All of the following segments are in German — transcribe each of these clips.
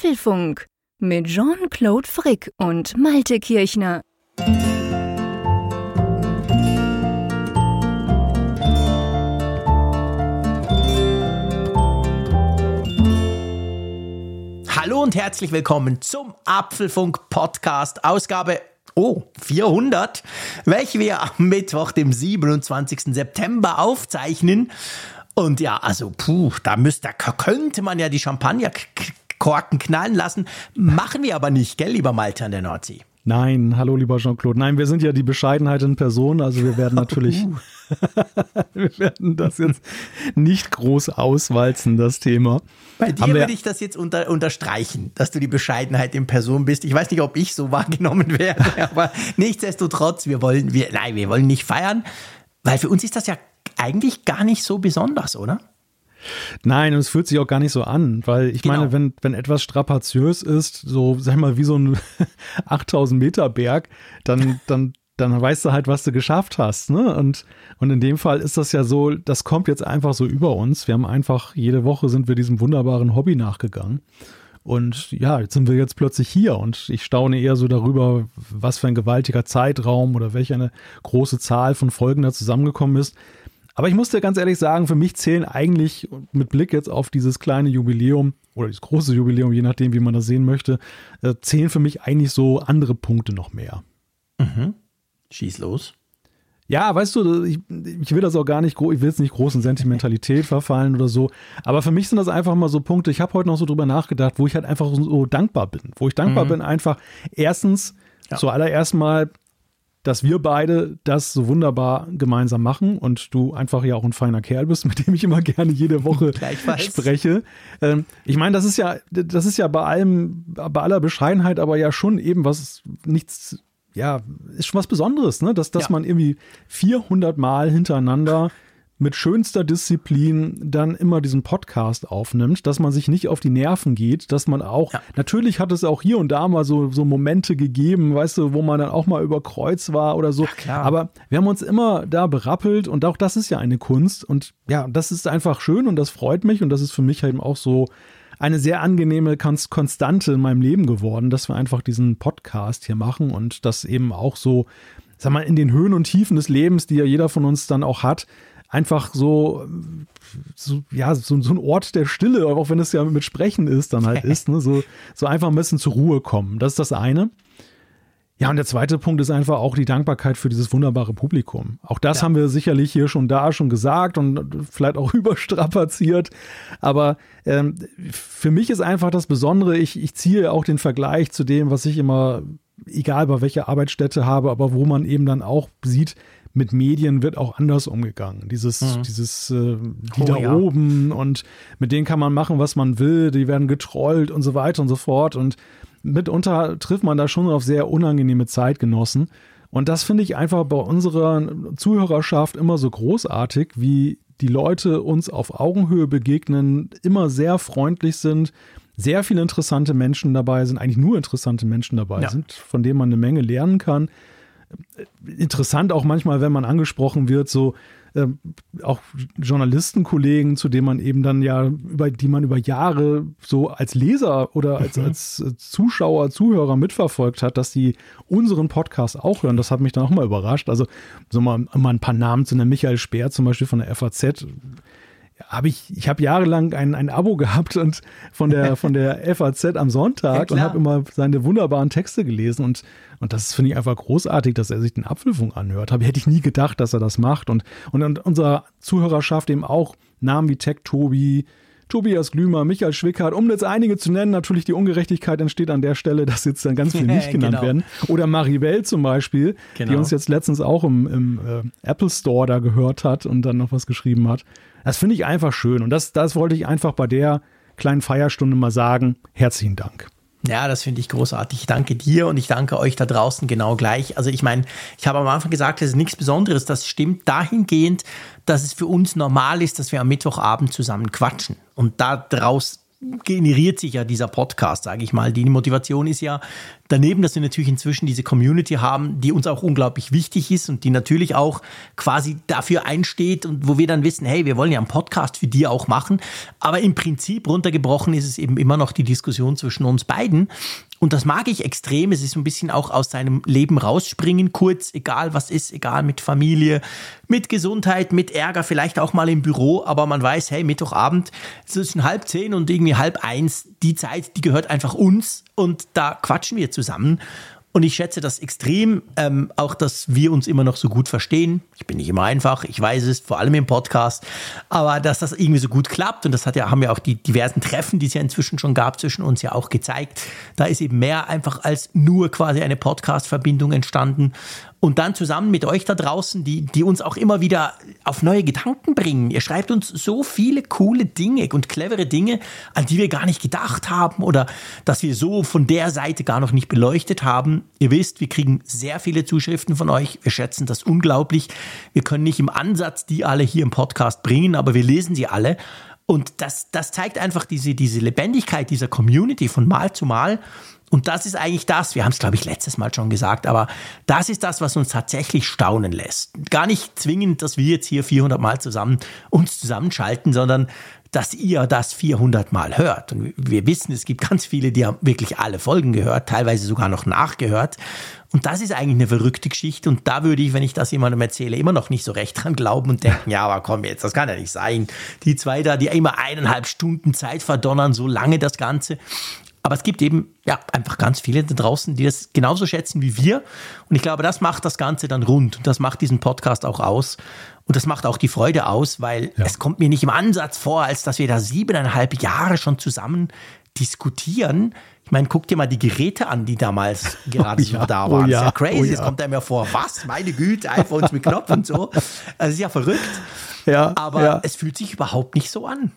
Apfelfunk mit Jean-Claude Frick und Malte Kirchner. Hallo und herzlich willkommen zum Apfelfunk Podcast Ausgabe Oh, 400, welche wir am Mittwoch, dem 27. September aufzeichnen. Und ja, also, puh, da müsste, da könnte man ja die Champagnerkorken knallen lassen. Machen wir aber nicht, gell, lieber Malte an der Nordsee? Nein, hallo lieber Jean-Claude. Nein, wir sind ja die Bescheidenheit in Person. Also wir werden natürlich, wir werden das jetzt nicht groß auswalzen, das Thema. Bei dir würde ich das jetzt unter, unterstreichen, dass du die Bescheidenheit in Person bist. Ich weiß nicht, ob ich so wahrgenommen werde, aber nichtsdestotrotz, wir wollen, wir, nein, wir wollen nicht feiern, weil für uns ist das ja eigentlich gar nicht so besonders, oder? Nein, und es fühlt sich auch gar nicht so an, weil ich genau. meine, wenn, wenn etwas strapaziös ist, so, sag mal, wie so ein 8000 Meter Berg, dann, dann, dann weißt du halt, was du geschafft hast, ne? Und, und in dem Fall ist das ja so, das kommt jetzt einfach so über uns. Wir haben einfach, jede Woche sind wir diesem wunderbaren Hobby nachgegangen. Und ja, jetzt sind wir jetzt plötzlich hier und ich staune eher so darüber, was für ein gewaltiger Zeitraum oder welche eine große Zahl von Folgen da zusammengekommen ist. Aber ich muss dir ganz ehrlich sagen, für mich zählen eigentlich mit Blick jetzt auf dieses kleine Jubiläum oder dieses große Jubiläum, je nachdem, wie man das sehen möchte, äh, zählen für mich eigentlich so andere Punkte noch mehr. Mhm. Schieß los. Ja, weißt du, ich, ich, will das auch gar nicht, ich will jetzt nicht großen Sentimentalität verfallen oder so, aber für mich sind das einfach mal so Punkte, ich habe heute noch so drüber nachgedacht, wo ich halt einfach so dankbar bin. Wo ich dankbar mhm. bin, einfach erstens, ja. zuallererst mal, dass wir beide das so wunderbar gemeinsam machen und du einfach ja auch ein feiner Kerl bist, mit dem ich immer gerne jede Woche spreche. Ähm, ich meine, das ist ja, das ist ja bei allem, bei aller Bescheidenheit, aber ja schon eben was nichts, ja, ist schon was Besonderes, ne? Dass, dass ja. man irgendwie 400 Mal hintereinander mit schönster Disziplin dann immer diesen Podcast aufnimmt, dass man sich nicht auf die Nerven geht, dass man auch, ja. natürlich hat es auch hier und da mal so, so Momente gegeben, weißt du, wo man dann auch mal über Kreuz war oder so. Ja, Aber wir haben uns immer da berappelt und auch das ist ja eine Kunst und ja, das ist einfach schön und das freut mich und das ist für mich eben auch so eine sehr angenehme Konstante in meinem Leben geworden, dass wir einfach diesen Podcast hier machen und das eben auch so, sag mal, in den Höhen und Tiefen des Lebens, die ja jeder von uns dann auch hat, einfach so, so ja, so, so, ein Ort der Stille, auch wenn es ja mit Sprechen ist, dann halt ist, ne? so, so einfach ein bisschen zur Ruhe kommen. Das ist das eine. Ja, und der zweite Punkt ist einfach auch die Dankbarkeit für dieses wunderbare Publikum. Auch das ja. haben wir sicherlich hier schon da schon gesagt und vielleicht auch überstrapaziert. Aber ähm, für mich ist einfach das Besondere, ich, ich ziehe auch den Vergleich zu dem, was ich immer, egal bei welcher Arbeitsstätte habe, aber wo man eben dann auch sieht, mit Medien wird auch anders umgegangen. Dieses, mhm. dieses, äh, die oh, da ja. oben und mit denen kann man machen, was man will, die werden getrollt und so weiter und so fort. Und mitunter trifft man da schon auf sehr unangenehme Zeitgenossen. Und das finde ich einfach bei unserer Zuhörerschaft immer so großartig, wie die Leute uns auf Augenhöhe begegnen, immer sehr freundlich sind, sehr viele interessante Menschen dabei sind, eigentlich nur interessante Menschen dabei ja. sind, von denen man eine Menge lernen kann interessant auch manchmal, wenn man angesprochen wird, so äh, auch Journalistenkollegen, zu denen man eben dann ja, über die man über Jahre so als Leser oder als, mhm. als Zuschauer, Zuhörer mitverfolgt hat, dass die unseren Podcast auch hören. Das hat mich dann auch mal überrascht. Also so mal, mal ein paar Namen zu nennen. Michael Speer zum Beispiel von der FAZ habe ich, ich habe jahrelang ein, ein Abo gehabt und von der, von der FAZ am Sonntag ja, und habe immer seine wunderbaren Texte gelesen und, und das finde ich einfach großartig, dass er sich den Apfelfunk anhört. Habe hätte ich nie gedacht, dass er das macht und, und, und unserer Zuhörerschaft eben auch Namen wie Tech Tobi, Tobias Glümer, Michael Schwickert, um jetzt einige zu nennen. Natürlich die Ungerechtigkeit entsteht an der Stelle, dass jetzt dann ganz viele nicht genannt genau. werden. Oder Maribel zum Beispiel, genau. die uns jetzt letztens auch im, im äh, Apple Store da gehört hat und dann noch was geschrieben hat. Das finde ich einfach schön. Und das, das wollte ich einfach bei der kleinen Feierstunde mal sagen. Herzlichen Dank. Ja, das finde ich großartig. Ich danke dir und ich danke euch da draußen genau gleich. Also ich meine, ich habe am Anfang gesagt, das ist nichts Besonderes. Das stimmt dahingehend, dass es für uns normal ist, dass wir am Mittwochabend zusammen quatschen. Und daraus generiert sich ja dieser Podcast, sage ich mal. Die Motivation ist ja daneben, dass wir natürlich inzwischen diese Community haben, die uns auch unglaublich wichtig ist und die natürlich auch quasi dafür einsteht und wo wir dann wissen, hey, wir wollen ja einen Podcast für die auch machen. Aber im Prinzip runtergebrochen ist es eben immer noch die Diskussion zwischen uns beiden. Und das mag ich extrem. Es ist ein bisschen auch aus seinem Leben rausspringen, kurz, egal was ist, egal mit Familie, mit Gesundheit, mit Ärger, vielleicht auch mal im Büro, aber man weiß, hey, Mittwochabend, zwischen halb zehn und irgendwie halb eins, die Zeit, die gehört einfach uns und da quatschen wir zusammen. Und ich schätze das extrem, ähm, auch dass wir uns immer noch so gut verstehen. Ich bin nicht immer einfach, ich weiß es, vor allem im Podcast, aber dass das irgendwie so gut klappt und das hat ja, haben ja auch die diversen Treffen, die es ja inzwischen schon gab, zwischen uns ja auch gezeigt. Da ist eben mehr einfach als nur quasi eine Podcast-Verbindung entstanden und dann zusammen mit euch da draußen, die, die uns auch immer wieder auf neue Gedanken bringen. Ihr schreibt uns so viele coole Dinge und clevere Dinge, an die wir gar nicht gedacht haben oder dass wir so von der Seite gar noch nicht beleuchtet haben. Ihr wisst, wir kriegen sehr viele Zuschriften von euch. Wir schätzen das unglaublich. Wir können nicht im Ansatz die alle hier im Podcast bringen, aber wir lesen sie alle. Und das, das zeigt einfach diese, diese Lebendigkeit dieser Community von Mal zu Mal. Und das ist eigentlich das, wir haben es, glaube ich, letztes Mal schon gesagt, aber das ist das, was uns tatsächlich staunen lässt. Gar nicht zwingend, dass wir jetzt hier 400 Mal zusammen uns zusammenschalten, sondern dass ihr das 400 Mal hört. Und wir wissen, es gibt ganz viele, die haben wirklich alle Folgen gehört, teilweise sogar noch nachgehört. Und das ist eigentlich eine verrückte Geschichte. Und da würde ich, wenn ich das jemandem erzähle, immer noch nicht so recht dran glauben und denken, ja, aber komm jetzt, das kann ja nicht sein. Die zwei da, die immer eineinhalb Stunden Zeit verdonnern, so lange das Ganze. Aber es gibt eben ja einfach ganz viele da draußen, die das genauso schätzen wie wir. Und ich glaube, das macht das Ganze dann rund. Und das macht diesen Podcast auch aus. Und das macht auch die Freude aus, weil ja. es kommt mir nicht im Ansatz vor, als dass wir da siebeneinhalb Jahre schon zusammen diskutieren. Ich meine, guck dir mal die Geräte an, die damals gerade oh ja, so da waren. Oh ja, das ist ja crazy. Oh ja. Es kommt einem ja vor, was? Meine Güte, iPhones mit Knopf und so. Das ist ja verrückt. Ja, Aber es fühlt sich überhaupt nicht so an.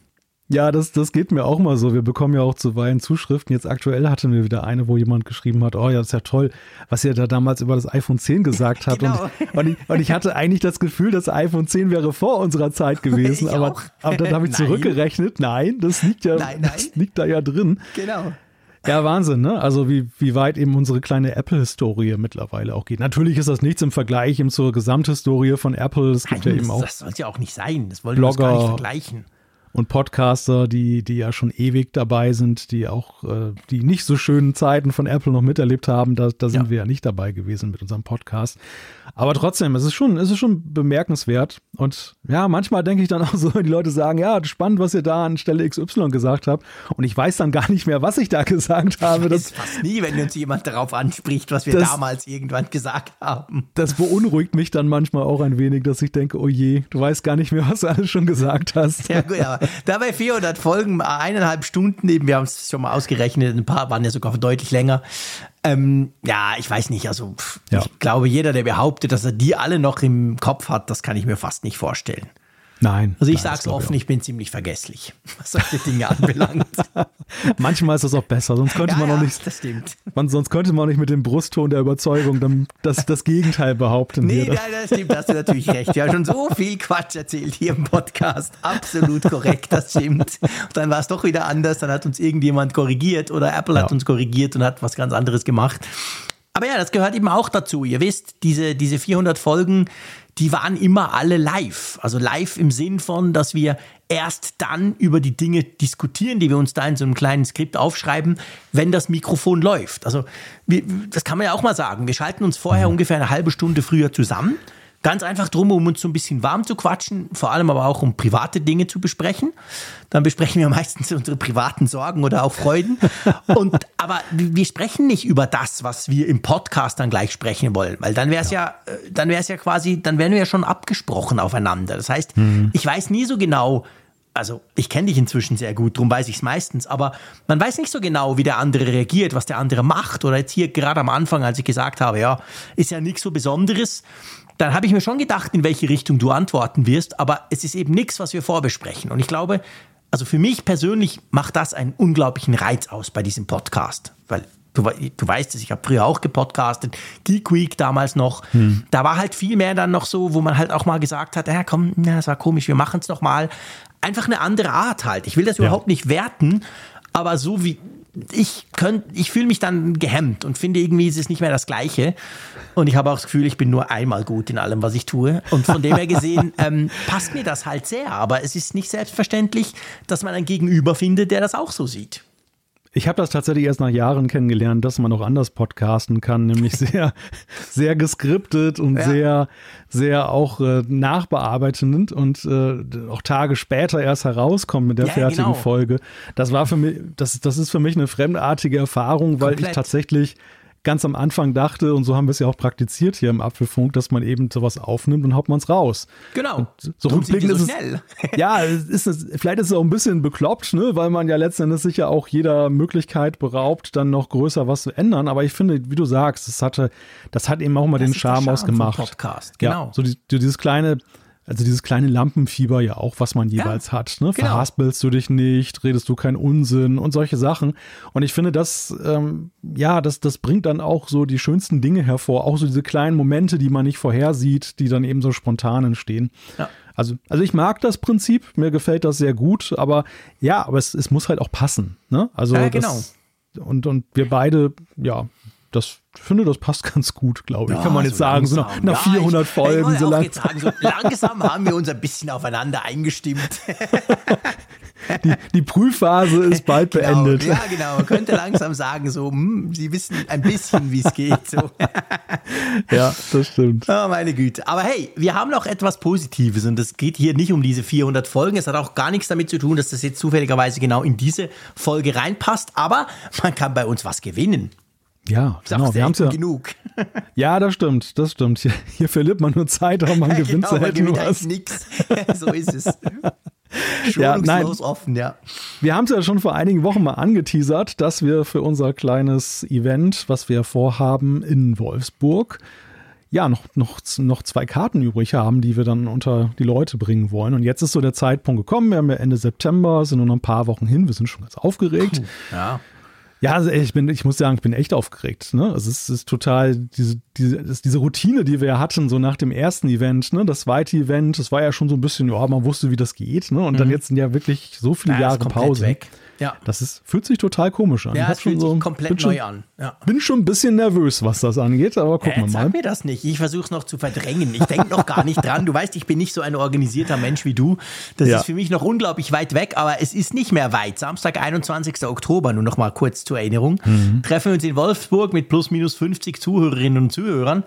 Ja, das, das geht mir auch mal so. Wir bekommen ja auch zuweilen Zuschriften. Jetzt aktuell hatten wir wieder eine, wo jemand geschrieben hat, oh ja, das ist ja toll, was ihr da damals über das iPhone 10 gesagt habt. genau. und, und, ich, und ich hatte eigentlich das Gefühl, das iPhone 10 wäre vor unserer Zeit gewesen. aber, aber dann habe ich zurückgerechnet. Nein, das liegt ja, nein, nein. Das liegt da ja drin. Genau. Ja, Wahnsinn, ne? Also wie, wie weit eben unsere kleine Apple-Historie mittlerweile auch geht. Natürlich ist das nichts im Vergleich eben zur Gesamthistorie von Apple. Es gibt Nein, ja eben auch. Das soll es ja auch nicht sein. Das wollen wir gar nicht vergleichen und Podcaster, die, die ja schon ewig dabei sind, die auch äh, die nicht so schönen Zeiten von Apple noch miterlebt haben, da, da sind ja. wir ja nicht dabei gewesen mit unserem Podcast. Aber trotzdem, es ist schon, es ist schon bemerkenswert. Und ja, manchmal denke ich dann auch so, die Leute sagen, ja, spannend, was ihr da an Stelle XY gesagt habt. Und ich weiß dann gar nicht mehr, was ich da gesagt habe. Das ist fast nie, wenn uns jemand darauf anspricht, was wir das, damals irgendwann gesagt haben. Das beunruhigt mich dann manchmal auch ein wenig, dass ich denke, oh je, du weißt gar nicht mehr, was du alles schon gesagt hast. Ja, gut, aber dabei 400 Folgen, eineinhalb Stunden eben, wir haben es schon mal ausgerechnet, ein paar waren ja sogar deutlich länger. Ähm, ja, ich weiß nicht, also ja. ich glaube, jeder, der behauptet, dass er die alle noch im Kopf hat, das kann ich mir fast nicht vorstellen. Nein. Also ich sage es offen, ich, ich, bin ziemlich vergesslich, was solche Dinge anbelangt. Manchmal ist das auch besser, sonst könnte ja, man ja, noch nicht. Das stimmt. Man, sonst könnte man auch nicht mit dem Brustton der Überzeugung dann das, das Gegenteil behaupten. Nee, hier. das stimmt, da hast du natürlich recht. Wir haben schon so viel Quatsch erzählt hier im Podcast. Absolut korrekt, das stimmt. Und dann war es doch wieder anders, dann hat uns irgendjemand korrigiert oder Apple hat uns korrigiert und hat was ganz anderes gemacht. Aber ja, das gehört eben auch dazu. Ihr wisst, diese, diese 400 Folgen, die waren immer alle live. Also live im Sinn von, dass wir erst dann über die Dinge diskutieren, die wir uns da in so einem kleinen Skript aufschreiben, wenn das Mikrofon läuft. Also wir, das kann man ja auch mal sagen. Wir schalten uns vorher ungefähr eine halbe Stunde früher zusammen Ganz einfach drum, um uns so ein bisschen warm zu quatschen, vor allem aber auch um private Dinge zu besprechen. Dann besprechen wir meistens unsere privaten Sorgen oder auch Freuden. Und, aber wir sprechen nicht über das, was wir im Podcast dann gleich sprechen wollen, weil dann wäre es ja. ja, äh, dann wäre es ja quasi, dann wären wir ja schon abgesprochen aufeinander. Das heißt, mhm. ich weiß nie so genau, also ich kenne dich inzwischen sehr gut, darum weiß ich es meistens, aber man weiß nicht so genau, wie der andere reagiert, was der andere macht. Oder jetzt hier gerade am Anfang, als ich gesagt habe, ja, ist ja nichts so Besonderes dann habe ich mir schon gedacht, in welche Richtung du antworten wirst, aber es ist eben nichts, was wir vorbesprechen. Und ich glaube, also für mich persönlich macht das einen unglaublichen Reiz aus bei diesem Podcast, weil du, du weißt es, ich habe früher auch gepodcastet, Geek Week damals noch. Hm. Da war halt viel mehr dann noch so, wo man halt auch mal gesagt hat, ja komm, ja, das war komisch, wir machen es noch mal. Einfach eine andere Art halt. Ich will das ja. überhaupt nicht werten, aber so wie ich könnte, ich fühle mich dann gehemmt und finde irgendwie, ist es nicht mehr das Gleiche. Und ich habe auch das Gefühl, ich bin nur einmal gut in allem, was ich tue. Und von dem her gesehen ähm, passt mir das halt sehr. Aber es ist nicht selbstverständlich, dass man einen Gegenüber findet, der das auch so sieht. Ich habe das tatsächlich erst nach Jahren kennengelernt, dass man auch anders podcasten kann, nämlich sehr, sehr geskriptet und ja. sehr, sehr auch äh, nachbearbeitend und äh, auch Tage später erst herauskommen mit der ja, fertigen genau. Folge. Das war für mich, das, das ist für mich eine fremdartige Erfahrung, weil Komplett. ich tatsächlich ganz am Anfang dachte, und so haben wir es ja auch praktiziert hier im Apfelfunk, dass man eben sowas aufnimmt und haut man es raus. Genau. Und so rückblickend so ist schnell. es, ja, ist es, vielleicht ist es auch ein bisschen bekloppt, ne, weil man ja letztendlich sich ja auch jeder Möglichkeit beraubt, dann noch größer was zu ändern. Aber ich finde, wie du sagst, das hatte, das hat eben auch mal das den Charme, Charme ausgemacht. Podcast, genau. Ja, so die, dieses kleine, also dieses kleine Lampenfieber ja auch, was man jeweils ja, hat. Ne? Genau. Verhaspelst du dich nicht, redest du keinen Unsinn und solche Sachen. Und ich finde, das, ähm, ja, das, das bringt dann auch so die schönsten Dinge hervor. Auch so diese kleinen Momente, die man nicht vorhersieht, die dann eben so spontan entstehen. Ja. Also, also ich mag das Prinzip, mir gefällt das sehr gut, aber ja, aber es, es muss halt auch passen. Ne? Also ja, genau. Das, und, und wir beide, ja, das finde, das passt ganz gut, glaube ich. Ja, Kann man jetzt so sagen, langsam. so nach, nach 400 ja, Folgen. so, lang sagen, so langsam haben wir uns ein bisschen aufeinander eingestimmt. Die, die Prüfphase ist bald genau, beendet. Ja, genau. Man könnte langsam sagen, so, hm, Sie wissen ein bisschen, wie es geht. So. Ja, das stimmt. Oh, meine Güte. Aber hey, wir haben noch etwas Positives und es geht hier nicht um diese 400 Folgen. Es hat auch gar nichts damit zu tun, dass das jetzt zufälligerweise genau in diese Folge reinpasst. Aber man kann bei uns was gewinnen. Ja, genau. Wir haben ja genug. Ja, das stimmt, das stimmt. Hier, hier verliert man nur Zeit, aber man gewinnt genau, selten man gewinnt was. nichts. so ist es. ja, nein. offen, ja. Wir haben es ja schon vor einigen Wochen mal angeteasert, dass wir für unser kleines Event, was wir vorhaben in Wolfsburg, ja, noch, noch, noch zwei Karten übrig haben, die wir dann unter die Leute bringen wollen. Und jetzt ist so der Zeitpunkt gekommen. Wir haben ja Ende September, sind nur noch ein paar Wochen hin. Wir sind schon ganz aufgeregt. Puh, ja. Ja, also ich bin, ich muss sagen, ich bin echt aufgeregt. Ne? Also es ist total diese, diese, diese Routine, die wir ja hatten, so nach dem ersten Event, ne, das zweite Event, das war ja schon so ein bisschen, ja, man wusste, wie das geht, ne? Und mhm. dann jetzt sind ja wirklich so viele ja, Jahre Pause. Weg. Ja. Das ist, fühlt sich total komisch an. Ja, es fühlt so, sich komplett schon, neu an. Ja. Bin schon ein bisschen nervös, was das angeht, aber gucken äh, wir mal. Sag mir das nicht. Ich versuche es noch zu verdrängen. Ich denke noch gar nicht dran. Du weißt, ich bin nicht so ein organisierter Mensch wie du. Das ja. ist für mich noch unglaublich weit weg, aber es ist nicht mehr weit. Samstag, 21. Oktober, nur noch mal kurz zur Erinnerung, mhm. treffen wir uns in Wolfsburg mit plus minus 50 Zuhörerinnen und Zuhörern.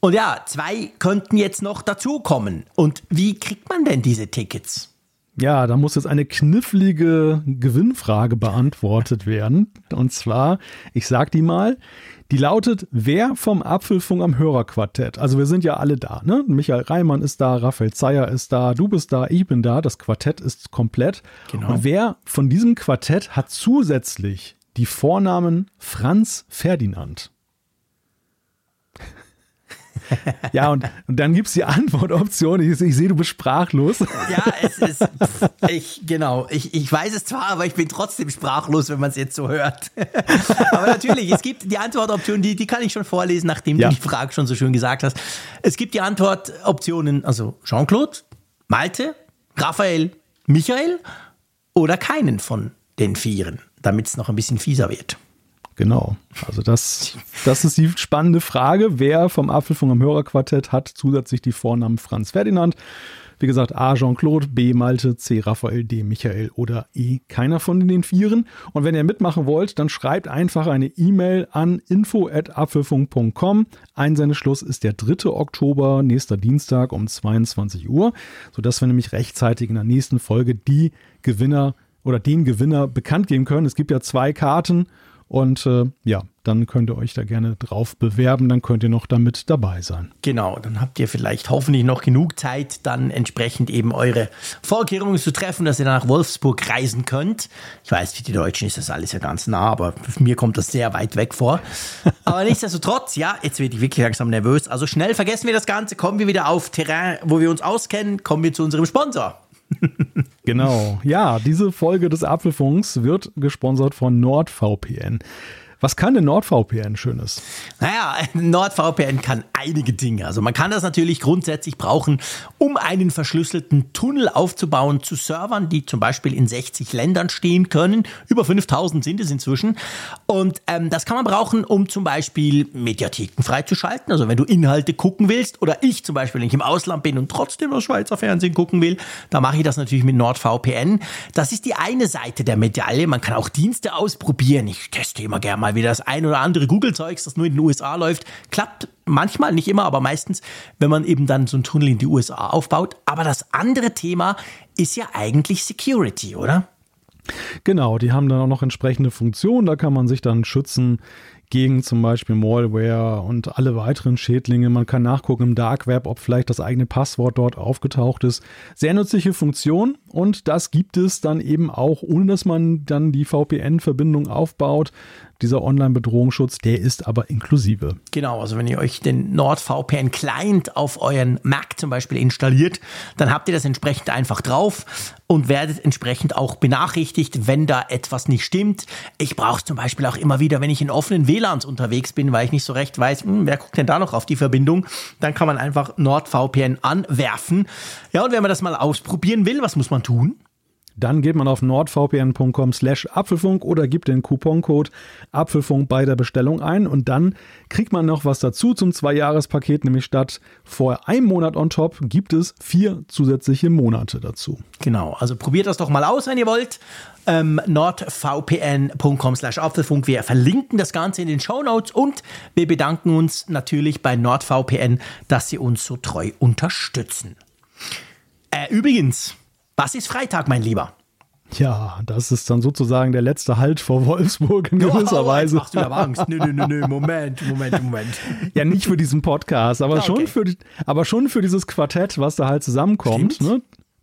Und ja, zwei könnten jetzt noch dazukommen. Und wie kriegt man denn diese Tickets? Ja, da muss jetzt eine knifflige Gewinnfrage beantwortet werden. Und zwar, ich sag die mal, die lautet, wer vom Apfelfunk am Hörerquartett? Also wir sind ja alle da, ne? Michael Reimann ist da, Raphael Zeyer ist da, du bist da, ich bin da, das Quartett ist komplett. Genau. Und wer von diesem Quartett hat zusätzlich die Vornamen Franz Ferdinand? ja, und, und dann gibt es die Antwortoption. Ich, ich sehe, du bist sprachlos. Ja, es ist, ich, genau. Ich, ich weiß es zwar, aber ich bin trotzdem sprachlos, wenn man es jetzt so hört. aber natürlich, es gibt die Antwortoption, die, die kann ich schon vorlesen, nachdem ja. du die Frage schon so schön gesagt hast. Es gibt die Antwortoptionen, also Jean-Claude, Malte, Raphael, Michael oder keinen von den Vieren, damit es noch ein bisschen fieser wird. Genau. Also das, das ist die spannende Frage. Wer vom Apfelfunk am Hörerquartett hat zusätzlich die Vornamen Franz Ferdinand? Wie gesagt, A. Jean-Claude, B. Malte, C. Raphael, D. Michael oder E. Keiner von den Vieren. Und wenn ihr mitmachen wollt, dann schreibt einfach eine E-Mail an info.apfelfunk.com. Einsendeschluss ist der 3. Oktober, nächster Dienstag um 22 Uhr, sodass wir nämlich rechtzeitig in der nächsten Folge die Gewinner oder den Gewinner bekannt geben können. Es gibt ja zwei Karten und äh, ja, dann könnt ihr euch da gerne drauf bewerben, dann könnt ihr noch damit dabei sein. Genau, dann habt ihr vielleicht hoffentlich noch genug Zeit, dann entsprechend eben eure Vorkehrungen zu treffen, dass ihr nach Wolfsburg reisen könnt. Ich weiß, für die Deutschen ist das alles ja ganz nah, aber für mir kommt das sehr weit weg vor. Aber nichtsdestotrotz, ja, jetzt werde ich wirklich langsam nervös. Also schnell vergessen wir das Ganze, kommen wir wieder auf Terrain, wo wir uns auskennen, kommen wir zu unserem Sponsor. genau. Ja, diese Folge des Apfelfunks wird gesponsert von NordVPN. Was kann denn NordVPN Schönes? Naja, NordVPN kann einige Dinge. Also man kann das natürlich grundsätzlich brauchen, um einen verschlüsselten Tunnel aufzubauen zu Servern, die zum Beispiel in 60 Ländern stehen können. Über 5000 sind es inzwischen. Und ähm, das kann man brauchen, um zum Beispiel Mediatheken freizuschalten. Also wenn du Inhalte gucken willst oder ich zum Beispiel, wenn ich im Ausland bin und trotzdem das Schweizer Fernsehen gucken will, dann mache ich das natürlich mit NordVPN. Das ist die eine Seite der Medaille. Man kann auch Dienste ausprobieren. Ich teste immer gerne mal mal wie das ein oder andere Google-Zeugs, das nur in den USA läuft, klappt manchmal, nicht immer, aber meistens, wenn man eben dann so einen Tunnel in die USA aufbaut. Aber das andere Thema ist ja eigentlich Security, oder? Genau, die haben dann auch noch entsprechende Funktionen, da kann man sich dann schützen gegen zum Beispiel Malware und alle weiteren Schädlinge. Man kann nachgucken im Dark Web, ob vielleicht das eigene Passwort dort aufgetaucht ist. Sehr nützliche Funktion und das gibt es dann eben auch, ohne dass man dann die VPN-Verbindung aufbaut. Dieser Online-Bedrohungsschutz, der ist aber inklusive. Genau, also wenn ihr euch den NordVPN Client auf euren Mac zum Beispiel installiert, dann habt ihr das entsprechend einfach drauf und werdet entsprechend auch benachrichtigt, wenn da etwas nicht stimmt. Ich brauche es zum Beispiel auch immer wieder, wenn ich in offenen WLANs unterwegs bin, weil ich nicht so recht weiß, hm, wer guckt denn da noch auf die Verbindung, dann kann man einfach NordVPN anwerfen. Ja, und wenn man das mal ausprobieren will, was muss man tun? Dann geht man auf nordvpn.com slash Apfelfunk oder gibt den Couponcode Apfelfunk bei der Bestellung ein und dann kriegt man noch was dazu zum Zwei-Jahres-Paket, nämlich statt vor einem Monat on top gibt es vier zusätzliche Monate dazu. Genau, also probiert das doch mal aus, wenn ihr wollt. Ähm, nordvpn.com slash Apfelfunk. Wir verlinken das Ganze in den Show Notes und wir bedanken uns natürlich bei NordVPN, dass sie uns so treu unterstützen. Äh, übrigens, was ist Freitag, mein Lieber? Ja, das ist dann sozusagen der letzte Halt vor Wolfsburg in gewisser oh, Weise. Machst du aber Angst? Nö, nö, nö, nö, Moment, Moment, Moment. Ja, nicht für diesen Podcast, aber, okay. schon, für, aber schon für dieses Quartett, was da halt zusammenkommt. Ne?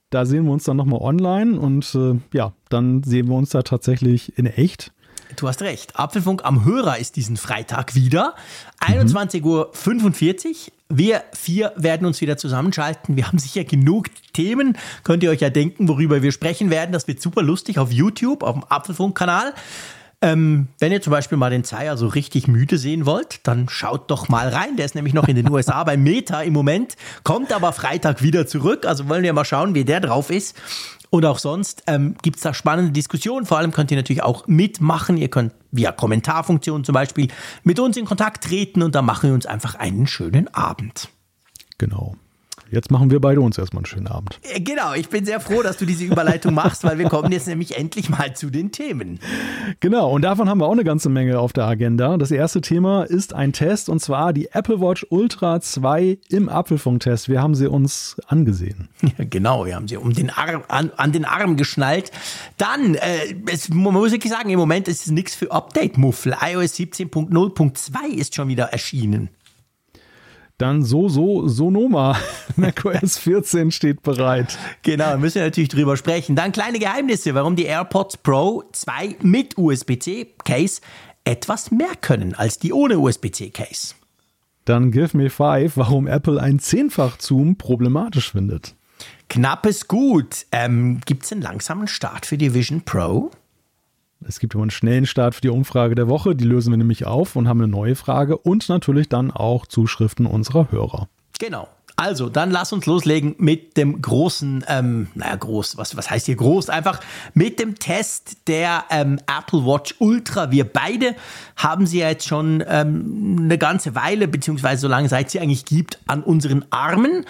Da sehen wir uns dann nochmal online und äh, ja, dann sehen wir uns da tatsächlich in echt. Du hast recht. Apfelfunk am Hörer ist diesen Freitag wieder. 21.45 Uhr. Wir vier werden uns wieder zusammenschalten. Wir haben sicher genug Themen. Könnt ihr euch ja denken, worüber wir sprechen werden. Das wird super lustig auf YouTube, auf dem Apfelfunk-Kanal. Ähm, wenn ihr zum Beispiel mal den Zeier so richtig müde sehen wollt, dann schaut doch mal rein. Der ist nämlich noch in den USA bei Meta im Moment, kommt aber Freitag wieder zurück. Also wollen wir mal schauen, wie der drauf ist. Und auch sonst ähm, gibt es da spannende Diskussionen. Vor allem könnt ihr natürlich auch mitmachen. Ihr könnt via Kommentarfunktion zum Beispiel mit uns in Kontakt treten und dann machen wir uns einfach einen schönen Abend. Genau. Jetzt machen wir beide uns erstmal einen schönen Abend. Äh, genau, ich bin sehr froh, dass du diese Überleitung machst, weil wir kommen jetzt nämlich endlich mal zu den Themen. Genau, und davon haben wir auch eine ganze Menge auf der Agenda. Das erste Thema ist ein Test und zwar die Apple Watch Ultra 2 im Apfelfunk-Test. Wir haben sie uns angesehen. Ja, genau, wir haben sie um den Arm, an, an den Arm geschnallt. Dann, äh, es, man muss wirklich sagen, im Moment ist es nichts für Update-Muffel. iOS 17.0.2 ist schon wieder erschienen. Dann so, so, Sonoma. macOS 14 steht bereit. Genau, müssen wir natürlich drüber sprechen. Dann kleine Geheimnisse, warum die AirPods Pro 2 mit USB-C-Case etwas mehr können als die ohne USB-C-Case. Dann Give Me Five, warum Apple ein Zehnfach-Zoom problematisch findet. Knappes Gut. Ähm, Gibt es einen langsamen Start für die Vision Pro? Es gibt immer einen schnellen Start für die Umfrage der Woche. Die lösen wir nämlich auf und haben eine neue Frage und natürlich dann auch Zuschriften unserer Hörer. Genau. Also, dann lass uns loslegen mit dem großen, ähm, naja, groß, was, was heißt hier groß? Einfach mit dem Test der ähm, Apple Watch Ultra. Wir beide haben sie ja jetzt schon ähm, eine ganze Weile, beziehungsweise so lange seit sie eigentlich gibt, an unseren Armen.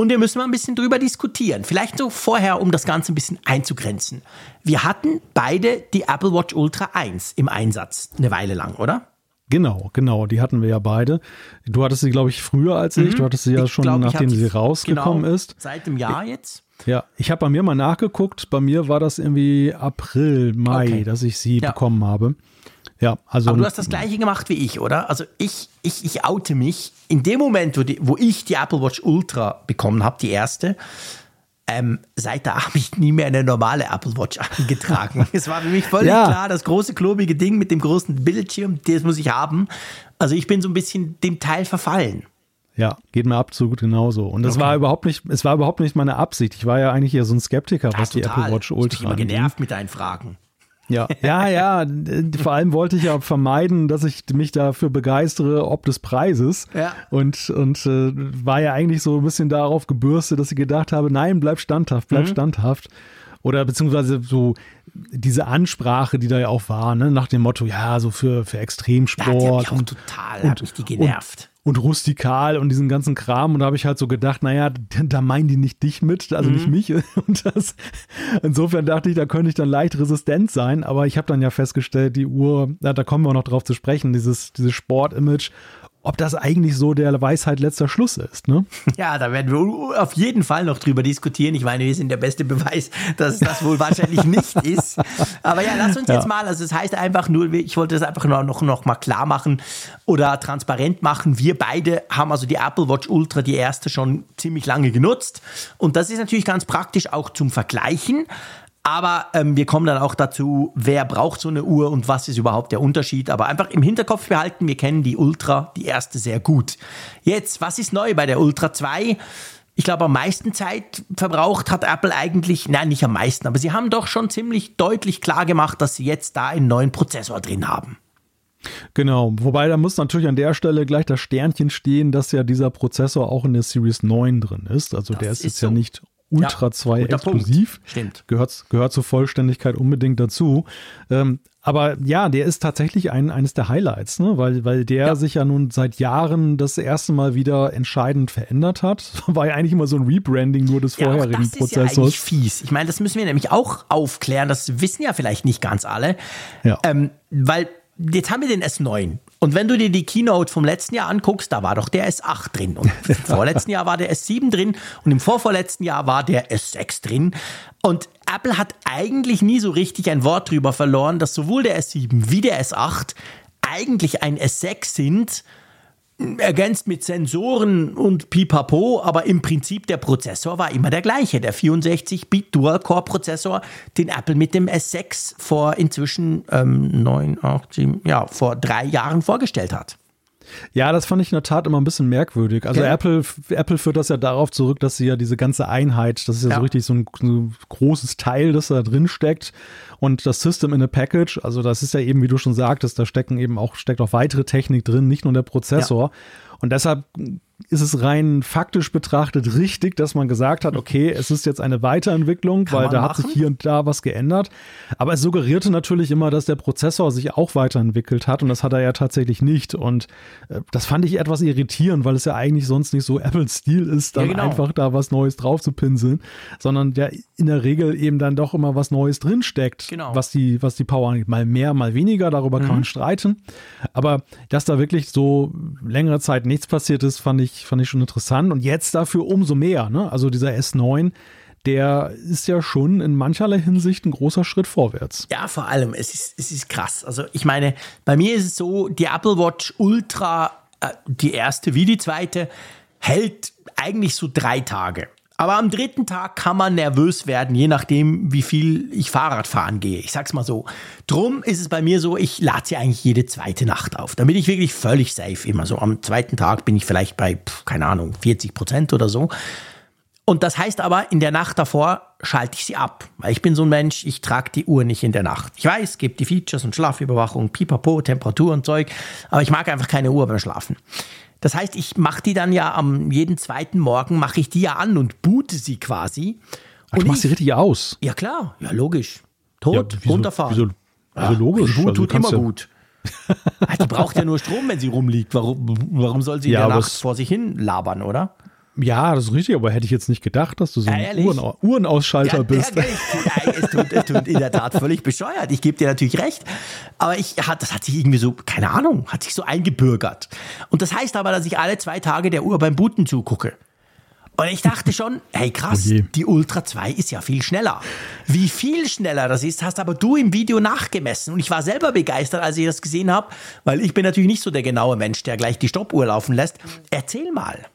Und wir müssen mal ein bisschen drüber diskutieren. Vielleicht so vorher, um das Ganze ein bisschen einzugrenzen. Wir hatten beide die Apple Watch Ultra 1 im Einsatz, eine Weile lang, oder? Genau, genau, die hatten wir ja beide. Du hattest sie, glaube ich, früher als ich. Mhm. Du hattest sie ja ich schon, glaub, nachdem sie rausgekommen genau, ist. Seit dem Jahr jetzt. Ja, ich habe bei mir mal nachgeguckt. Bei mir war das irgendwie April, Mai, okay. dass ich sie ja. bekommen habe. Ja, also. Aber du hast das gleiche gemacht wie ich, oder? Also ich, ich, ich oute mich. In dem Moment, wo, die, wo ich die Apple Watch Ultra bekommen habe, die erste, ähm, seit da habe ich nie mehr eine normale Apple Watch angetragen. es war für mich völlig ja. klar, das große klobige Ding mit dem großen Bildschirm, das muss ich haben. Also ich bin so ein bisschen dem Teil verfallen. Ja, geht mir absolut genauso. Und das okay. war überhaupt nicht, es war überhaupt nicht meine Absicht. Ich war ja eigentlich eher so ein Skeptiker, was ja, die Apple Watch Ultra. Ich bin genervt mit deinen Fragen. Ja, ja, ja. Vor allem wollte ich ja vermeiden, dass ich mich dafür begeistere, ob des Preises. Ja. Und, und äh, war ja eigentlich so ein bisschen darauf gebürstet, dass ich gedacht habe, nein, bleib standhaft, bleib Mhm. standhaft. Oder beziehungsweise so diese Ansprache, die da ja auch war, ne, nach dem Motto, ja, so für, für Da hat die Extremsport mich und, total, hat mich die genervt. und rustikal und diesen ganzen Kram. Und da habe ich halt so gedacht, naja, da meinen die nicht dich mit, also nicht Mhm. mich. Und das, insofern dachte ich, da könnte ich dann leicht resistent sein. Aber ich habe dann ja festgestellt, die Uhr, ja, da kommen wir auch noch drauf zu sprechen, dieses, dieses Sport-Image, ob das eigentlich so der Weisheit letzter Schluss ist. Ne? Ja, da werden wir auf jeden Fall noch drüber diskutieren. Ich meine, wir sind der beste Beweis, dass das wohl wahrscheinlich nicht ist. Aber ja, lass uns jetzt mal, also es heißt einfach nur, ich wollte das einfach nur noch, noch mal klar machen oder transparent machen. Wir beide haben also die Apple Watch Ultra, die erste, schon ziemlich lange genutzt. Und das ist natürlich ganz praktisch auch zum Vergleichen. Aber ähm, wir kommen dann auch dazu, wer braucht so eine Uhr und was ist überhaupt der Unterschied. Aber einfach im Hinterkopf behalten, wir kennen die Ultra, die erste sehr gut. Jetzt, was ist neu bei der Ultra 2? Ich glaube, am meisten Zeit verbraucht hat Apple eigentlich, nein, nicht am meisten, aber sie haben doch schon ziemlich deutlich klar gemacht, dass sie jetzt da einen neuen Prozessor drin haben. Genau, wobei da muss natürlich an der Stelle gleich das Sternchen stehen, dass ja dieser Prozessor auch in der Series 9 drin ist. Also der ist, ist jetzt ja so. nicht Ultra Ja, 2 guter Punkt. exklusiv. Stimmt. Gehört, gehört zur Vollständigkeit unbedingt dazu. Ähm, aber ja, der ist tatsächlich ein, eines der Highlights, ne? weil, weil der Ja. sich ja nun seit Jahren das erste Mal wieder entscheidend verändert hat. War ja eigentlich immer so ein Rebranding nur des Ja, vorherigen das ist ja Prozessors. eigentlich fies. Ich meine, das müssen wir nämlich auch aufklären. Das wissen ja vielleicht nicht ganz alle. Ja. Ähm, weil jetzt haben wir den S9. Und wenn du dir die Keynote vom letzten Jahr anguckst, da war doch der S8 drin. Und im vorletzten Jahr war der S7 drin. Und im vorvorletzten Jahr war der S6 drin. Und Apple hat eigentlich nie so richtig ein Wort drüber verloren, dass sowohl der S7 wie der S8 eigentlich ein S6 sind ergänzt mit Sensoren und Pipapo, aber im Prinzip der Prozessor war immer der gleiche, der 64-Bit Dual-Core-Prozessor, den Apple mit dem S6 vor inzwischen ähm, neun, acht, sieben, ja, vor drei Jahren vorgestellt hat. Ja, das fand ich in der Tat immer ein bisschen merkwürdig. Also Okay. Apple, Apple führt das ja darauf zurück, dass sie ja diese ganze Einheit, das ist ja, Ja. so richtig so ein, so ein großes Teil, das da drin steckt. Und das System in a Package, also das ist ja eben, wie du schon sagtest, da stecken eben auch, steckt auch weitere Technik drin, nicht nur der Prozessor. Und deshalb ist es rein faktisch betrachtet richtig, dass man gesagt hat, okay, es ist jetzt eine Weiterentwicklung, weil man da hat sich machen. hier und da was geändert. Aber es suggerierte natürlich immer, dass der Prozessor sich auch weiterentwickelt hat und das hat er ja tatsächlich nicht. Und äh, das fand ich etwas irritierend, weil es ja eigentlich sonst nicht so Apples Stil ist, dann Ja, genau. einfach da was Neues drauf zu pinseln, sondern ja in der Regel eben dann doch immer was Neues drinsteckt, Genau. was die, was die Power angeht. Mal mehr, mal weniger, darüber kann Mhm. man streiten. Aber dass da wirklich so längere Zeit nichts passiert ist, fand ich, fand ich schon interessant. Und jetzt dafür umso mehr. Ne? Also dieser S9, der ist ja schon in mancherlei Hinsicht ein großer Schritt vorwärts. Ja, vor allem, es ist, es ist krass. Also ich meine, bei mir ist es so, die Apple Watch Ultra, äh, die erste wie die zweite, hält eigentlich so drei Tage. Aber am dritten Tag kann man nervös werden, je nachdem, wie viel ich Fahrrad fahren gehe. Ich sag's mal so. Drum ist es bei mir so, ich lade sie eigentlich jede zweite Nacht auf, damit ich wirklich völlig safe immer so. Am zweiten Tag bin ich vielleicht bei, keine Ahnung, 40 Prozent oder so. Und das heißt aber, in der Nacht davor schalte ich sie ab. Weil ich bin so ein Mensch, ich trage die Uhr nicht in der Nacht. Ich weiß, gibt die Features und Schlafüberwachung, Pipapo, Temperatur und Zeug, aber ich mag einfach keine Uhr beim Schlafen. Das heißt, ich mache die dann ja am jeden zweiten Morgen, mache ich die ja an und boote sie quasi. Ach, du Und machst sie ich, richtig aus. ja klar, ja logisch. Tot, wieso- runterfahren. wieso- wieso logisch? Gut, Also, tut immer ja- gut. Ah, die braucht ja nur Strom, wenn sie rumliegt. Warum, warum soll sie in Ja, der aber Nacht vor sich hin labern, oder? Ja, das ist richtig, aber hätte ich jetzt nicht gedacht, dass du so Ja, ein ehrlich? Uhren, Uhrenausschalter bist. Ja, ja, es, tut, es tut in der Tat völlig bescheuert. Ich gebe dir natürlich recht. Aber ich, das hat sich irgendwie so, keine Ahnung, hat sich so eingebürgert. Und das heißt aber, dass ich alle zwei Tage der Uhr beim Booten zugucke. Und ich dachte schon, hey krass, Oh die Ultra 2 ist ja viel schneller. Wie viel schneller das ist, hast aber du im Video nachgemessen. Und ich war selber begeistert, als ich das gesehen habe, weil ich bin natürlich nicht so der genaue Mensch, der gleich die Stoppuhr laufen lässt. Erzähl mal.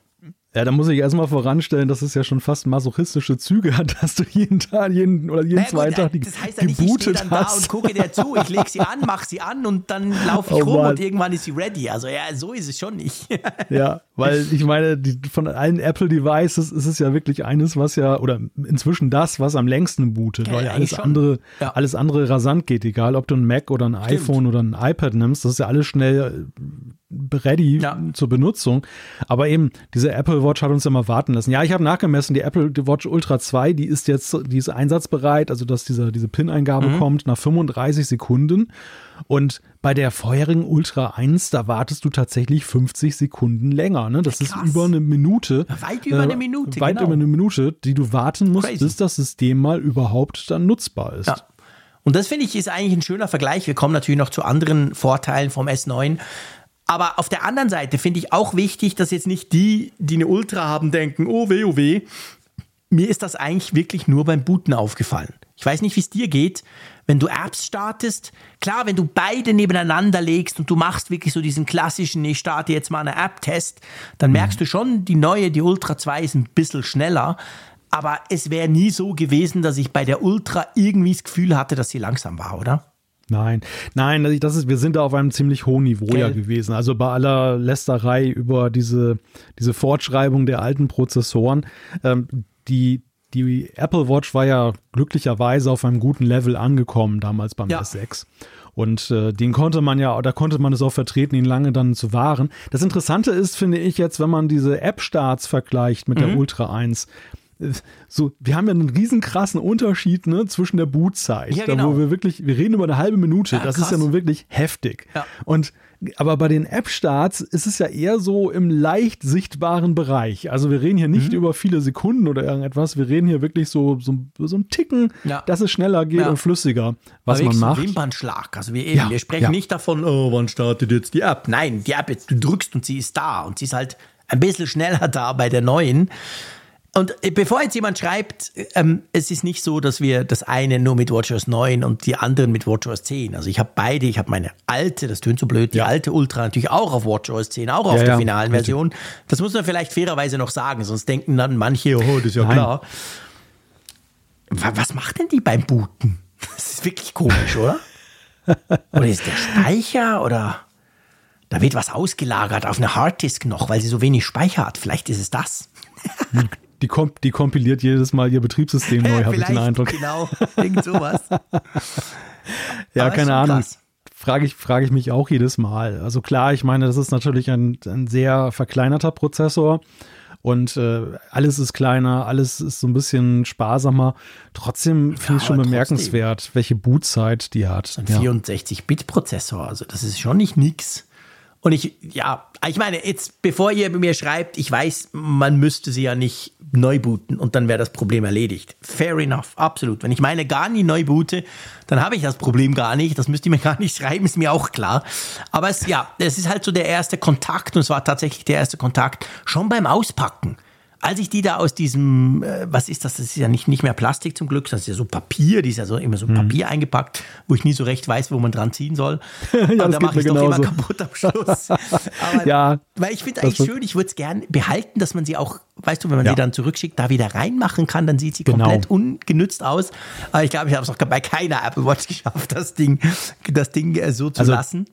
Ja, da muss ich erstmal voranstellen, dass es ja schon fast masochistische Züge hat, dass du jeden Tag, jeden oder jeden naja, zweiten Tag die Das heißt ja nicht, ich stehe dann hast. da und gucke dir zu, ich lege sie an, mache sie an und dann laufe ich oh, rum Mann. und irgendwann ist sie ready. Also ja, so ist es schon nicht. ja, weil ich meine, die, von allen Apple-Devices ist es ja wirklich eines, was ja, oder inzwischen das, was am längsten bootet, ja, weil ja alles andere, ja. alles andere rasant geht, egal ob du ein Mac oder ein Stimmt. iPhone oder ein iPad nimmst, das ist ja alles schnell ready ja. zur Benutzung. Aber eben, diese Apple Watch hat uns ja mal warten lassen. Ja, ich habe nachgemessen, die Apple Watch Ultra 2, die ist jetzt, die ist einsatzbereit, also dass dieser, diese PIN-Eingabe mhm. kommt nach 35 Sekunden. Und bei der vorherigen Ultra 1, da wartest du tatsächlich 50 Sekunden länger. Ne? Das Krass. ist über eine Minute. Weit über eine Minute. Äh, weit genau. über eine Minute, die du warten musst, Crazy. bis das System mal überhaupt dann nutzbar ist. Ja. Und das finde ich ist eigentlich ein schöner Vergleich. Wir kommen natürlich noch zu anderen Vorteilen vom S9. Aber auf der anderen Seite finde ich auch wichtig, dass jetzt nicht die, die eine Ultra haben, denken, oh weh, oh weh. Mir ist das eigentlich wirklich nur beim Booten aufgefallen. Ich weiß nicht, wie es dir geht, wenn du Apps startest. Klar, wenn du beide nebeneinander legst und du machst wirklich so diesen klassischen, ich starte jetzt mal eine App-Test, dann merkst du schon, die neue, die Ultra 2 ist ein bisschen schneller. Aber es wäre nie so gewesen, dass ich bei der Ultra irgendwie das Gefühl hatte, dass sie langsam war, oder? Nein, nein, das ist, wir sind da auf einem ziemlich hohen Niveau Gell. ja gewesen. Also bei aller Lästerei über diese, diese Fortschreibung der alten Prozessoren, ähm, die, die Apple Watch war ja glücklicherweise auf einem guten Level angekommen damals beim ja. S6. Und äh, den konnte man ja, da konnte man es auch vertreten, ihn lange dann zu wahren. Das Interessante ist, finde ich jetzt, wenn man diese App-Starts vergleicht mit mhm. der Ultra 1, so, wir haben ja einen riesen krassen Unterschied ne, zwischen der Bootzeit, ja, genau. da wo wir wirklich, wir reden über eine halbe Minute, ja, das krass. ist ja nun wirklich heftig. Ja. Und aber bei den App-Starts ist es ja eher so im leicht sichtbaren Bereich. Also wir reden hier nicht mhm. über viele Sekunden oder irgendetwas, wir reden hier wirklich so, so, so ein Ticken, ja. dass es schneller geht ja. und flüssiger, was man macht. Wimpernschlag. Also wir, eben, ja. wir sprechen nicht davon, oh, wann startet jetzt die App? Nein, die App, jetzt, du drückst und sie ist da und sie ist halt ein bisschen schneller da bei der neuen. Und äh, bevor jetzt jemand schreibt, ähm, es ist nicht so, dass wir das eine nur mit WatchOS 9 und die anderen mit WatchOS 10. Also ich habe beide, ich habe meine alte, das tönt so blöd, die ja. alte Ultra natürlich auch auf WatchOS 10, auch auf ja, der ja, finalen richtig. Version. Das muss man vielleicht fairerweise noch sagen, sonst denken dann manche, oh, das ist ja Nein. klar. Was macht denn die beim Booten? Das ist wirklich komisch, oder? oder ist der Speicher oder da wird was ausgelagert auf eine Harddisk noch, weil sie so wenig Speicher hat. Vielleicht ist es das. Die, komp die kompiliert jedes Mal ihr Betriebssystem neu, habe ich den Eindruck. Genau, irgend sowas. ja, keine Ahnung. Frage ich, frage ich mich auch jedes Mal. Also klar, ich meine, das ist natürlich ein, ein sehr verkleinerter Prozessor und äh, alles ist kleiner, alles ist so ein bisschen sparsamer. Trotzdem finde ich schon bemerkenswert, welche Bootzeit die hat. Ein ja. 64-Bit-Prozessor, also das ist schon nicht nix. Und ich, ja, ich meine, jetzt, bevor ihr mir schreibt, ich weiß, man müsste sie ja nicht neu booten und dann wäre das Problem erledigt. Fair enough, absolut. Wenn ich meine gar nie neu boote, dann habe ich das Problem gar nicht. Das müsst ihr mir gar nicht schreiben, ist mir auch klar. Aber es, ja, es ist halt so der erste Kontakt und es war tatsächlich der erste Kontakt schon beim Auspacken als ich die da aus diesem, äh, was ist das? Das ist ja nicht, nicht mehr Plastik zum Glück, das ist ja so Papier, die ist ja so immer so mhm. Papier eingepackt, wo ich nie so recht weiß, wo man dran ziehen soll. ja, da mache ich doch immer kaputt am Schluss. Aber, ja, weil ich finde eigentlich schön, ich würde es gern behalten, dass man sie auch, weißt du, wenn man ja. sie dann zurückschickt, da wieder reinmachen kann, dann sieht sie genau. komplett ungenützt aus. Aber ich glaube, ich habe es auch bei keiner Apple Watch geschafft, das Ding, das Ding äh, so zu also, lassen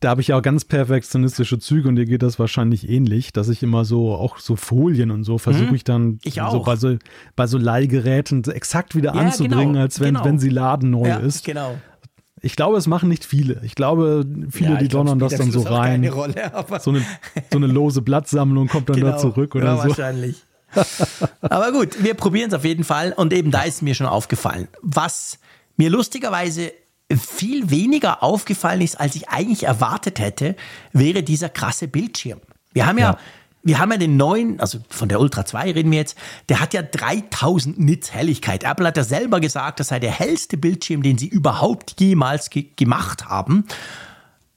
da habe ich ja auch ganz perfektionistische Züge und dir geht das wahrscheinlich ähnlich, dass ich immer so, auch so Folien und so versuche mhm. ich dann ich so bei, so bei so Leihgeräten exakt wieder ja, anzubringen, genau, als wenn, genau. wenn sie ladenneu ja, ist. Genau. Ich glaube, es machen nicht viele. Ich glaube, viele, ja, die donnern das dann so rein. Rolle, so, eine, so eine lose Blattsammlung kommt dann genau, da zurück oder ja, so. Wahrscheinlich. aber gut, wir probieren es auf jeden Fall. Und eben da ist mir schon aufgefallen, was mir lustigerweise viel weniger aufgefallen ist, als ich eigentlich erwartet hätte, wäre dieser krasse Bildschirm. Wir haben ja, ja wir haben ja den neuen, also von der Ultra 2 reden wir jetzt, der hat ja 3000 Nits Helligkeit. Apple hat ja selber gesagt, das sei der hellste Bildschirm, den sie überhaupt jemals ge gemacht haben.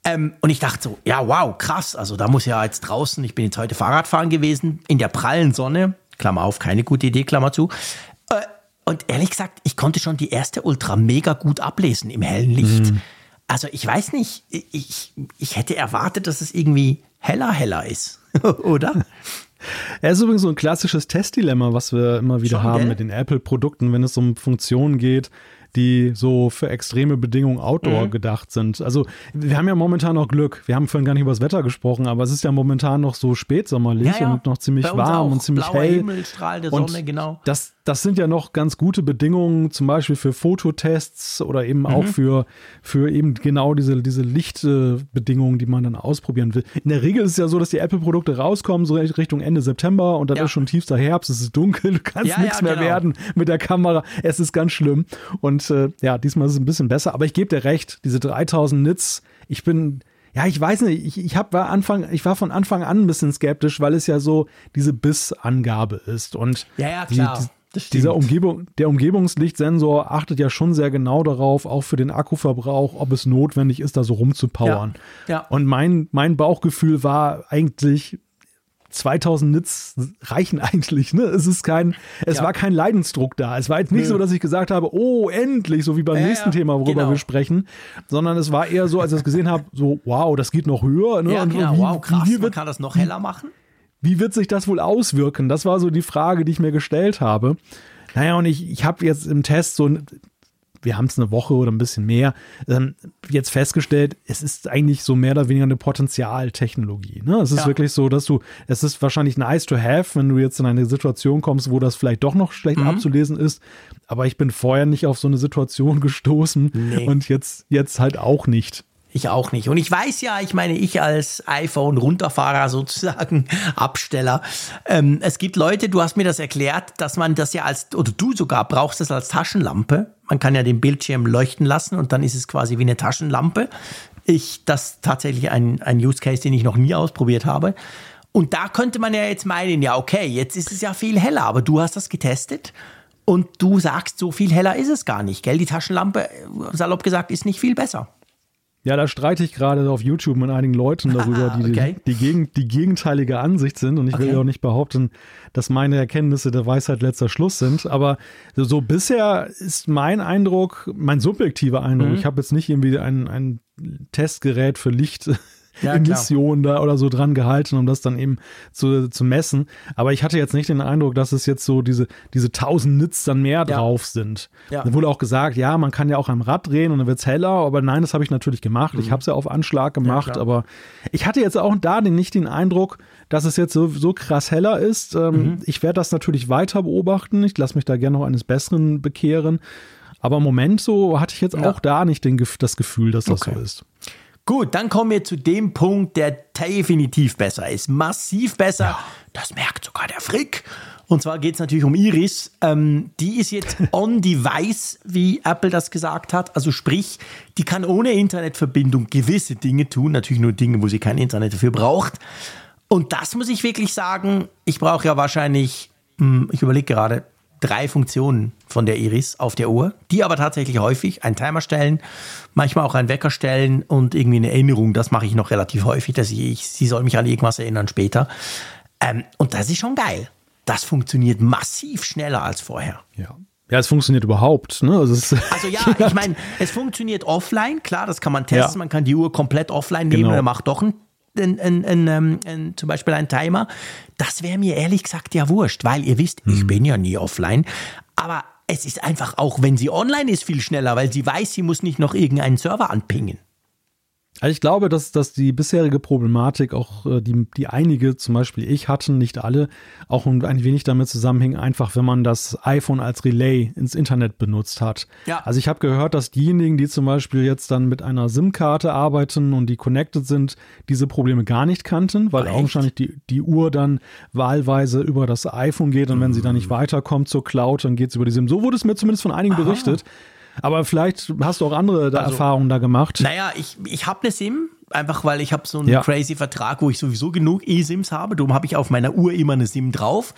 Ähm, und ich dachte so, ja, wow, krass. Also da muss ja jetzt draußen, ich bin jetzt heute Fahrradfahren gewesen, in der prallen Sonne, Klammer auf, keine gute Idee, Klammer zu. Äh, und ehrlich gesagt, ich konnte schon die erste Ultra mega gut ablesen im hellen Licht. Mhm. also ich weiß nicht, ich, ich hätte erwartet, dass es irgendwie heller, heller ist, oder? Er ist übrigens so ein klassisches Testdilemma, was wir immer wieder Schon, haben gell? mit den Apple-Produkten, wenn es um Funktionen geht, die so für extreme Bedingungen Outdoor Mhm. gedacht sind. Also wir haben ja momentan noch Glück. Wir haben vorhin gar nicht über das Wetter gesprochen, aber es ist ja momentan noch so spätsommerlich und noch ziemlich warm und ziemlich Blauer hell. Himmel, Strahl der Und Sonne, genau. Das, das sind ja noch ganz gute Bedingungen, zum Beispiel für Fototests oder eben Mhm. auch für, für eben genau diese, diese Lichtbedingungen, die man dann ausprobieren will. In der Regel ist es ja so, dass die Apple-Produkte rauskommen, so Richtung Ende September und dann Ja. ist schon tiefster Herbst, es ist dunkel, du kannst Ja, ja, nichts mehr genau. werden mit der Kamera. Es ist ganz schlimm. Und äh, ja, diesmal ist es ein bisschen besser, aber ich gebe dir recht, diese 3000 Nits, ich bin ja, ich weiß nicht, ich, ich hab, war Anfang, ich war von Anfang an ein bisschen skeptisch, weil es ja so diese Bissangabe ist. Und Ja, ja, die- klar. die- stimmt. dieser Umgebung, der Umgebungslichtsensor achtet ja schon sehr genau darauf, auch für den Akkuverbrauch, ob es notwendig ist, da so rumzupowern. Ja, ja. Und mein, mein Bauchgefühl war eigentlich, 2000 Nits reichen eigentlich, ne? Es ist kein, es Ja. war kein Leidensdruck da. Es war jetzt nicht Nö. so, dass ich gesagt habe, oh, endlich, so wie beim Ja, nächsten ja, Thema, worüber genau. wir sprechen, sondern es war eher so, als ich es gesehen habe, so, wow, das geht noch höher, ne? ja, Und genau. wie, wow, krass. wie Man wird kann das noch heller machen. wie wird sich das wohl auswirken? Das war so die Frage, die ich mir gestellt habe. Naja, und ich, ich habe jetzt im Test so, wir haben es eine Woche oder ein bisschen mehr, ähm, jetzt festgestellt, es ist eigentlich so mehr oder weniger eine Potenzialtechnologie. Ne? Es ist Ja. wirklich so, dass du, es ist wahrscheinlich nice to have, wenn du jetzt in eine Situation kommst, wo das vielleicht doch noch schlecht abzulesen ist. Aber ich bin vorher nicht auf so eine Situation gestoßen Nee. und jetzt, jetzt halt auch nicht. Ich auch nicht. Und ich weiß ja, ich meine, ich als iPhone-Runterfahrer sozusagen, Absteller, ähm, es gibt Leute, du hast mir das erklärt, dass man das ja als, oder du sogar brauchst das als Taschenlampe. Man kann ja den Bildschirm leuchten lassen und dann ist es quasi wie eine Taschenlampe. Ich, das ist tatsächlich ein, ein Use Case, den ich noch nie ausprobiert habe. Und da könnte man ja jetzt meinen, ja, okay, jetzt ist es ja viel heller, aber du hast das getestet und du sagst, so viel heller ist es gar nicht, gell? Die Taschenlampe, salopp gesagt, ist nicht viel besser. Ja, da streite ich gerade auf YouTube mit einigen Leuten darüber, die Okay. die, gegen, die gegenteilige Ansicht sind. Und ich will Okay. ja auch nicht behaupten, dass meine Erkenntnisse der Weisheit letzter Schluss sind. Aber so, so bisher ist mein Eindruck, mein subjektiver Eindruck, Mhm. ich habe jetzt nicht irgendwie ein, ein Testgerät für Licht. Ja, Emissionen da oder so dran gehalten, um das dann eben zu, zu messen. Aber ich hatte jetzt nicht den Eindruck, dass es jetzt so diese, diese 1000 Nits dann mehr Ja. drauf sind. Ja. Da wurde auch gesagt, ja, man kann ja auch am Rad drehen und dann wird's heller, aber nein, das habe ich natürlich gemacht. Ich habe es ja auf Anschlag gemacht, Mhm. aber ich hatte jetzt auch da den, nicht den Eindruck, dass es jetzt so, so krass heller ist. Ähm, Mhm. Ich werde das natürlich weiter beobachten. Ich lasse mich da gerne noch eines Besseren bekehren. Aber im Moment so hatte ich jetzt Ja. auch da nicht den, das Gefühl, dass das Okay. so ist. Gut, dann kommen wir zu dem Punkt, der definitiv besser ist. Massiv besser. Das merkt sogar der Frick. Und zwar geht es natürlich um Iris. Ähm, die ist jetzt on-device, wie Apple das gesagt hat. Also sprich, die kann ohne Internetverbindung gewisse Dinge tun. Natürlich nur Dinge, wo sie kein Internet dafür braucht. Und das muss ich wirklich sagen. Ich brauche ja wahrscheinlich, hm, ich überlege gerade, drei Funktionen von der Iris auf der Uhr, die aber tatsächlich häufig einen Timer stellen, manchmal auch einen Wecker stellen und irgendwie eine Erinnerung. Das mache ich noch relativ häufig, dass ich, sie soll mich an irgendwas erinnern später. Ähm, und das ist schon geil. Das funktioniert massiv schneller als vorher. Ja. Ja, es funktioniert überhaupt. Ne? Also Also ja, ich meine, es funktioniert offline, klar, das kann man testen. Ja. Man kann die Uhr komplett offline nehmen Genau. und er macht doch ein, ein, ein, ein, ähm, ein, zum Beispiel einen Timer. Das wäre mir ehrlich gesagt ja wurscht, weil ihr wisst, Mhm. ich bin ja nie offline. Aber es ist einfach auch, wenn sie online ist, viel schneller, weil sie weiß, sie muss nicht noch irgendeinen Server anpingen. Also ich glaube, dass, dass die bisherige Problematik, auch äh, die, die einige, zum Beispiel ich hatten, nicht alle, auch ein wenig damit zusammenhängen, einfach wenn man das iPhone als Relay ins Internet benutzt hat. Ja. Also ich habe gehört, dass diejenigen, die zum Beispiel jetzt dann mit einer SIM-Karte arbeiten und die connected sind, diese Probleme gar nicht kannten, weil Echt? augenscheinlich die, die Uhr dann wahlweise über das iPhone geht und wenn sie dann nicht weiterkommt zur Cloud, dann geht es über die SIM. So wurde es mir zumindest von einigen berichtet. Aber vielleicht hast du auch andere da Also, Erfahrungen da gemacht. Naja, ich, ich habe eine SIM, einfach weil ich habe so einen Ja. crazy Vertrag, wo ich sowieso genug eSIMs habe. Darum habe ich auf meiner Uhr immer eine SIM drauf.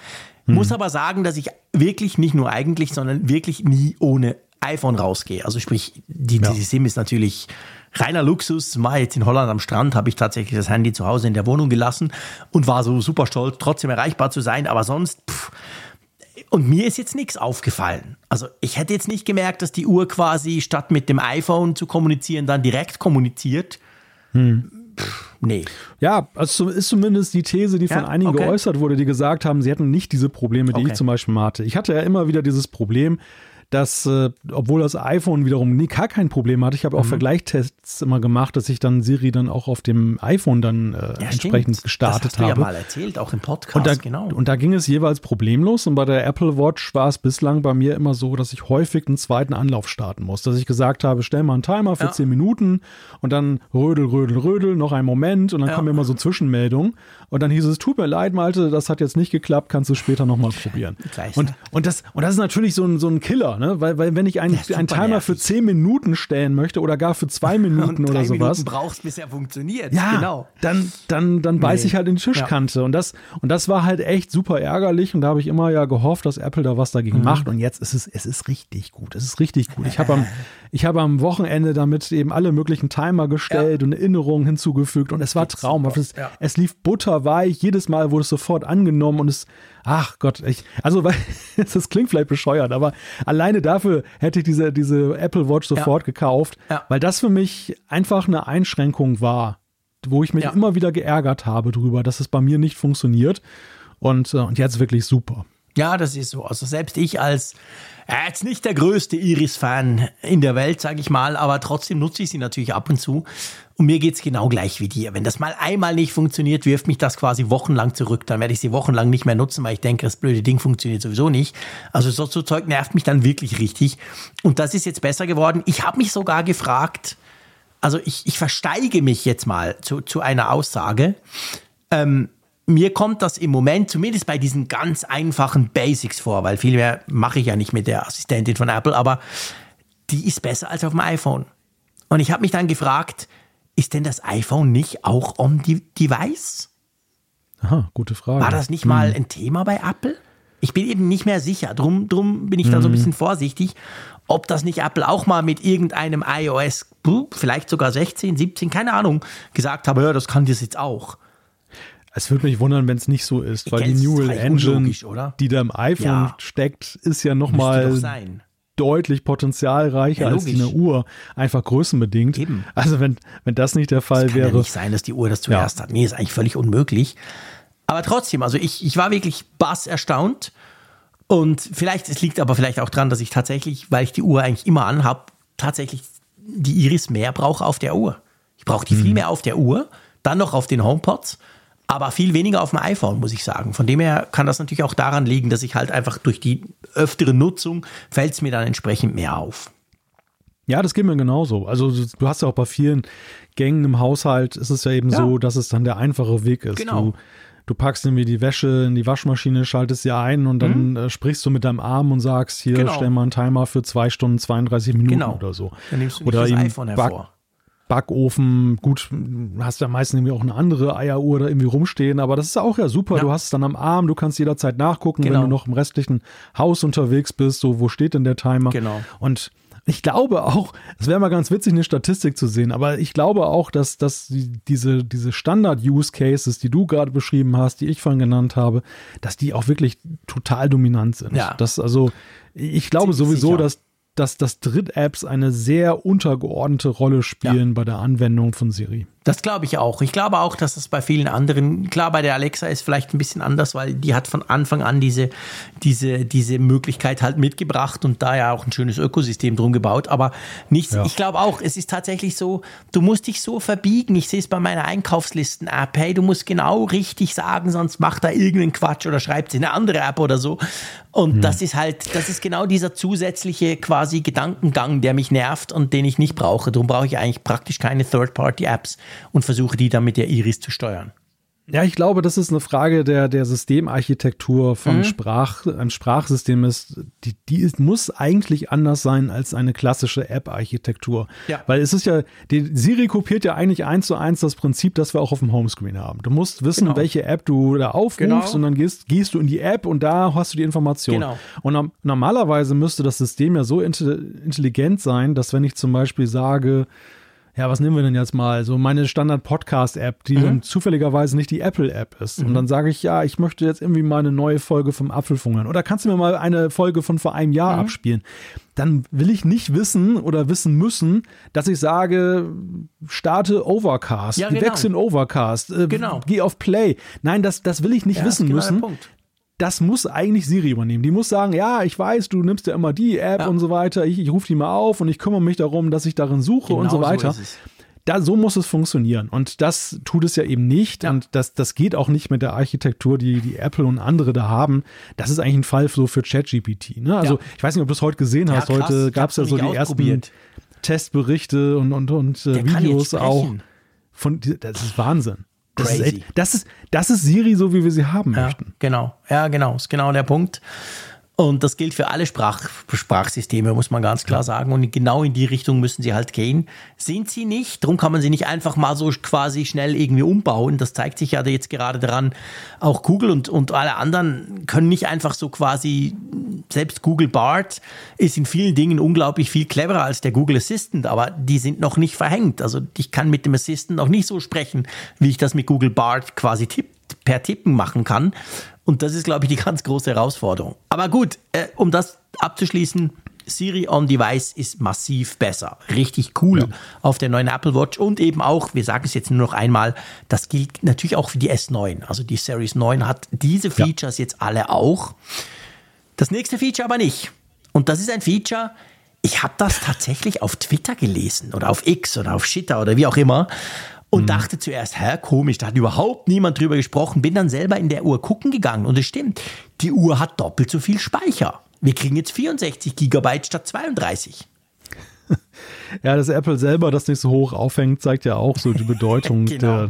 Muss aber sagen, dass ich wirklich nicht nur eigentlich, sondern wirklich nie ohne iPhone rausgehe. Also sprich, die, Ja. die SIM ist natürlich reiner Luxus. Mal jetzt in Holland am Strand habe ich tatsächlich das Handy zu Hause in der Wohnung gelassen und war so super stolz, trotzdem erreichbar zu sein. Aber sonst, pff, und mir ist jetzt nichts aufgefallen. Also ich hätte jetzt nicht gemerkt, dass die Uhr quasi statt mit dem iPhone zu kommunizieren, dann direkt kommuniziert. Hm. Pff, nee. Ja, also ist zumindest die These, die von ja, einigen okay. geäußert wurde, die gesagt haben, sie hätten nicht diese Probleme, die okay. ich zum Beispiel hatte. Ich hatte ja immer wieder dieses Problem, dass, äh, obwohl das iPhone wiederum nie gar kein Problem hatte, ich habe auch mhm. Vergleichstests immer gemacht, dass ich dann Siri dann auch auf dem iPhone dann äh, ja, entsprechend stimmt. gestartet das hast du habe. ja mal erzählt, auch im Podcast, und da, genau. Und da ging es jeweils problemlos und bei der Apple Watch war es bislang bei mir immer so, dass ich häufig einen zweiten Anlauf starten muss, dass ich gesagt habe, stell mal einen Timer für ja. 10 Minuten und dann rödel, rödel, rödel, noch einen Moment und dann ja. kommen immer so Zwischenmeldungen und dann hieß es, tut mir leid, Malte, das hat jetzt nicht geklappt, kannst du später nochmal probieren. Und, und, das, und das ist natürlich so ein, so ein Killer, ne? weil, weil wenn ich einen, einen Timer nervig. für 10 Minuten stellen möchte oder gar für zwei Minuten oder sowas. Minuten brauchst, bis er funktioniert. Ja, genau. Dann, dann, dann beiß nee. ich halt in die Tischkante. Ja. Und, das, und das war halt echt super ärgerlich. Und da habe ich immer ja gehofft, dass Apple da was dagegen mhm. macht. Und jetzt ist es, es ist richtig gut. Es ist richtig gut. Ich habe am, ich habe am Wochenende damit eben alle möglichen Timer gestellt ja. und Erinnerungen hinzugefügt. Und es war traumhaft. Es, ja. es lief butterweich. Jedes Mal wurde es sofort angenommen und es ach Gott, ich, also weil, das klingt vielleicht bescheuert, aber alleine dafür hätte ich diese, diese Apple Watch sofort ja. gekauft, weil das für mich einfach eine Einschränkung war, wo ich mich immer wieder geärgert habe drüber, dass es bei mir nicht funktioniert. Und, äh, und jetzt wirklich super. Ja, das ist so. Also selbst ich als äh, jetzt nicht der größte Iris-Fan in der Welt, sage ich mal, aber trotzdem nutze ich sie natürlich ab und zu. Und mir geht's genau gleich wie dir. Wenn das mal einmal nicht funktioniert, wirft mich das quasi wochenlang zurück. Dann werde ich sie wochenlang nicht mehr nutzen, weil ich denke, das blöde Ding funktioniert sowieso nicht. Also so, so Zeug nervt mich dann wirklich richtig. Und das ist jetzt besser geworden. Ich habe mich sogar gefragt, also ich, ich versteige mich jetzt mal zu, zu einer Aussage. Ähm, mir kommt das im Moment, zumindest bei diesen ganz einfachen Basics vor, weil viel mehr mache ich ja nicht mit der Assistentin von Apple, aber die ist besser als auf dem iPhone. Und ich habe mich dann gefragt, ist denn das iPhone nicht auch on device? Aha, gute Frage. War das nicht hm. mal ein Thema bei Apple? Ich bin eben nicht mehr sicher. Drum, drum bin ich da so ein hm. bisschen vorsichtig, ob das nicht Apple auch mal mit irgendeinem iOS, vielleicht sogar 16, 17, keine Ahnung, gesagt habe, ja, das kann das jetzt auch. Es würde mich wundern, wenn es nicht so ist, weil die Neural Engine, die da im iPhone ja. steckt, ist ja nochmal deutlich potenzialreicher ja, als die eine Uhr, einfach größenbedingt. Eben. Also wenn, wenn das nicht der Fall das wäre. Kann ja nicht sein, dass die Uhr das zuerst ja. hat. Nee, ist eigentlich völlig unmöglich. Aber trotzdem, also ich, ich war wirklich bass erstaunt. Und vielleicht, es liegt aber vielleicht auch daran, dass ich tatsächlich, weil ich die Uhr eigentlich immer anhabe, tatsächlich die Iris mehr brauche auf der Uhr. Ich brauche die mhm. viel mehr auf der Uhr, dann noch auf den HomePods aber viel weniger auf dem iPhone, muss ich sagen. Von dem her kann das natürlich auch daran liegen, dass ich halt einfach durch die öftere Nutzung fällt es mir dann entsprechend mehr auf. Ja, das geht mir genauso. Also du hast ja auch bei vielen Gängen im Haushalt ist es ja eben ja. so, dass es dann der einfache Weg ist. Genau. Du, du packst irgendwie die Wäsche in die Waschmaschine, schaltest sie ein und dann mhm. äh, sprichst du mit deinem Arm und sagst, hier, genau. stell mal einen Timer für zwei Stunden 32 Minuten genau. oder so. Dann nimmst du nicht oder das iPhone hervor. Backofen, gut, hast ja meistens irgendwie auch eine andere Eieruhr da irgendwie rumstehen, aber das ist auch ja super. Ja. Du hast es dann am Arm, du kannst jederzeit nachgucken, genau. wenn du noch im restlichen Haus unterwegs bist, so wo steht denn der Timer? Genau. Und ich glaube auch, es wäre mal ganz witzig, eine Statistik zu sehen, aber ich glaube auch, dass, dass diese, diese Standard-Use-Cases, die du gerade beschrieben hast, die ich vorhin genannt habe, dass die auch wirklich total dominant sind. Ja. Das, also, ich glaube Ziemlich sowieso, sicher. dass dass, dass Dritt-Apps eine sehr untergeordnete Rolle spielen ja. bei der Anwendung von Siri. Das glaube ich auch. Ich glaube auch, dass das bei vielen anderen, klar, bei der Alexa ist vielleicht ein bisschen anders, weil die hat von Anfang an diese, diese, diese Möglichkeit halt mitgebracht und da ja auch ein schönes Ökosystem drum gebaut. Aber nichts, ja. ich glaube auch, es ist tatsächlich so, du musst dich so verbiegen. Ich sehe es bei meiner Einkaufslisten-App. Hey, du musst genau richtig sagen, sonst macht da irgendeinen Quatsch oder schreibt sie eine andere App oder so. Und hm. das ist halt, das ist genau dieser zusätzliche quasi Gedankengang, der mich nervt und den ich nicht brauche. Darum brauche ich eigentlich praktisch keine Third-Party-Apps und versuche die dann mit der Iris zu steuern. Ja, ich glaube, das ist eine Frage der, der Systemarchitektur von mhm. Sprach, ein Sprachsystem ist, die, die ist, muss eigentlich anders sein als eine klassische App-Architektur. Ja. Weil es ist ja, die Siri kopiert ja eigentlich eins zu eins das Prinzip, das wir auch auf dem Homescreen haben. Du musst wissen, genau. welche App du da aufrufst genau. und dann gehst, gehst du in die App und da hast du die Information. Genau. Und normalerweise müsste das System ja so intelligent sein, dass wenn ich zum Beispiel sage, ja, was nehmen wir denn jetzt mal? So meine Standard-Podcast-App, die mhm. dann zufälligerweise nicht die Apple-App ist. Mhm. Und dann sage ich, ja, ich möchte jetzt irgendwie mal eine neue Folge vom Apfelfunk hören. Oder kannst du mir mal eine Folge von vor einem Jahr mhm. abspielen? Dann will ich nicht wissen oder wissen müssen, dass ich sage, starte Overcast, ja, genau. wechsel in Overcast, äh, genau. geh auf Play. Nein, das, das will ich nicht ja, wissen genau müssen das muss eigentlich Siri übernehmen. Die muss sagen, ja, ich weiß, du nimmst ja immer die App ja. und so weiter. Ich, ich rufe die mal auf und ich kümmere mich darum, dass ich darin suche genau und so weiter. So da, so muss es funktionieren. Und das tut es ja eben nicht. Ja. Und das, das geht auch nicht mit der Architektur, die, die Apple und andere da haben. Das ist eigentlich ein Fall so für ChatGPT. Ne? Also, ja. ich weiß nicht, ob du es heute gesehen hast. Ja, heute gab es ja so die ersten Testberichte und, und, und äh, Videos auch. Von, das ist Wahnsinn. Das Crazy. Ist, das, ist, das ist Siri so, wie wir sie haben ja, möchten. Genau, ja, genau, ist genau der Punkt. Und das gilt für alle Sprach Sprachsysteme, muss man ganz klar sagen. Und genau in die Richtung müssen sie halt gehen. Sind sie nicht, darum kann man sie nicht einfach mal so quasi schnell irgendwie umbauen. Das zeigt sich ja jetzt gerade daran. Auch Google und, und alle anderen können nicht einfach so quasi, selbst Google Bart ist in vielen Dingen unglaublich viel cleverer als der Google Assistant, aber die sind noch nicht verhängt. Also ich kann mit dem Assistant noch nicht so sprechen, wie ich das mit Google Bart quasi tipp, per Tippen machen kann. Und das ist, glaube ich, die ganz große Herausforderung. Aber gut, äh, um das abzuschließen, Siri on Device ist massiv besser. Richtig cool ja. auf der neuen Apple Watch und eben auch, wir sagen es jetzt nur noch einmal, das gilt natürlich auch für die S9. Also die Series 9 hat diese Features ja. jetzt alle auch. Das nächste Feature aber nicht. Und das ist ein Feature, ich habe das tatsächlich auf Twitter gelesen oder auf X oder auf Shitter oder wie auch immer und mhm. dachte zuerst, hä, komisch, da hat überhaupt niemand drüber gesprochen. Bin dann selber in der Uhr gucken gegangen und es stimmt, die Uhr hat doppelt so viel Speicher. Wir kriegen jetzt 64 Gigabyte statt 32. Ja, dass Apple selber das nicht so hoch aufhängt, zeigt ja auch so die Bedeutung genau. der,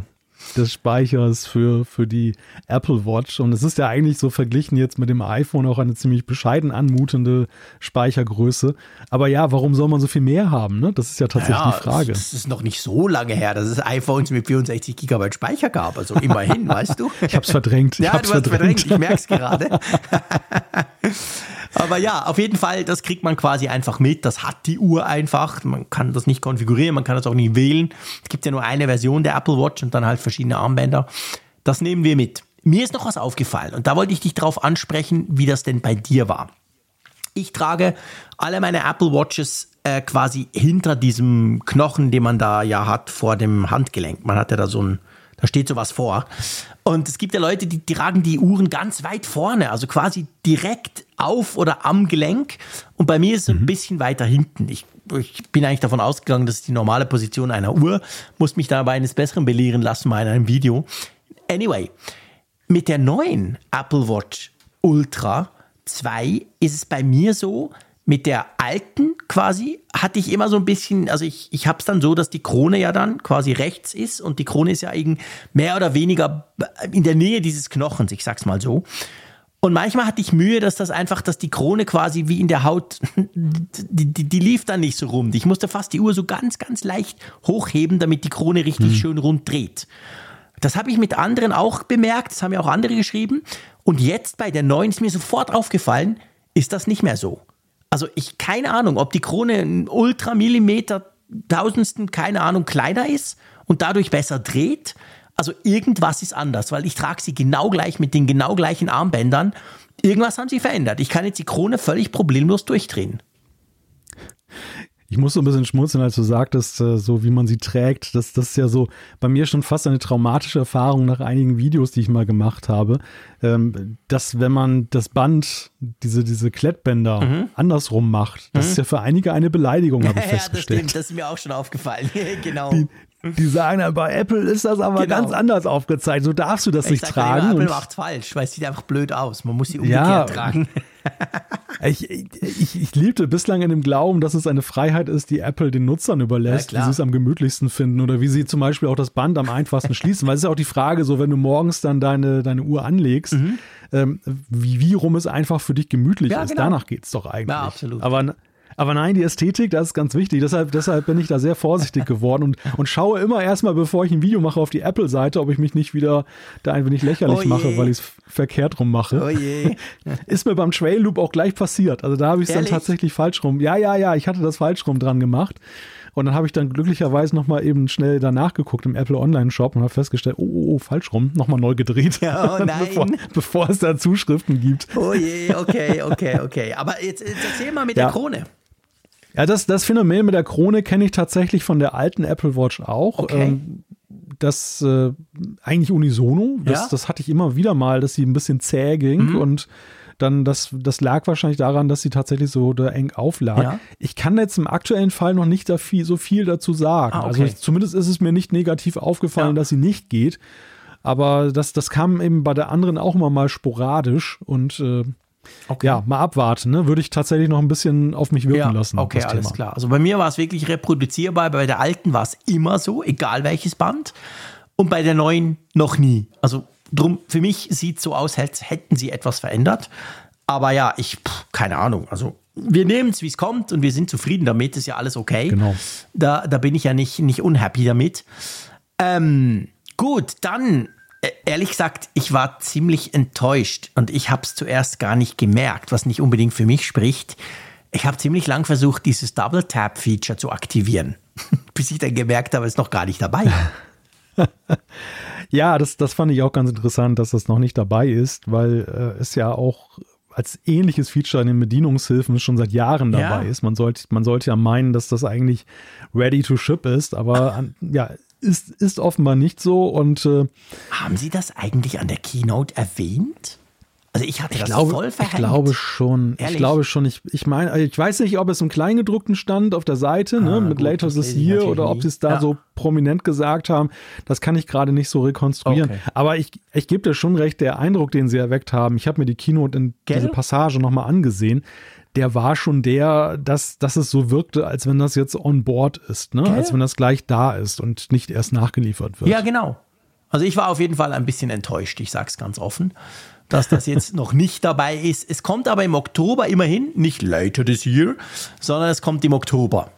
des Speichers für, für die Apple Watch. Und es ist ja eigentlich so verglichen jetzt mit dem iPhone auch eine ziemlich bescheiden anmutende Speichergröße. Aber ja, warum soll man so viel mehr haben? Ne? Das ist ja tatsächlich ja, die Frage. Es ist noch nicht so lange her, dass es iPhones mit 64 Gigabyte Speicher gab. Also immerhin, weißt du? Ich hab's verdrängt. Ich ja, hab's du hast verdrängt. verdrängt. Ich merk's gerade. Aber ja, auf jeden Fall, das kriegt man quasi einfach mit. Das hat die Uhr einfach. Man kann das nicht konfigurieren, man kann das auch nicht wählen. Es gibt ja nur eine Version der Apple Watch und dann halt verschiedene Armbänder. Das nehmen wir mit. Mir ist noch was aufgefallen und da wollte ich dich drauf ansprechen, wie das denn bei dir war. Ich trage alle meine Apple Watches äh, quasi hinter diesem Knochen, den man da ja hat vor dem Handgelenk. Man hat ja da so ein, da steht sowas vor. Und es gibt ja Leute, die tragen die Uhren ganz weit vorne, also quasi direkt auf oder am Gelenk. Und bei mir ist es mhm. ein bisschen weiter hinten. Ich, ich, bin eigentlich davon ausgegangen, das ist die normale Position einer Uhr, muss mich dabei eines Besseren belehren lassen, mal in einem Video. Anyway, mit der neuen Apple Watch Ultra 2 ist es bei mir so, mit der alten quasi hatte ich immer so ein bisschen, also ich, ich habe es dann so, dass die Krone ja dann quasi rechts ist und die Krone ist ja eben mehr oder weniger in der Nähe dieses Knochens, ich sag's mal so. Und manchmal hatte ich Mühe, dass das einfach, dass die Krone quasi wie in der Haut, die, die, die lief dann nicht so rund. Ich musste fast die Uhr so ganz, ganz leicht hochheben, damit die Krone richtig mhm. schön rund dreht. Das habe ich mit anderen auch bemerkt, das haben ja auch andere geschrieben. Und jetzt bei der neuen ist mir sofort aufgefallen, ist das nicht mehr so. Also ich keine Ahnung, ob die Krone ein Ultramillimeter Tausendsten, keine Ahnung, kleiner ist und dadurch besser dreht. Also irgendwas ist anders, weil ich trage sie genau gleich mit den genau gleichen Armbändern. Irgendwas haben sie verändert. Ich kann jetzt die Krone völlig problemlos durchdrehen. Ich muss so ein bisschen schmunzeln, als du sagtest, äh, so wie man sie trägt. Das, das ist ja so bei mir schon fast eine traumatische Erfahrung nach einigen Videos, die ich mal gemacht habe, ähm, dass wenn man das Band, diese, diese Klettbänder mhm. andersrum macht, das mhm. ist ja für einige eine Beleidigung, habe ich ja, festgestellt. Das, stimmt, das ist mir auch schon aufgefallen. genau. Die, die sagen, bei Apple ist das aber genau. ganz anders aufgezeigt. So darfst du das ich nicht tragen. Immer, Apple macht falsch, weil es sieht einfach blöd aus. Man muss sie umgekehrt ja, tragen. ich, ich, ich lebte bislang in dem Glauben, dass es eine Freiheit ist, die Apple den Nutzern überlässt, ja, wie sie es am gemütlichsten finden oder wie sie zum Beispiel auch das Band am einfachsten schließen. Weil es ist ja auch die Frage, so wenn du morgens dann deine, deine Uhr anlegst, mhm. ähm, wie, wie rum es einfach für dich gemütlich ja, ist. Genau. Danach geht es doch eigentlich. Ja, absolut. Aber aber nein, die Ästhetik, das ist ganz wichtig. Deshalb, deshalb bin ich da sehr vorsichtig geworden und, und schaue immer erstmal, bevor ich ein Video mache, auf die Apple-Seite, ob ich mich nicht wieder da ein wenig lächerlich oh mache, weil ich es verkehrt rum mache. Oh je. ist mir beim Trail Loop auch gleich passiert. Also da habe ich es dann tatsächlich falsch rum. Ja, ja, ja, ich hatte das falsch rum dran gemacht. Und dann habe ich dann glücklicherweise nochmal eben schnell danach geguckt im Apple Online Shop und habe festgestellt, oh, oh, oh, falsch rum, nochmal neu gedreht. Ja, oh nein. bevor, bevor es da Zuschriften gibt. Oh je, okay, okay, okay. Aber jetzt, jetzt erzähl mal mit Ja. der Krone. Ja, das, das Phänomen mit der Krone kenne ich tatsächlich von der alten Apple Watch auch. Okay. Ähm, das äh, eigentlich unisono. Das, Ja. das hatte ich immer wieder mal, dass sie ein bisschen zäh ging Mhm. und dann das, das lag wahrscheinlich daran, dass sie tatsächlich so da eng auflag. Ja. Ich kann jetzt im aktuellen Fall noch nicht da viel, so viel dazu sagen. Ah, okay. Also ich, zumindest ist es mir nicht negativ aufgefallen, Ja. dass sie nicht geht. Aber das, das kam eben bei der anderen auch immer mal sporadisch und äh, Okay. ja, mal abwarten. Ne? Würde ich tatsächlich noch ein bisschen auf mich wirken Ja, lassen. okay, alles Thema. klar. Also bei mir war es wirklich reproduzierbar, bei der alten war es immer so, egal welches Band. Und bei der neuen noch nie. Also drum, für mich sieht es so aus, als hätten sie etwas verändert. Aber ja, ich, pff, keine Ahnung. Also wir nehmen es, wie es kommt und wir sind zufrieden damit, ist ja alles okay. Genau. Da, da bin ich ja nicht, nicht unhappy damit. Ähm, gut, dann, ehrlich gesagt, ich war ziemlich enttäuscht und ich habe es zuerst gar nicht gemerkt, was nicht unbedingt für mich spricht. Ich habe ziemlich lang versucht, dieses Double Tap Feature zu aktivieren, bis ich dann gemerkt habe, es ist noch gar nicht dabei. Ja, das, das fand ich auch ganz interessant, dass das noch nicht dabei ist, weil äh, es ja auch als ähnliches Feature in den Bedienungshilfen schon seit Jahren Ja. dabei ist. Man sollte, man sollte ja meinen, dass das eigentlich ready to ship ist, aber an, ja, ist, ist offenbar nicht so und äh, Haben Sie das eigentlich an der Keynote erwähnt? Also ich hatte ich das glaube, voll ich verhängt. glaube schon, Ehrlich? ich glaube schon, ich, ich meine, ich weiß nicht, ob es im Kleingedruckten stand auf der Seite, ne, Ah, mit gut, Later this ich year oder ob sie es da Ja. so prominent gesagt haben, das kann ich gerade nicht so rekonstruieren. Okay. Aber ich, ich gebe dir schon recht, der Eindruck, den sie erweckt haben, ich habe mir die Keynote in Gell? diese Passage nochmal angesehen, der war schon der, dass, dass es so wirkte, als wenn das jetzt on board ist, ne? Gell? als wenn das gleich da ist und nicht erst nachgeliefert wird. Ja, genau. Also ich war auf jeden Fall ein bisschen enttäuscht, ich sag's ganz offen, dass das jetzt noch nicht dabei ist. Es kommt aber im Oktober immerhin, nicht later this year, sondern es kommt im Oktober.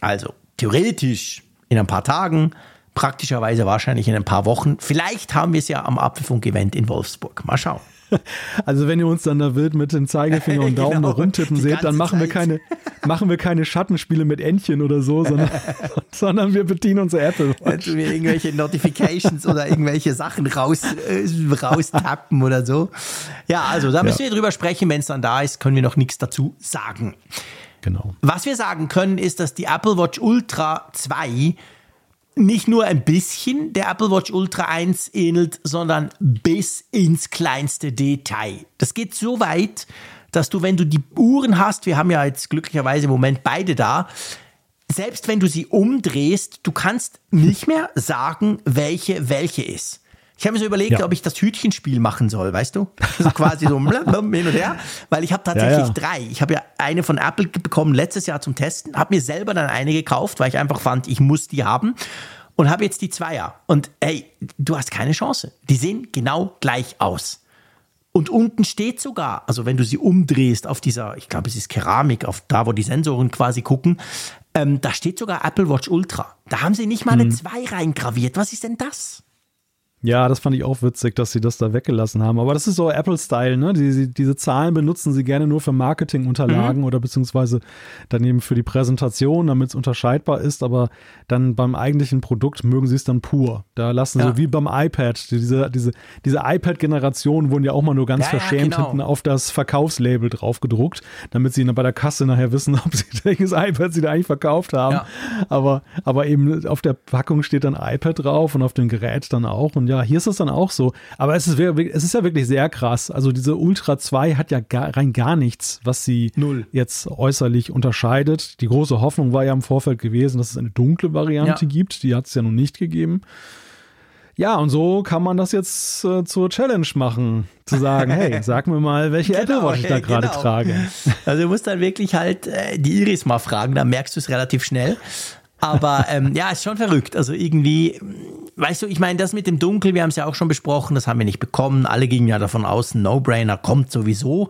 Also theoretisch in ein paar Tagen, praktischerweise wahrscheinlich in ein paar Wochen. Vielleicht haben wir es ja am Apfelfunk-Event in Wolfsburg. Mal schauen. Also wenn ihr uns dann da wild mit dem Zeigefinger und Daumen Genau, rumtippen seht, dann machen wir keine, machen wir keine Schattenspiele mit Entchen oder so, sondern, sondern wir bedienen unsere Apple Wenn Watch. du mir irgendwelche Notifications oder irgendwelche Sachen raus, äh, raustappen oder so. Ja, also da müssen wir drüber sprechen. Wenn es dann da ist, können wir noch nichts dazu sagen. Genau. Was wir sagen können, ist, dass die Apple Watch Ultra 2 nicht nur ein bisschen der Apple Watch Ultra 1 ähnelt, sondern bis ins kleinste Detail. Das geht so weit, dass du, wenn du die Uhren hast, wir haben ja jetzt glücklicherweise im Moment beide da, selbst wenn du sie umdrehst, du kannst nicht mehr sagen, welche welche ist. Ich habe mir so überlegt, Ja. ob ich das Hütchenspiel machen soll, weißt du? So quasi so hin und her, weil ich habe tatsächlich Ja, ja. drei. Ich habe ja eine von Apple bekommen letztes Jahr zum Testen, habe mir selber dann eine gekauft, weil ich einfach fand, ich muss die haben und habe jetzt die Zweier. Und hey, du hast keine Chance. Die sehen genau gleich aus. Und unten steht sogar, also wenn du sie umdrehst auf dieser, ich glaube, es ist Keramik, auf da, wo die Sensoren quasi gucken, ähm, da steht sogar Apple Watch Ultra. Da haben sie nicht mal eine 2 reingraviert. Was ist denn das? Ja, das fand ich auch witzig, dass sie das da weggelassen haben. Aber das ist so Apple-Style, ne? Die, die, diese Zahlen benutzen sie gerne nur für Marketingunterlagen Mhm. oder beziehungsweise dann eben für die Präsentation, damit es unterscheidbar ist. Aber dann beim eigentlichen Produkt mögen sie es dann pur. Da lassen Ja. sie, wie beim iPad, diese, diese, diese iPad-Generation wurden ja auch mal nur ganz Ja, ja, verschämt genau. hinten auf das Verkaufslabel drauf gedruckt, damit sie dann bei der Kasse nachher wissen, ob sie welches iPad sie da eigentlich verkauft haben. Ja. Aber, aber eben auf der Packung steht dann iPad drauf und auf dem Gerät dann auch. Und ja, hier ist es dann auch so. Aber es ist, es ist ja wirklich sehr krass. Also diese Ultra 2 hat ja gar, rein gar nichts, was sie Null. jetzt äußerlich unterscheidet. Die große Hoffnung war ja im Vorfeld gewesen, dass es eine dunkle Variante Ja. gibt. Die hat es ja nun nicht gegeben. Ja, und so kann man das jetzt äh, zur Challenge machen, zu sagen, hey, sag mir mal, welche Apple Watch ich da gerade genau. trage. Also du musst dann wirklich halt äh, die Iris mal fragen, dann merkst du es relativ schnell. Aber ähm, ja, ist schon verrückt. Also irgendwie, weißt du, ich meine, das mit dem Dunkel, wir haben es ja auch schon besprochen, das haben wir nicht bekommen. Alle gingen ja davon aus, No-Brainer kommt sowieso.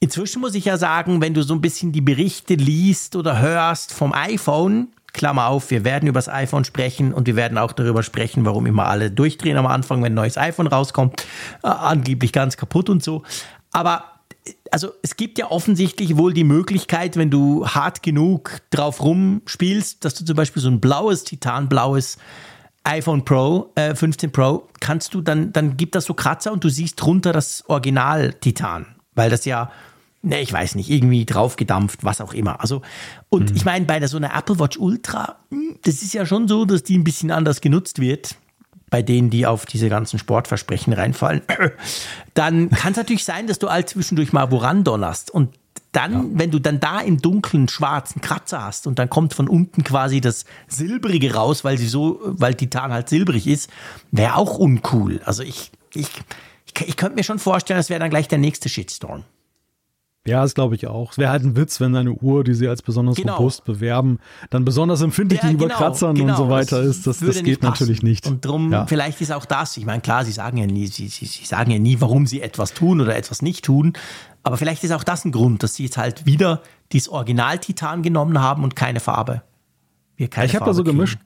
Inzwischen muss ich ja sagen, wenn du so ein bisschen die Berichte liest oder hörst vom iPhone, Klammer auf, wir werden über das iPhone sprechen und wir werden auch darüber sprechen, warum immer alle durchdrehen am Anfang, wenn ein neues iPhone rauskommt. Äh, angeblich ganz kaputt und so. Aber also es gibt ja offensichtlich wohl die Möglichkeit, wenn du hart genug drauf rumspielst, dass du zum Beispiel so ein blaues, titanblaues iPhone Pro, äh, 15 Pro, kannst du dann, dann gibt das so Kratzer und du siehst drunter das Original Titan, weil das ja, ne, ich weiß nicht, irgendwie draufgedampft, was auch immer. Also, und mhm. ich meine, bei der, so einer Apple Watch Ultra, hm, das ist ja schon so, dass die ein bisschen anders genutzt wird bei denen, die auf diese ganzen Sportversprechen reinfallen, dann kann es natürlich sein, dass du all zwischendurch mal woran donnerst. Und dann, ja. wenn du dann da im dunklen schwarzen Kratzer hast und dann kommt von unten quasi das Silbrige raus, weil sie so, weil Titan halt silbrig ist, wäre auch uncool. Also ich, ich, ich, ich könnte mir schon vorstellen, das wäre dann gleich der nächste Shitstorm. Ja, das glaube ich auch. Es wäre halt ein Witz, wenn eine Uhr, die sie als besonders genau. robust bewerben, dann besonders empfindlich ja, gegenüber genau, Kratzern genau. und so weiter das ist. Das, das geht natürlich nicht. Und drum, ja. vielleicht ist auch das, ich meine, klar, sie sagen ja nie, sie, sie, sie sagen ja nie, warum sie etwas tun oder etwas nicht tun. Aber vielleicht ist auch das ein Grund, dass sie jetzt halt wieder dieses Original-Titan genommen haben und keine Farbe. Wir keine ich habe da so gemischt,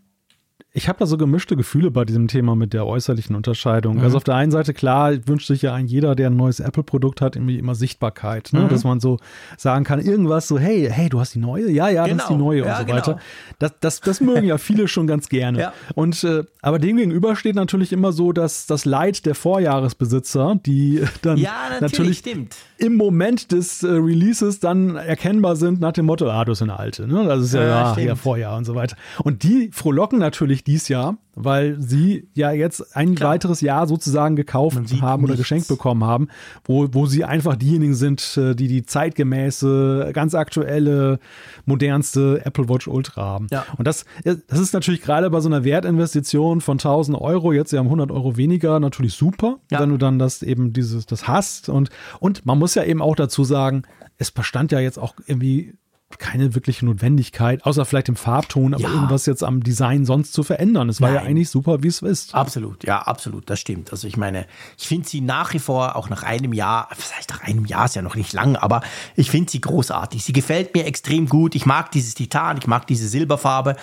ich habe da so gemischte Gefühle bei diesem Thema mit der äußerlichen Unterscheidung. Mhm. Also auf der einen Seite, klar, wünscht sich ja ein jeder, der ein neues Apple-Produkt hat, irgendwie immer Sichtbarkeit, ne? Mhm. dass man so sagen kann, irgendwas so, hey, hey, du hast die neue? Ja, ja, genau. das ist die genau. neue ja, und so weiter. Genau. Das, das, das mögen ja viele schon ganz gerne. Ja. Und äh, aber dem gegenüber steht natürlich immer so, dass das Leid der Vorjahresbesitzer, die dann ja, natürlich, natürlich im Moment des äh, Releases dann erkennbar sind nach dem Motto, ah, du bist eine alte, ne? Das ist ja, ja, ja Vorjahr und so weiter. Und die frohlocken natürlich dies Jahr, weil sie ja jetzt ein Klar. weiteres Jahr sozusagen gekauft haben oder geschenkt bekommen haben, wo, wo sie einfach diejenigen sind, äh, die die zeitgemäße, ganz aktuelle, modernste Apple Watch Ultra haben. Ja. Und das, das ist natürlich gerade bei so einer Wertinvestition von 1000 Euro, jetzt ja 100 Euro weniger, natürlich super, ja. wenn du dann das eben dieses, das hast. Und, und man muss ja eben auch dazu sagen, es bestand ja jetzt auch irgendwie keine wirkliche Notwendigkeit, außer vielleicht im Farbton, aber ja. irgendwas jetzt am Design sonst zu verändern. Es war Nein. ja eigentlich super, wie es ist. Absolut, ja, absolut, das stimmt. Also ich meine, ich finde sie nach wie vor, auch nach einem Jahr, heißt nach einem Jahr, ist ja noch nicht lang, aber ich finde sie großartig. Sie gefällt mir extrem gut. Ich mag dieses Titan, ich mag diese Silberfarbe.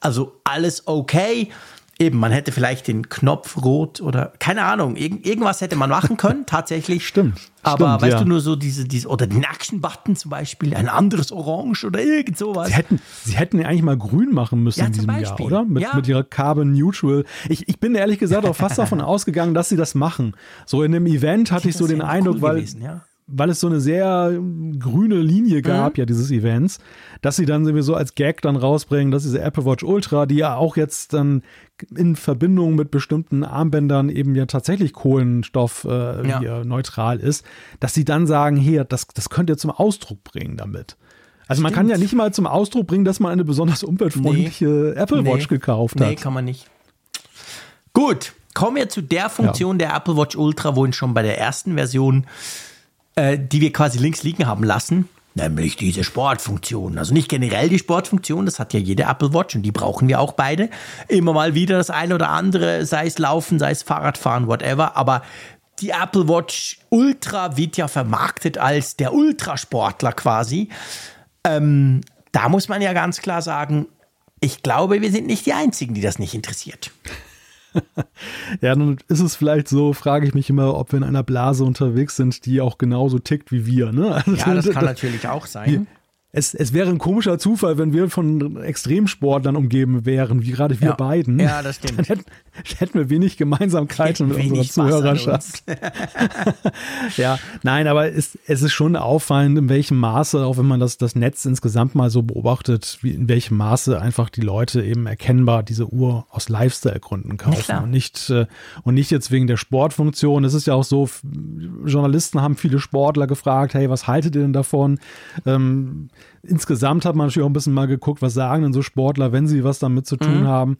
Also alles okay eben, man hätte vielleicht den Knopf rot oder keine Ahnung, irg irgendwas hätte man machen können, tatsächlich. Stimmt. Aber stimmt, weißt ja. du, nur so diese, diese, oder den Action-Button zum Beispiel, ein anderes Orange oder irgend sowas. Sie hätten, sie hätten eigentlich mal grün machen müssen ja, in diesem Beispiel. Jahr, oder? Mit, ja. mit ihrer Carbon Neutral. Ich, ich bin ehrlich gesagt auch fast davon ausgegangen, dass sie das machen. So in dem Event hatte ich, ich so den Eindruck, cool weil. Gewesen, ja weil es so eine sehr grüne Linie gab, mhm. ja, dieses Events, dass sie dann sowieso als Gag dann rausbringen, dass diese Apple Watch Ultra, die ja auch jetzt dann in Verbindung mit bestimmten Armbändern eben ja tatsächlich Kohlenstoff äh, ja. neutral ist, dass sie dann sagen, hier, das, das könnt ihr zum Ausdruck bringen damit. Also Stimmt. man kann ja nicht mal zum Ausdruck bringen, dass man eine besonders umweltfreundliche nee. Apple Watch nee. gekauft hat. Nee, kann man nicht. Gut, kommen wir zu der Funktion ja. der Apple Watch Ultra, wo schon bei der ersten Version äh, die wir quasi links liegen haben lassen. Nämlich diese Sportfunktion. Also nicht generell die Sportfunktion, das hat ja jede Apple Watch und die brauchen wir auch beide. Immer mal wieder das eine oder andere, sei es Laufen, sei es Fahrradfahren, whatever. Aber die Apple Watch Ultra wird ja vermarktet als der Ultrasportler quasi. Ähm, da muss man ja ganz klar sagen, ich glaube, wir sind nicht die Einzigen, die das nicht interessiert. ja, nun ist es vielleicht so, frage ich mich immer, ob wir in einer Blase unterwegs sind, die auch genauso tickt wie wir. Ne? Also, ja, das kann natürlich auch sein es, es wäre ein komischer Zufall, wenn wir von Extremsportlern umgeben wären, wie gerade wir ja. beiden. Ja, das stimmt. Dann hätten, hätten wir wenig Gemeinsamkeiten mit unserer Zuhörerschaft. ja, nein, aber es, es ist schon auffallend, in welchem Maße, auch wenn man das, das Netz insgesamt mal so beobachtet, wie, in welchem Maße einfach die Leute eben erkennbar diese Uhr aus Lifestyle-Gründen kaufen ja, und nicht, äh, und nicht jetzt wegen der Sportfunktion. Es ist ja auch so, Journalisten haben viele Sportler gefragt, hey, was haltet ihr denn davon? Ähm, insgesamt hat man natürlich auch ein bisschen mal geguckt, was sagen denn so Sportler, wenn sie was damit zu tun mhm. haben.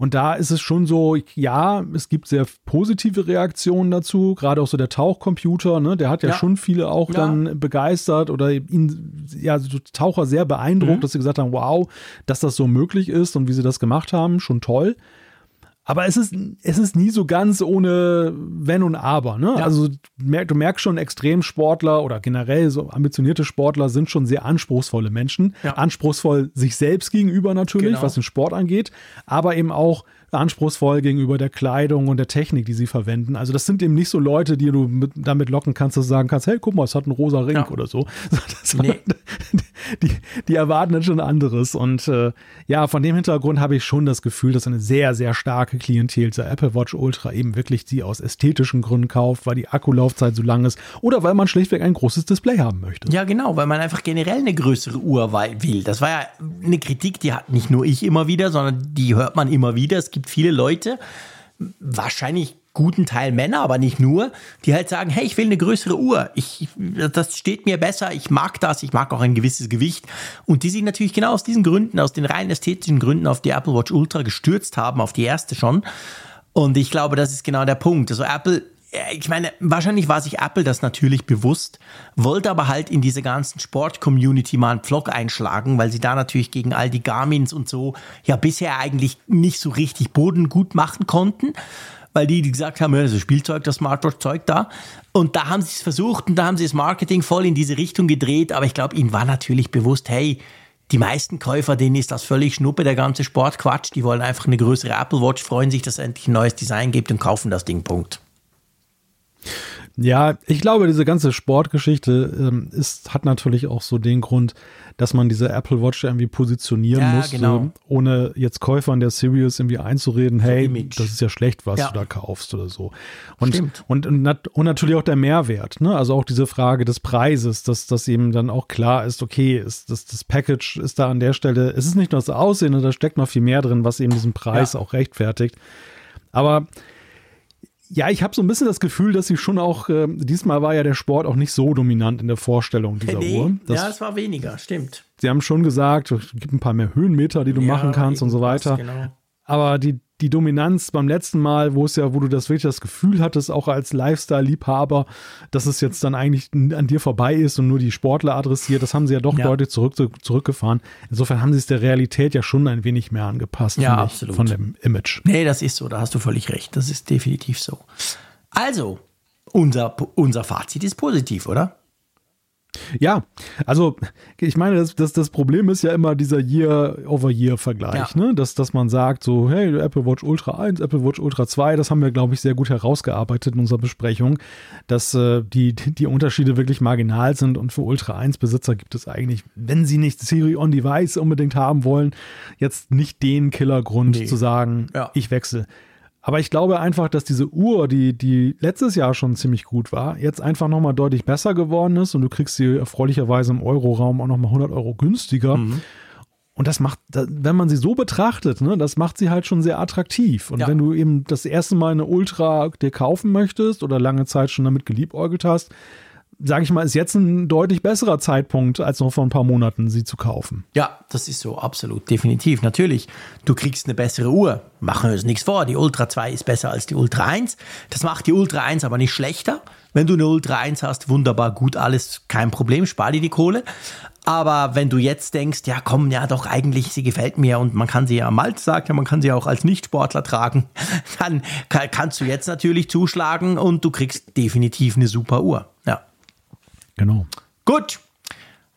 Und da ist es schon so, ja, es gibt sehr positive Reaktionen dazu, gerade auch so der Tauchcomputer, ne, der hat ja, ja. schon viele auch ja. dann begeistert oder ihn, ja, so Taucher sehr beeindruckt, mhm. dass sie gesagt haben, wow, dass das so möglich ist und wie sie das gemacht haben, schon toll. Aber es ist, es ist nie so ganz ohne Wenn und Aber. Ne? Ja. Also du merkst schon, Extremsportler oder generell so ambitionierte Sportler sind schon sehr anspruchsvolle Menschen. Ja. Anspruchsvoll sich selbst gegenüber natürlich, genau. was den Sport angeht, aber eben auch anspruchsvoll gegenüber der Kleidung und der Technik, die sie verwenden. Also das sind eben nicht so Leute, die du mit, damit locken kannst, dass du sagen kannst, hey, guck mal, es hat einen rosa Ring ja. oder so. Nee. Die, die, erwarten dann schon anderes. Und äh, ja, von dem Hintergrund habe ich schon das Gefühl, dass eine sehr, sehr starke Klientel zur Apple Watch Ultra eben wirklich die aus ästhetischen Gründen kauft, weil die Akkulaufzeit so lang ist oder weil man schlichtweg ein großes Display haben möchte. Ja, genau, weil man einfach generell eine größere Uhr will. Das war ja eine Kritik, die hat nicht nur ich immer wieder, sondern die hört man immer wieder. Es gibt gibt viele Leute, wahrscheinlich guten Teil Männer, aber nicht nur, die halt sagen, hey, ich will eine größere Uhr. Ich, das steht mir besser, ich mag das, ich mag auch ein gewisses Gewicht. Und die sich natürlich genau aus diesen Gründen, aus den rein ästhetischen Gründen auf die Apple Watch Ultra gestürzt haben, auf die erste schon. Und ich glaube, das ist genau der Punkt. Also Apple ich meine, wahrscheinlich war sich Apple das natürlich bewusst, wollte aber halt in diese ganzen Sport-Community mal einen Vlog einschlagen, weil sie da natürlich gegen all die Garmins und so ja bisher eigentlich nicht so richtig Boden gut machen konnten, weil die, die gesagt haben, ja, das Spielzeug, das Smartwatch-Zeug da. Und da haben sie es versucht und da haben sie das Marketing voll in diese Richtung gedreht, aber ich glaube, ihnen war natürlich bewusst, hey, die meisten Käufer, denen ist das völlig schnuppe, der ganze Sportquatsch. Die wollen einfach eine größere Apple Watch, freuen sich, dass es endlich ein neues Design gibt und kaufen das Ding. Punkt. Ja, ich glaube, diese ganze Sportgeschichte ähm, ist, hat natürlich auch so den Grund, dass man diese Apple Watch irgendwie positionieren ja, muss, genau. ohne jetzt Käufern der Series irgendwie einzureden, hey, Image. das ist ja schlecht, was ja. du da kaufst oder so. Und, Stimmt. und, und, und natürlich auch der Mehrwert, ne? Also auch diese Frage des Preises, dass das eben dann auch klar ist, okay, ist, das, das Package ist da an der Stelle, es ist nicht nur das Aussehen, da steckt noch viel mehr drin, was eben diesen Preis ja. auch rechtfertigt. Aber ja, ich habe so ein bisschen das Gefühl, dass sie schon auch, äh, diesmal war ja der Sport auch nicht so dominant in der Vorstellung dieser nee, Uhr. ja, es war weniger, stimmt. Sie haben schon gesagt, es gibt ein paar mehr Höhenmeter, die du ja, machen kannst und so weiter. Genau. Aber die, die Dominanz beim letzten Mal, wo es ja, wo du das wirklich das Gefühl hattest, auch als Lifestyle-Liebhaber, dass es jetzt dann eigentlich an dir vorbei ist und nur die Sportler adressiert, das haben sie ja doch ja. deutlich zurück, zurückgefahren. Insofern haben sie es der Realität ja schon ein wenig mehr angepasst, ja, absolut. von dem Image. Nee, das ist so, da hast du völlig recht. Das ist definitiv so. Also, unser, unser Fazit ist positiv, oder? Ja, also ich meine, das, das, das Problem ist ja immer dieser Year-over-Year-Vergleich, ja. ne? dass, dass man sagt, so, hey, Apple Watch Ultra 1, Apple Watch Ultra 2, das haben wir, glaube ich, sehr gut herausgearbeitet in unserer Besprechung, dass äh, die, die Unterschiede wirklich marginal sind und für Ultra 1-Besitzer gibt es eigentlich, wenn sie nicht Siri on Device unbedingt haben wollen, jetzt nicht den Killergrund nee. zu sagen, ja. ich wechsle. Aber ich glaube einfach, dass diese Uhr, die, die letztes Jahr schon ziemlich gut war, jetzt einfach nochmal deutlich besser geworden ist und du kriegst sie erfreulicherweise im Euroraum auch nochmal 100 Euro günstiger. Mhm. Und das macht, wenn man sie so betrachtet, ne, das macht sie halt schon sehr attraktiv. Und ja. wenn du eben das erste Mal eine Ultra dir kaufen möchtest oder lange Zeit schon damit geliebäugelt hast, sage ich mal, ist jetzt ein deutlich besserer Zeitpunkt, als noch vor ein paar Monaten sie zu kaufen. Ja, das ist so, absolut, definitiv. Natürlich, du kriegst eine bessere Uhr. Machen wir uns nichts vor. Die Ultra 2 ist besser als die Ultra 1. Das macht die Ultra 1 aber nicht schlechter. Wenn du eine Ultra 1 hast, wunderbar, gut, alles, kein Problem, spar dir die Kohle. Aber wenn du jetzt denkst, ja komm, ja doch, eigentlich, sie gefällt mir und man kann sie ja, Malt sagt ja, man kann sie auch als Nichtsportler tragen, dann kannst du jetzt natürlich zuschlagen und du kriegst definitiv eine super Uhr. Genau. Gut.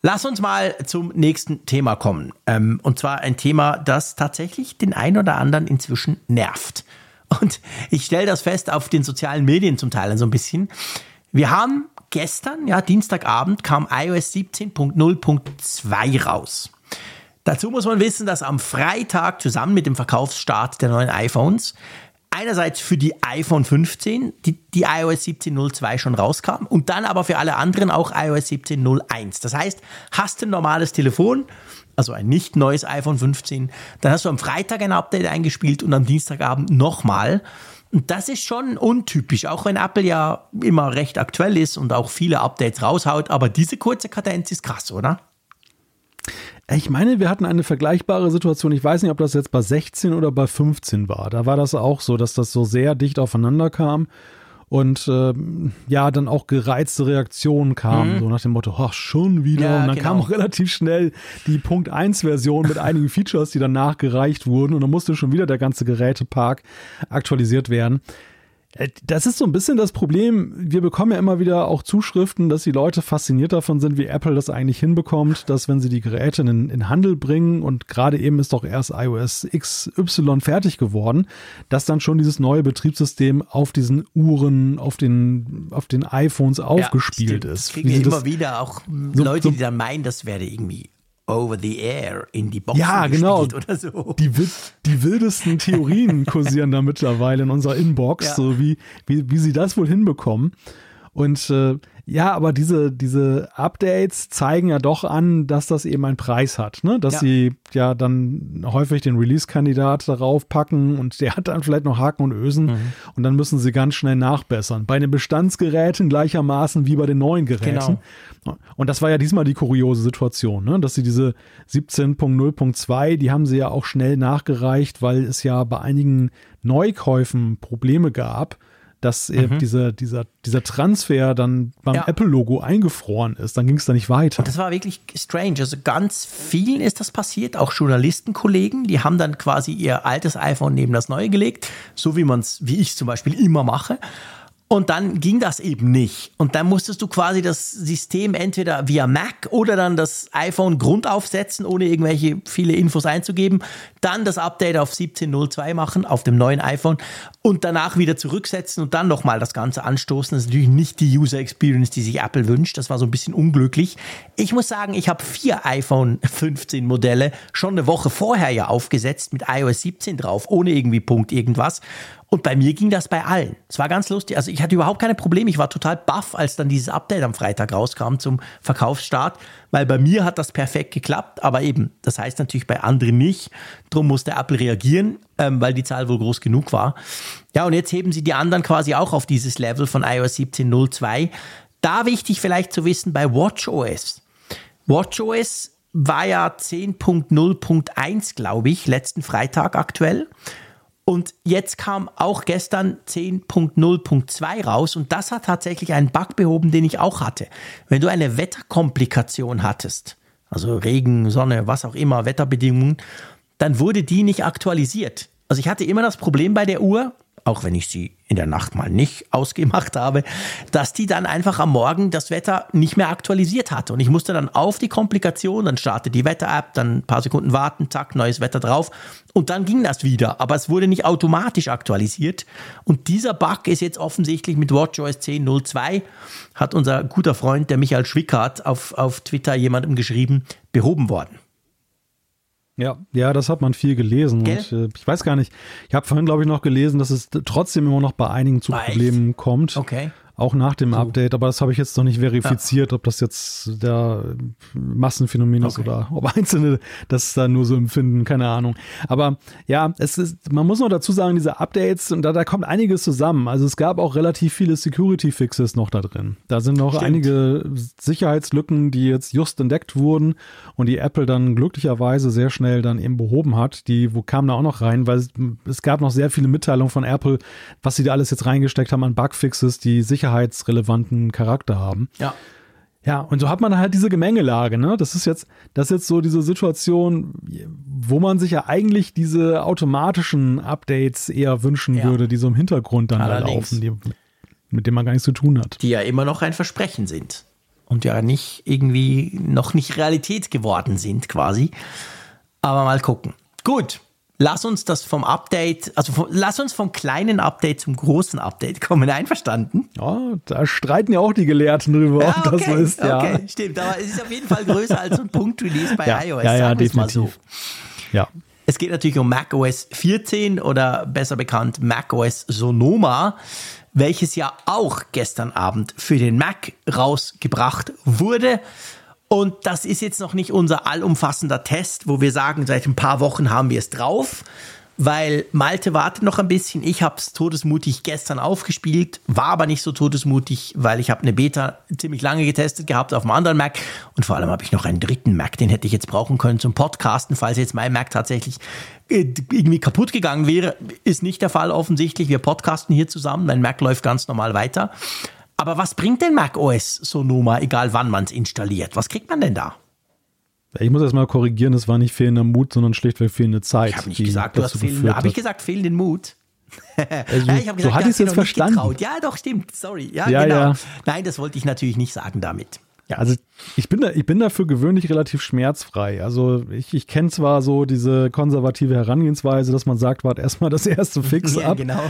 Lass uns mal zum nächsten Thema kommen. Ähm, und zwar ein Thema, das tatsächlich den einen oder anderen inzwischen nervt. Und ich stelle das fest auf den sozialen Medien zum Teil so ein bisschen. Wir haben gestern, ja, Dienstagabend, kam iOS 17.0.2 raus. Dazu muss man wissen, dass am Freitag zusammen mit dem Verkaufsstart der neuen iPhones einerseits für die iPhone 15, die, die iOS 17.02 schon rauskam und dann aber für alle anderen auch iOS 17.01. Das heißt, hast du ein normales Telefon, also ein nicht neues iPhone 15, dann hast du am Freitag ein Update eingespielt und am Dienstagabend nochmal. Und das ist schon untypisch, auch wenn Apple ja immer recht aktuell ist und auch viele Updates raushaut, aber diese kurze Kadenz ist krass, oder? Ich meine, wir hatten eine vergleichbare Situation. Ich weiß nicht, ob das jetzt bei 16 oder bei 15 war. Da war das auch so, dass das so sehr dicht aufeinander kam. und äh, ja, dann auch gereizte Reaktionen kamen, mhm. so nach dem Motto, ach, schon wieder. Ja, und dann genau. kam auch relativ schnell die Punkt 1 Version mit einigen Features, die dann nachgereicht wurden und dann musste schon wieder der ganze Gerätepark aktualisiert werden. Äh, das ist so ein bisschen das Problem. Wir bekommen ja immer wieder auch Zuschriften, dass die Leute fasziniert davon sind, wie Apple das eigentlich hinbekommt, dass wenn sie die Geräte in, in Handel bringen und gerade eben ist doch erst iOS XY fertig geworden, dass dann schon dieses neue Betriebssystem auf diesen Uhren, auf den, auf den iPhones aufgespielt ja, ist. Das kriegen wir immer wieder auch so, Leute, so, die dann meinen, das werde irgendwie over the air in die Box ja, genau. oder so. Die, die wildesten Theorien kursieren da mittlerweile in unserer Inbox, ja. so wie, wie, wie sie das wohl hinbekommen. Und äh, ja, aber diese, diese Updates zeigen ja doch an, dass das eben einen Preis hat, ne? Dass ja. sie ja dann häufig den Release-Kandidat darauf packen und der hat dann vielleicht noch Haken und Ösen mhm. und dann müssen sie ganz schnell nachbessern. Bei den Bestandsgeräten gleichermaßen wie bei den neuen Geräten. Genau. Und das war ja diesmal die kuriose Situation, ne? Dass sie diese 17.0.2, die haben sie ja auch schnell nachgereicht, weil es ja bei einigen Neukäufen Probleme gab dass mhm. dieser, dieser, dieser Transfer dann beim ja. Apple-Logo eingefroren ist. Dann ging es da nicht weiter. Und das war wirklich strange. Also ganz vielen ist das passiert, auch Journalistenkollegen, die haben dann quasi ihr altes iPhone neben das neue gelegt, so wie man es, wie ich zum Beispiel immer mache. Und dann ging das eben nicht. Und dann musstest du quasi das System entweder via Mac oder dann das iPhone grundaufsetzen, ohne irgendwelche viele Infos einzugeben. Dann das Update auf 17.02 machen, auf dem neuen iPhone. Und danach wieder zurücksetzen und dann nochmal das Ganze anstoßen. Das ist natürlich nicht die User Experience, die sich Apple wünscht. Das war so ein bisschen unglücklich. Ich muss sagen, ich habe vier iPhone 15 Modelle schon eine Woche vorher ja aufgesetzt mit iOS 17 drauf, ohne irgendwie Punkt irgendwas. Und bei mir ging das bei allen. Es war ganz lustig. Also ich hatte überhaupt keine Probleme. Ich war total baff, als dann dieses Update am Freitag rauskam zum Verkaufsstart, weil bei mir hat das perfekt geklappt. Aber eben, das heißt natürlich bei anderen nicht. Drum musste Apple reagieren, ähm, weil die Zahl wohl groß genug war. Ja, und jetzt heben sie die anderen quasi auch auf dieses Level von iOS 17.02. Da wichtig vielleicht zu wissen bei WatchOS. WatchOS war ja 10.0.1, glaube ich, letzten Freitag aktuell. Und jetzt kam auch gestern 10.0.2 raus und das hat tatsächlich einen Bug behoben, den ich auch hatte. Wenn du eine Wetterkomplikation hattest, also Regen, Sonne, was auch immer, Wetterbedingungen, dann wurde die nicht aktualisiert. Also ich hatte immer das Problem bei der Uhr, auch wenn ich sie in der Nacht mal nicht ausgemacht habe, dass die dann einfach am Morgen das Wetter nicht mehr aktualisiert hatte. Und ich musste dann auf die Komplikation, dann startet die Wetter-App, dann ein paar Sekunden warten, zack, neues Wetter drauf. Und dann ging das wieder. Aber es wurde nicht automatisch aktualisiert. Und dieser Bug ist jetzt offensichtlich mit WatchOS 10.02, hat unser guter Freund, der Michael Schwickert, auf, auf Twitter jemandem geschrieben, behoben worden. Ja, ja, das hat man viel gelesen. Und, äh, ich weiß gar nicht, ich habe vorhin, glaube ich, noch gelesen, dass es trotzdem immer noch bei einigen zu Problemen kommt. Okay auch nach dem Update, aber das habe ich jetzt noch nicht verifiziert, ja. ob das jetzt der Massenphänomen ist okay. oder ob Einzelne das da nur so empfinden, keine Ahnung. Aber ja, es ist, man muss noch dazu sagen, diese Updates, und da, da kommt einiges zusammen. Also es gab auch relativ viele Security-Fixes noch da drin. Da sind noch Stimmt. einige Sicherheitslücken, die jetzt just entdeckt wurden und die Apple dann glücklicherweise sehr schnell dann eben behoben hat. Die, wo kamen da auch noch rein, weil es, es gab noch sehr viele Mitteilungen von Apple, was sie da alles jetzt reingesteckt haben an Bugfixes, die sicher sicherheitsrelevanten Charakter haben. Ja. Ja, und so hat man halt diese Gemengelage, ne? Das ist jetzt, das ist jetzt so diese Situation, wo man sich ja eigentlich diese automatischen Updates eher wünschen ja. würde, die so im Hintergrund dann da laufen, die, mit denen man gar nichts zu tun hat. Die ja immer noch ein Versprechen sind. Und ja nicht irgendwie noch nicht Realität geworden sind, quasi. Aber mal gucken. Gut, lass uns das vom Update, also vom, lass uns vom kleinen Update zum großen Update kommen. Einverstanden? Ja, da streiten ja auch die Gelehrten drüber, ja, ob das so ist. Ja. Okay, stimmt. Aber es ist auf jeden Fall größer als ein Punkt-Release bei ja, iOS. Ja, ja, definitiv. So. Ja. Es geht natürlich um macOS 14 oder besser bekannt macOS Sonoma, welches ja auch gestern Abend für den Mac rausgebracht wurde. Und das ist jetzt noch nicht unser allumfassender Test, wo wir sagen, seit ein paar Wochen haben wir es drauf, weil Malte wartet noch ein bisschen. Ich habe es todesmutig gestern aufgespielt, war aber nicht so todesmutig, weil ich habe eine Beta ziemlich lange getestet gehabt auf einem anderen Mac und vor allem habe ich noch einen dritten Mac, den hätte ich jetzt brauchen können zum Podcasten, falls jetzt mein Mac tatsächlich äh, irgendwie kaputt gegangen wäre. Ist nicht der Fall offensichtlich. Wir podcasten hier zusammen. Mein Mac läuft ganz normal weiter. Aber was bringt denn Mac OS Sonoma, egal wann man es installiert? Was kriegt man denn da? Ich muss erst mal korrigieren, es war nicht fehlender Mut, sondern schlichtweg fehlende Zeit. Ich habe nicht gesagt, du hast fehlende, habe ich gesagt, fehlenden Mut? Also, ja, ich gesagt, so hatte ich es jetzt verstanden. Ja, doch, stimmt, sorry. Ja, ja genau. Ja. Nein, das wollte ich natürlich nicht sagen damit. Ja. Also ich bin da, ich bin da für gewöhnlich relativ schmerzfrei. Also ich, ich kenne zwar so diese konservative Herangehensweise, dass man sagt, wart erstmal das erste Fix ja, ab. Genau.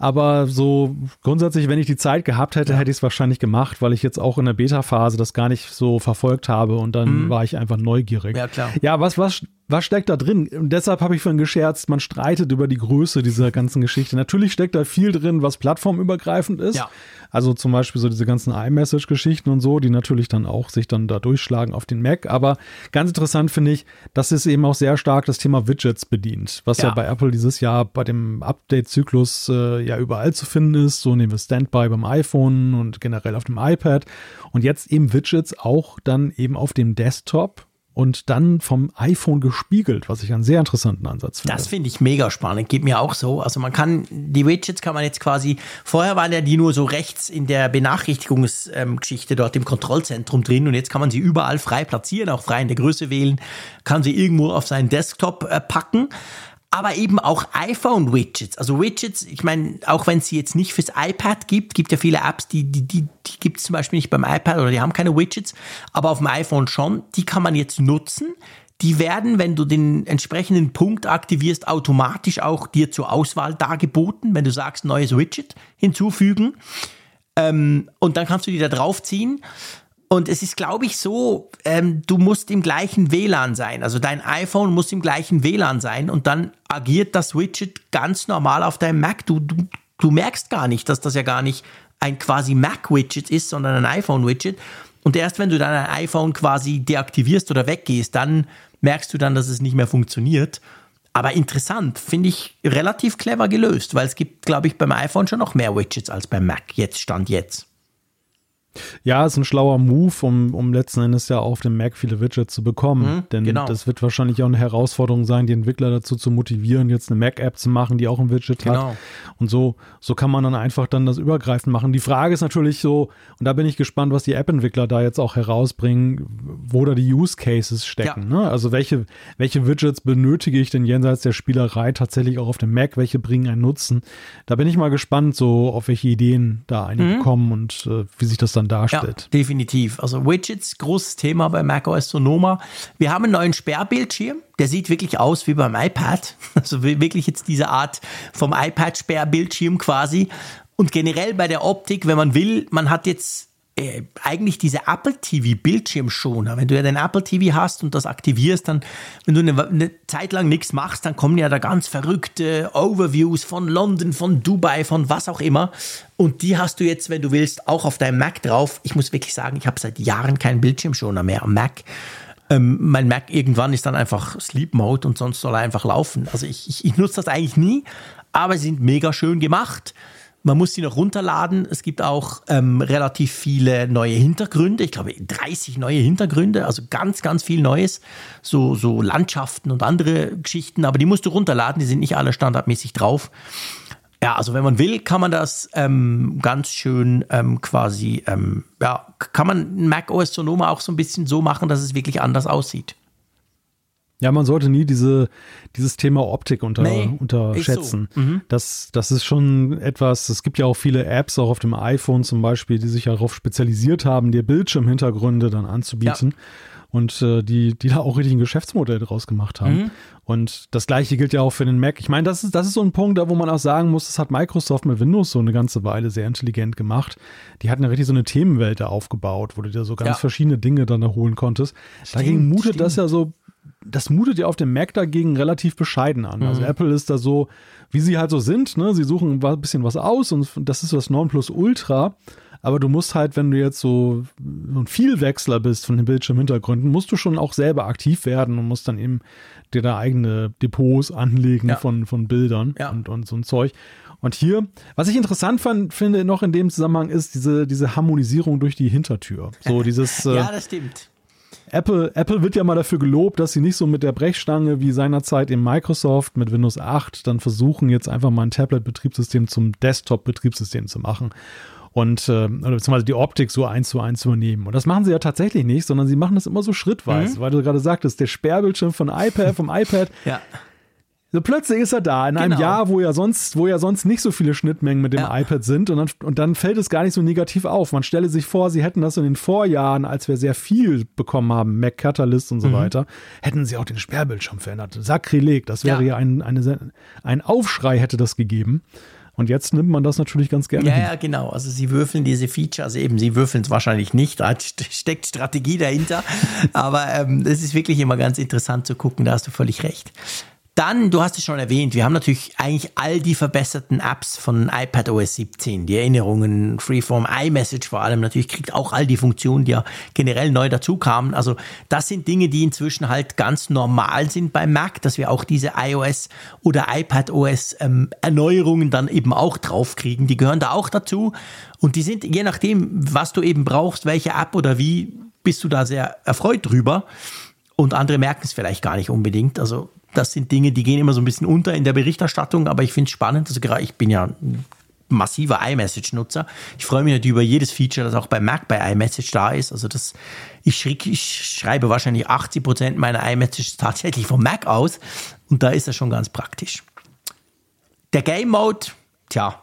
Aber so grundsätzlich, wenn ich die Zeit gehabt hätte, hätte ich es wahrscheinlich gemacht, weil ich jetzt auch in der Beta-Phase das gar nicht so verfolgt habe und dann mhm. war ich einfach neugierig. Ja, klar. Ja, was, was, was steckt da drin? Und deshalb habe ich vorhin gescherzt, man streitet über die Größe dieser ganzen Geschichte. Natürlich steckt da viel drin, was plattformübergreifend ist. Ja. Also zum Beispiel so diese ganzen iMessage-Geschichten und so, die natürlich dann auch sich dann da durchschlagen auf den Mac. Aber ganz interessant finde ich, dass es eben auch sehr stark das Thema Widgets bedient, was ja, ja bei Apple dieses Jahr bei dem Update-Zyklus äh, ja überall zu finden ist. So nehmen wir Standby beim iPhone und generell auf dem iPad. Und jetzt eben Widgets auch dann eben auf dem Desktop und dann vom iPhone gespiegelt, was ich einen sehr interessanten Ansatz finde. Das finde ich mega spannend, geht mir auch so. Also man kann, die Widgets kann man jetzt quasi, vorher waren ja die nur so rechts in der Benachrichtigungsgeschichte ähm, dort im Kontrollzentrum drin und jetzt kann man sie überall frei platzieren, auch frei in der Größe wählen, kann sie irgendwo auf seinen Desktop äh, packen aber eben auch iPhone-Widgets. Also Widgets, ich meine, auch wenn es sie jetzt nicht fürs iPad gibt, gibt ja viele Apps, die, die, die, die gibt es zum Beispiel nicht beim iPad oder die haben keine Widgets, aber auf dem iPhone schon. Die kann man jetzt nutzen. Die werden, wenn du den entsprechenden Punkt aktivierst, automatisch auch dir zur Auswahl dargeboten, wenn du sagst, neues Widget hinzufügen. Ähm, und dann kannst du die da draufziehen. Und es ist, glaube ich, so, ähm, du musst im gleichen WLAN sein. Also dein iPhone muss im gleichen WLAN sein und dann agiert das Widget ganz normal auf deinem Mac. Du, du, du merkst gar nicht, dass das ja gar nicht ein quasi Mac-Widget ist, sondern ein iPhone-Widget. Und erst wenn du dein iPhone quasi deaktivierst oder weggehst, dann merkst du dann, dass es nicht mehr funktioniert. Aber interessant, finde ich relativ clever gelöst, weil es gibt, glaube ich, beim iPhone schon noch mehr Widgets als beim Mac. Jetzt stand jetzt. Ja, ist ein schlauer Move, um, um letzten Endes ja auf dem Mac viele Widgets zu bekommen. Mhm, Denn genau. das wird wahrscheinlich auch eine Herausforderung sein, die Entwickler dazu zu motivieren, jetzt eine Mac-App zu machen, die auch ein Widget genau. hat. Und so, so kann man dann einfach dann das übergreifend machen. Die Frage ist natürlich so, und da bin ich gespannt, was die App-Entwickler da jetzt auch herausbringen, wo da die Use Cases stecken. Ja. Ne? Also welche, welche Widgets benötige ich denn jenseits der Spielerei tatsächlich auch auf dem Mac? Welche bringen einen Nutzen? Da bin ich mal gespannt, so auf welche Ideen da einige mhm. kommen und äh, wie sich das dann darstellt. Ja, definitiv. Also Widgets, großes Thema bei macOS Sonoma. Wir haben einen neuen Sperrbildschirm. Der sieht wirklich aus wie beim iPad. Also wirklich jetzt diese Art vom iPad-Sperrbildschirm quasi. Und generell bei der Optik, wenn man will, man hat jetzt äh, eigentlich diese Apple TV Bildschirmschoner. Wenn du ja den Apple TV hast und das aktivierst, dann, wenn du eine, eine Zeit lang nichts machst, dann kommen ja da ganz verrückte Overviews von London, von Dubai, von was auch immer. Und die hast du jetzt, wenn du willst, auch auf deinem Mac drauf. Ich muss wirklich sagen, ich habe seit Jahren keinen Bildschirmschoner mehr am Mac. Ähm, mein Mac irgendwann ist dann einfach Sleep Mode und sonst soll er einfach laufen. Also ich, ich, ich nutze das eigentlich nie, aber sie sind mega schön gemacht. Man muss sie noch runterladen. Es gibt auch ähm, relativ viele neue Hintergründe. Ich glaube, 30 neue Hintergründe, also ganz, ganz viel Neues. So, so Landschaften und andere Geschichten. Aber die musst du runterladen. Die sind nicht alle standardmäßig drauf. Ja, also wenn man will, kann man das ähm, ganz schön ähm, quasi, ähm, ja, kann man Mac OS Sonoma auch so ein bisschen so machen, dass es wirklich anders aussieht. Ja, man sollte nie diese, dieses Thema Optik unter, nee, unterschätzen. So. Mhm. Das, das ist schon etwas, es gibt ja auch viele Apps, auch auf dem iPhone zum Beispiel, die sich darauf spezialisiert haben, dir Bildschirmhintergründe dann anzubieten. Ja. Und äh, die, die da auch richtig ein Geschäftsmodell draus gemacht haben. Mhm. Und das gleiche gilt ja auch für den Mac. Ich meine, das ist, das ist so ein Punkt, da wo man auch sagen muss, das hat Microsoft mit Windows so eine ganze Weile sehr intelligent gemacht. Die hatten ja richtig so eine Themenwelt da aufgebaut, wo du dir so ganz ja. verschiedene Dinge dann erholen konntest. Stimmt, Dagegen mutet stimmt. das ja so das mutet ja auf dem Mac dagegen relativ bescheiden an. Also mhm. Also Apple ist da so, wie sie halt so sind, ne? Sie suchen ein bisschen was aus und das ist das Nonplusultra. Aber du musst halt, wenn du jetzt so ein Vielwechsler bist von den Bildschirmhintergründen, musst du schon auch selber aktiv werden und musst dann eben dir da eigene Depots anlegen ja. von, von Bildern ja. und, und so ein Zeug. Und hier, was ich interessant fand, finde noch in dem Zusammenhang, ist diese, diese Harmonisierung durch die Hintertür. So dieses. ja, äh, das stimmt Apple, Apple wird ja mal dafür gelobt, dass sie nicht so mit der Brechstange wie seinerzeit in Microsoft mit Windows 8 dann versuchen, jetzt einfach mal ein Tablet-Betriebssystem zum Desktop-Betriebssystem zu machen und äh, beziehungsweise die Optik so eins zu eins zu übernehmen. Und das machen sie ja tatsächlich nicht, sondern sie machen das immer so schrittweise, mhm. weil du gerade sagtest, der Sperrbildschirm von iPad, vom iPad, ja. So plötzlich ist er da in einem genau. Jahr, wo ja sonst, wo ja sonst nicht so viele Schnittmengen mit dem ja. iPad sind und dann, und dann fällt es gar nicht so negativ auf. Man stelle sich vor, sie hätten das in den Vorjahren, als wir sehr viel bekommen haben, Mac Catalyst und so mhm. weiter, hätten sie auch den Sperrbildschirm verändert. Sakrileg, das wäre ja, ja ein, eine, ein Aufschrei hätte das gegeben. Und jetzt nimmt man das natürlich ganz gerne. Ja, hin. ja, genau. Also sie würfeln diese Features, eben, sie würfeln es wahrscheinlich nicht, da steckt Strategie dahinter. Aber ähm, es ist wirklich immer ganz interessant zu gucken, da hast du völlig recht. Dann, du hast es schon erwähnt, wir haben natürlich eigentlich all die verbesserten Apps von iPadOS 17, die Erinnerungen, Freeform, iMessage vor allem, natürlich kriegt auch all die Funktionen, die ja generell neu dazu kamen. Also das sind Dinge, die inzwischen halt ganz normal sind beim Mac, dass wir auch diese iOS oder iPadOS ähm, Erneuerungen dann eben auch draufkriegen. Die gehören da auch dazu und die sind, je nachdem, was du eben brauchst, welche App oder wie, bist du da sehr erfreut drüber. Und andere merken es vielleicht gar nicht unbedingt. Also das sind Dinge, die gehen immer so ein bisschen unter in der Berichterstattung, aber ich finde es spannend. Also gerade ich bin ja ein massiver iMessage-Nutzer. Ich freue mich natürlich über jedes Feature, das auch bei Mac bei iMessage da ist. Also das, ich, schrieg, ich schreibe wahrscheinlich 80 Prozent meiner iMessages tatsächlich vom Mac aus und da ist das schon ganz praktisch. Der Game Mode, tja,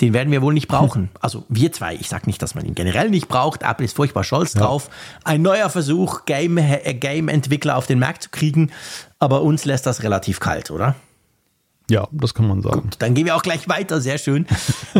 den werden wir wohl nicht brauchen. Also wir zwei. Ich sage nicht, dass man ihn generell nicht braucht. Apple ist furchtbar stolz ja. drauf. Ein neuer Versuch, Game-Entwickler Game auf den Mac zu kriegen. Aber uns lässt das relativ kalt, oder? Ja, das kann man sagen. Gut, dann gehen wir auch gleich weiter, sehr schön.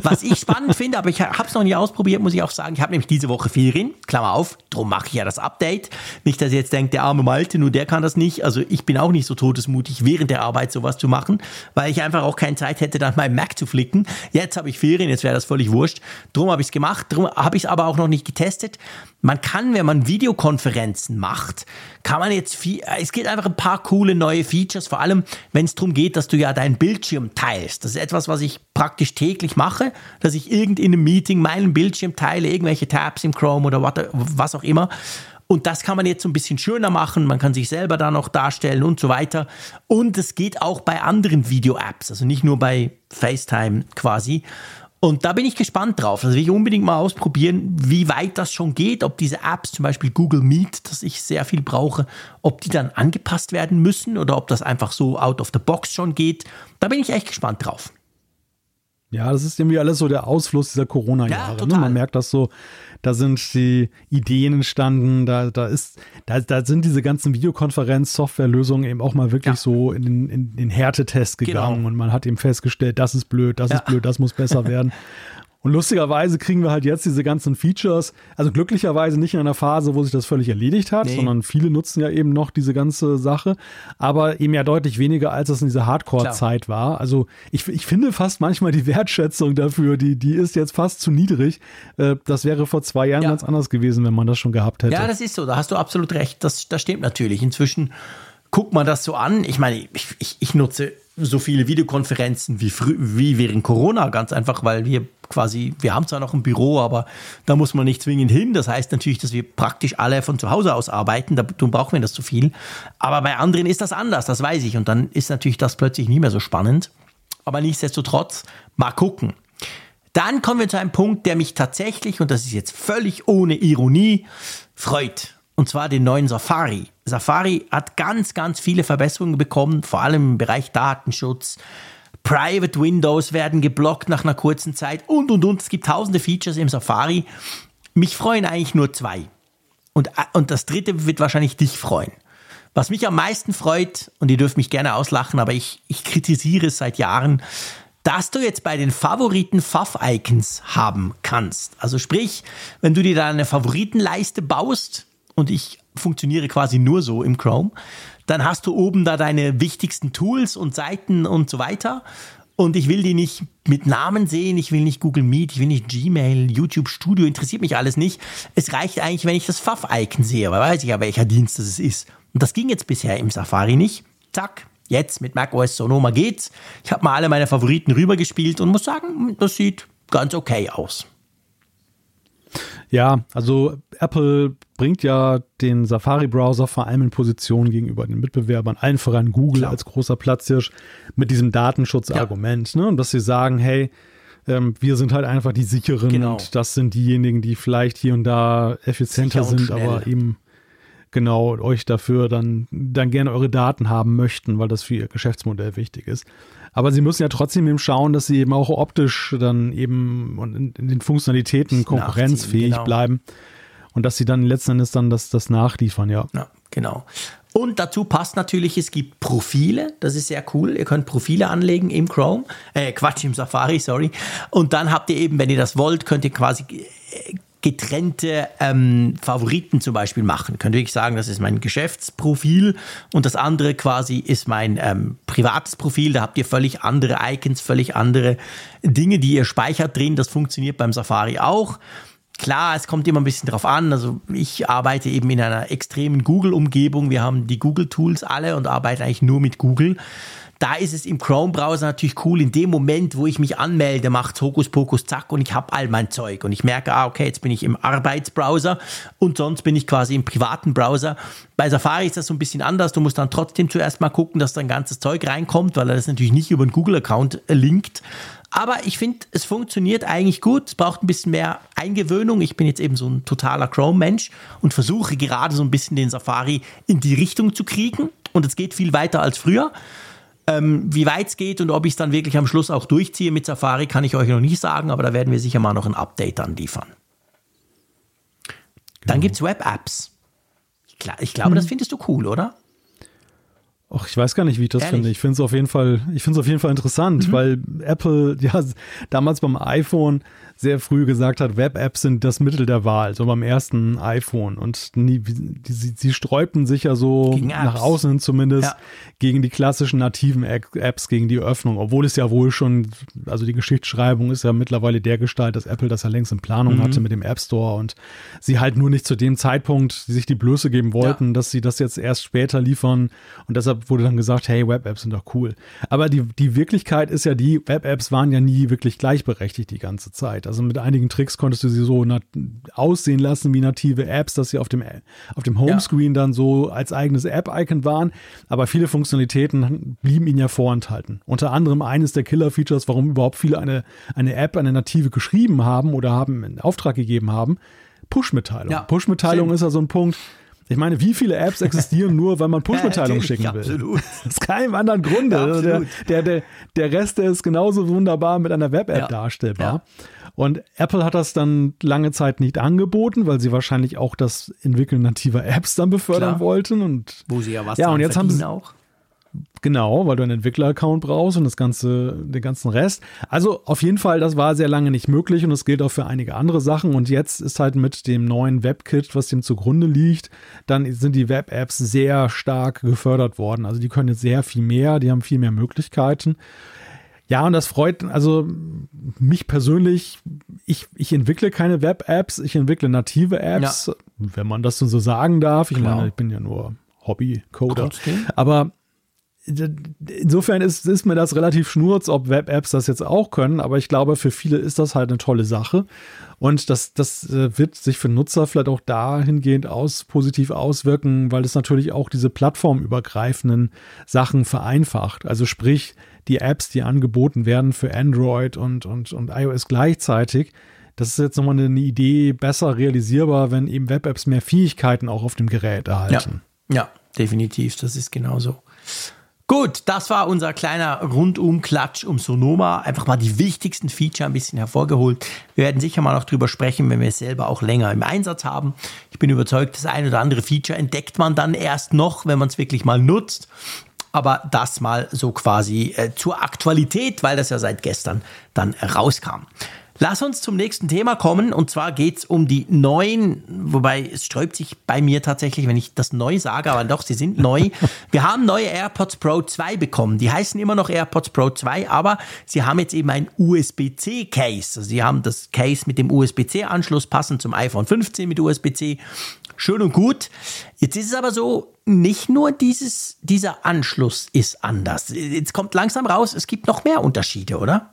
Was ich spannend finde, aber ich habe es noch nie ausprobiert, muss ich auch sagen. Ich habe nämlich diese Woche Ferien, Klammer auf, drum mache ich ja das Update. Nicht, dass ihr jetzt denkt, der arme Malte, nur der kann das nicht. Also ich bin auch nicht so todesmutig, während der Arbeit sowas zu machen, weil ich einfach auch keine Zeit hätte, dann meinen Mac zu flicken. Jetzt habe ich Ferien, jetzt wäre das völlig wurscht. Drum habe ich es gemacht, drum habe ich es aber auch noch nicht getestet. Man kann, wenn man Videokonferenzen macht, kann man jetzt viel, es gibt einfach ein paar coole neue Features, vor allem wenn es darum geht, dass du ja deinen Bildschirm teilst. Das ist etwas, was ich praktisch täglich mache, dass ich irgend in einem Meeting meinen Bildschirm teile, irgendwelche Tabs im Chrome oder was auch immer. Und das kann man jetzt so ein bisschen schöner machen. Man kann sich selber da noch darstellen und so weiter. Und es geht auch bei anderen Video-Apps, also nicht nur bei FaceTime quasi. Und da bin ich gespannt drauf. Also will ich unbedingt mal ausprobieren, wie weit das schon geht, ob diese Apps, zum Beispiel Google Meet, das ich sehr viel brauche, ob die dann angepasst werden müssen oder ob das einfach so out of the box schon geht. Da bin ich echt gespannt drauf. Ja, das ist irgendwie alles so der Ausfluss dieser Corona-Jahre. Ja, ne? Man merkt das so, da sind die Ideen entstanden, da, da ist, da, da sind diese ganzen Videokonferenz-Softwarelösungen eben auch mal wirklich ja. so in den, in den Härtetest gegangen genau. und man hat eben festgestellt, das ist blöd, das ja. ist blöd, das muss besser werden. Und lustigerweise kriegen wir halt jetzt diese ganzen Features, also glücklicherweise nicht in einer Phase, wo sich das völlig erledigt hat, nee. sondern viele nutzen ja eben noch diese ganze Sache, aber eben ja deutlich weniger, als es in dieser Hardcore-Zeit war. Also ich, ich finde fast manchmal die Wertschätzung dafür, die, die ist jetzt fast zu niedrig. Äh, das wäre vor zwei Jahren ja. ganz anders gewesen, wenn man das schon gehabt hätte. Ja, das ist so, da hast du absolut recht. Das, das stimmt natürlich. Inzwischen guckt man das so an. Ich meine, ich, ich, ich nutze so viele Videokonferenzen wie, wie während Corona, ganz einfach, weil wir quasi, wir haben zwar noch ein Büro, aber da muss man nicht zwingend hin. Das heißt natürlich, dass wir praktisch alle von zu Hause aus arbeiten, da brauchen wir das zu viel. Aber bei anderen ist das anders, das weiß ich. Und dann ist natürlich das plötzlich nicht mehr so spannend. Aber nichtsdestotrotz, mal gucken. Dann kommen wir zu einem Punkt, der mich tatsächlich, und das ist jetzt völlig ohne Ironie, freut und zwar den neuen Safari. Safari hat ganz, ganz viele Verbesserungen bekommen, vor allem im Bereich Datenschutz. Private Windows werden geblockt nach einer kurzen Zeit und, und, und. Es gibt tausende Features im Safari. Mich freuen eigentlich nur zwei. Und, und das dritte wird wahrscheinlich dich freuen. Was mich am meisten freut, und ihr dürft mich gerne auslachen, aber ich, ich kritisiere es seit Jahren, dass du jetzt bei den Favoriten Fav-Icons haben kannst. Also sprich, wenn du dir da eine Favoritenleiste baust, und ich funktioniere quasi nur so im Chrome, dann hast du oben da deine wichtigsten Tools und Seiten und so weiter. Und ich will die nicht mit Namen sehen, ich will nicht Google Meet, ich will nicht Gmail, YouTube Studio, interessiert mich alles nicht. Es reicht eigentlich, wenn ich das Pfaff-Icon sehe, weil weiß ich ja, welcher Dienst das ist. Und das ging jetzt bisher im Safari nicht. Zack, jetzt mit macOS Sonoma geht's. Ich habe mal alle meine Favoriten rübergespielt und muss sagen, das sieht ganz okay aus. Ja, also Apple bringt ja den Safari-Browser vor allem in Position gegenüber den Mitbewerbern, allen voran Google Klar. als großer Platzhirsch mit diesem Datenschutzargument. Ja. Ne? Und dass sie sagen, hey, ähm, wir sind halt einfach die sicheren genau. und das sind diejenigen, die vielleicht hier und da effizienter sind, schnell. aber eben genau euch dafür dann, dann gerne eure Daten haben möchten, weil das für ihr Geschäftsmodell wichtig ist. Aber sie müssen ja trotzdem eben schauen, dass sie eben auch optisch dann eben und in, in den Funktionalitäten konkurrenzfähig genau. bleiben und dass sie dann letzten Endes dann das, das nachliefern, ja. Ja, genau. Und dazu passt natürlich, es gibt Profile, das ist sehr cool. Ihr könnt Profile anlegen im Chrome, äh, Quatsch, im Safari, sorry. Und dann habt ihr eben, wenn ihr das wollt, könnt ihr quasi äh, getrennte ähm, Favoriten zum Beispiel machen. Könnte ich sagen, das ist mein Geschäftsprofil und das andere quasi ist mein ähm, privates Profil. Da habt ihr völlig andere Icons, völlig andere Dinge, die ihr speichert drin. Das funktioniert beim Safari auch. Klar, es kommt immer ein bisschen drauf an. Also ich arbeite eben in einer extremen Google-Umgebung. Wir haben die Google-Tools alle und arbeite eigentlich nur mit Google. Da ist es im Chrome-Browser natürlich cool. In dem Moment, wo ich mich anmelde, macht Hokuspokus zack und ich habe all mein Zeug. Und ich merke, ah, okay, jetzt bin ich im Arbeitsbrowser und sonst bin ich quasi im privaten Browser. Bei Safari ist das so ein bisschen anders. Du musst dann trotzdem zuerst mal gucken, dass dein ganzes Zeug reinkommt, weil er das natürlich nicht über einen Google-Account linkt. Aber ich finde, es funktioniert eigentlich gut. Es braucht ein bisschen mehr Eingewöhnung. Ich bin jetzt eben so ein totaler Chrome-Mensch und versuche gerade so ein bisschen den Safari in die Richtung zu kriegen. Und es geht viel weiter als früher. Ähm, wie weit es geht und ob ich es dann wirklich am Schluss auch durchziehe mit Safari, kann ich euch noch nicht sagen, aber da werden wir sicher mal noch ein Update anliefern. Genau. Dann gibt es Web-Apps. Ich, ich, glaube, hm. das findest du cool, oder? Ach, ich weiß gar nicht, wie ich das Ehrlich? finde. Ich finde es auf jeden Fall, ich finde es auf jeden Fall interessant, mhm. weil Apple ja damals beim iPhone sehr früh gesagt hat, Web-Apps sind das Mittel der Wahl, so beim ersten iPhone. Und nie, die, sie, sie sträubten sich ja so nach außen zumindest ja. gegen die klassischen nativen Apps, gegen die Öffnung, obwohl es ja wohl schon, also die Geschichtsschreibung ist ja mittlerweile der Gestalt, dass Apple das ja längst in Planung mhm. hatte mit dem App Store und sie halt nur nicht zu dem Zeitpunkt sich die Blöße geben wollten, ja. dass sie das jetzt erst später liefern. Und deshalb wurde dann gesagt, hey, Web-Apps sind doch cool. Aber die, die Wirklichkeit ist ja die, Web-Apps waren ja nie wirklich gleichberechtigt die ganze Zeit. Also mit einigen Tricks konntest du sie so aussehen lassen wie native Apps, dass sie auf dem, auf dem Homescreen ja. dann so als eigenes App-Icon waren. Aber viele Funktionalitäten blieben ihnen ja vorenthalten. Unter anderem eines der Killer-Features, warum überhaupt viele eine, eine App, eine native geschrieben haben oder haben in Auftrag gegeben haben. Push-Mitteilung. Ja, Push-Mitteilung ist ja so ein Punkt, ich meine, wie viele Apps existieren nur, weil man Push-Mitteilungen ja, schicken will? Absolut. Aus keinem anderen Grunde. Ja, der, der, der, Rest, der ist genauso wunderbar mit einer Web-App ja. darstellbar. Und Apple hat das dann lange Zeit nicht angeboten, weil sie wahrscheinlich auch das Entwickeln nativer Apps dann befördern Klar. wollten. Und, Wo sie ja was ja, und jetzt haben sie auch. Genau, weil du einen Entwickler-Account brauchst und das ganze, den ganzen Rest. Also auf jeden Fall, das war sehr lange nicht möglich und es gilt auch für einige andere Sachen. Und jetzt ist halt mit dem neuen WebKit, was dem zugrunde liegt, dann sind die Web-Apps sehr stark gefördert worden. Also die können jetzt sehr viel mehr, die haben viel mehr Möglichkeiten. Ja, und das freut, also mich persönlich, ich, ich entwickle keine Web-Apps, ich entwickle native Apps, ja. wenn man das so sagen darf. Ich Klar. meine, ich bin ja nur Hobby-Coder. Aber insofern ist, ist mir das relativ schnurz, ob Web-Apps das jetzt auch können, aber ich glaube, für viele ist das halt eine tolle Sache. Und das, das äh, wird sich für Nutzer vielleicht auch dahingehend aus, positiv auswirken, weil es natürlich auch diese plattformübergreifenden Sachen vereinfacht. Also sprich, die Apps, die angeboten werden für Android und, und, und iOS gleichzeitig, das ist jetzt nochmal eine Idee besser realisierbar, wenn eben Web-Apps mehr Fähigkeiten auch auf dem Gerät erhalten. Ja, ja definitiv, das ist genauso. Gut, das war unser kleiner Rundum-Klatsch um Sonoma. Einfach mal die wichtigsten Feature ein bisschen hervorgeholt. Wir werden sicher mal noch drüber sprechen, wenn wir es selber auch länger im Einsatz haben. Ich bin überzeugt, das ein oder andere Feature entdeckt man dann erst noch, wenn man es wirklich mal nutzt. Aber das mal so quasi äh, zur Aktualität, weil das ja seit gestern dann rauskam. Lass uns zum nächsten Thema kommen und zwar geht es um die neuen, wobei es sträubt sich bei mir tatsächlich, wenn ich das neu sage, aber doch, sie sind neu. Wir haben neue AirPods Pro 2 bekommen. Die heißen immer noch AirPods Pro 2, aber sie haben jetzt eben ein USB-C Case. Also sie haben das Case mit dem USB-C Anschluss passend zum iPhone 15 mit USB-C. Schön und gut. Jetzt ist es aber so, nicht nur dieses, dieser Anschluss ist anders. Jetzt kommt langsam raus, es gibt noch mehr Unterschiede, oder?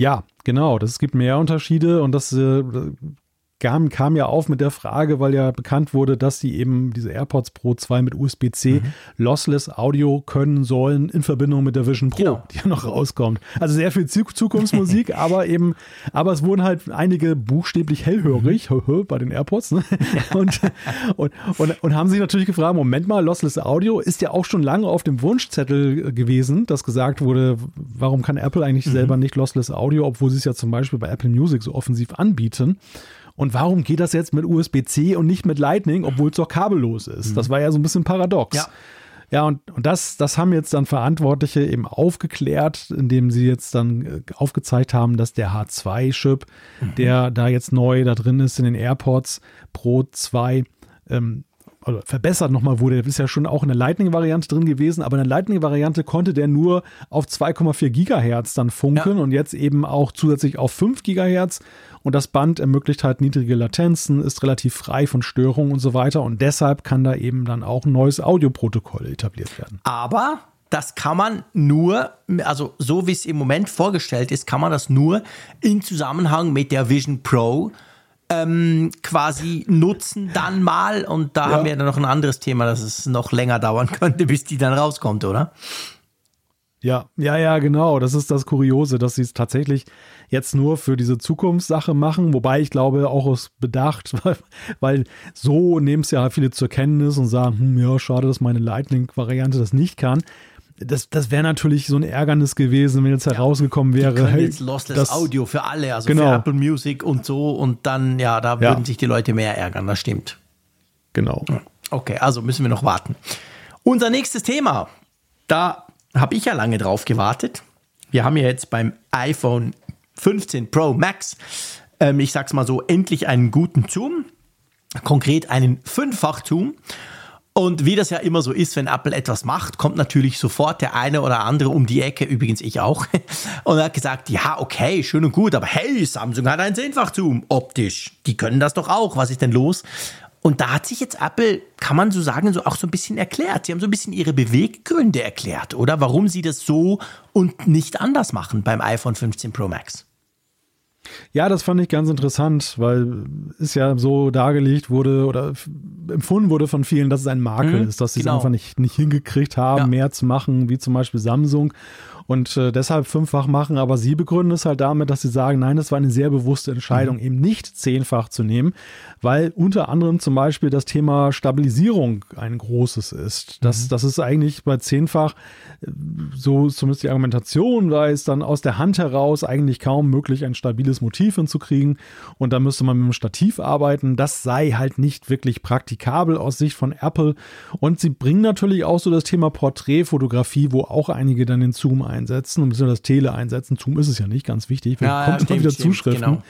Ja, genau. Das, es gibt mehr Unterschiede und das äh, kam, kam ja auf mit der Frage, weil ja bekannt wurde, dass sie eben diese AirPods Pro 2 mit USB-C mhm. Lossless Audio können sollen in Verbindung mit der Vision Pro, genau. die ja noch rauskommt. Also sehr viel Zukunftsmusik, aber eben, aber es wurden halt einige buchstäblich hellhörig mhm. bei den AirPods ne? und, und, und, und haben sich natürlich gefragt, Moment mal, Lossless Audio ist ja auch schon lange auf dem Wunschzettel gewesen, dass gesagt wurde, warum kann Apple eigentlich mhm. selber nicht Lossless Audio, obwohl sie es ja zum Beispiel bei Apple Music so offensiv anbieten. Und warum geht das jetzt mit USB-C und nicht mit Lightning, obwohl es doch kabellos ist? Mhm. Das war ja so ein bisschen paradox. Ja. Ja, und, und das, das haben jetzt dann Verantwortliche eben aufgeklärt, indem sie jetzt dann äh, aufgezeigt haben, dass der H2-Chip, mhm. der da jetzt neu da drin ist in den AirPods Pro 2, ähm, oder verbessert nochmal wurde. Der ist ja schon auch in der Lightning-Variante drin gewesen, aber in der Lightning-Variante konnte der nur auf 2,4 Gigahertz dann funken ja. und jetzt eben auch zusätzlich auf 5 Gigahertz. Und das Band ermöglicht halt niedrige Latenzen, ist relativ frei von Störungen und so weiter. Und deshalb kann da eben dann auch ein neues Audioprotokoll etabliert werden. Aber das kann man nur, also so wie es im Moment vorgestellt ist, kann man das nur in Zusammenhang mit der Vision Pro ähm, quasi nutzen dann mal. Und da ja. haben wir dann noch ein anderes Thema, dass es noch länger dauern könnte, bis die dann rauskommt, oder? Ja, ja, ja, genau. Das ist das Kuriose, dass sie es tatsächlich jetzt nur für diese Zukunftssache machen, wobei ich glaube auch aus Bedacht, weil, weil so nehmen es ja viele zur Kenntnis und sagen, hm, ja, schade, dass meine Lightning-Variante das nicht kann das, das wäre natürlich so ein Ärgernis gewesen, wenn jetzt herausgekommen wäre. Die hey, jetzt Lossless das, Audio für alle, also genau. für Apple Music und so. Und dann, ja, da ja. würden sich die Leute mehr ärgern, das stimmt. Genau. Okay, also müssen wir noch warten. Unser nächstes Thema, da habe ich ja lange drauf gewartet. Wir haben ja jetzt beim iPhone 15 Pro Max, ähm, ich sag's mal so, endlich einen guten Zoom. Konkret einen Fünffach-Zoom. Und wie das ja immer so ist, wenn Apple etwas macht, kommt natürlich sofort der eine oder andere um die Ecke, übrigens ich auch, und hat gesagt, ja, okay, schön und gut, aber hey, Samsung hat einen Zehnfach-Zoom, optisch. Die können das doch auch, was ist denn los? Und da hat sich jetzt Apple, kann man so sagen, so auch so ein bisschen erklärt. Sie haben so ein bisschen ihre Beweggründe erklärt, oder? Warum sie das so und nicht anders machen beim iPhone 15 Pro Max. Ja, das fand ich ganz interessant, weil es ja so dargelegt wurde oder empfunden wurde von vielen, dass es ein Makel mhm, ist, dass sie genau. es einfach nicht, nicht hingekriegt haben, ja. mehr zu machen, wie zum Beispiel Samsung und äh, deshalb fünffach machen. Aber sie begründen es halt damit, dass sie sagen, nein, das war eine sehr bewusste Entscheidung, mhm. eben nicht zehnfach zu nehmen, weil unter anderem zum Beispiel das Thema Stabilisierung ein großes ist. Das, mhm. das ist eigentlich bei zehnfach, äh, so zumindest die Argumentation, da ist dann aus der Hand heraus eigentlich kaum möglich, ein stabiles Motiv hinzukriegen. Und da müsste man mit dem Stativ arbeiten. Das sei halt nicht wirklich praktikabel aus Sicht von Apple. Und sie bringen natürlich auch so das Thema Porträtfotografie, wo auch einige dann den Zoom ein einsetzen und das Tele einsetzen. Zoom ist es ja nicht, ganz wichtig. Wir ja, kommen ja, stimmt, wieder stimmt, Zuschriften. Genau.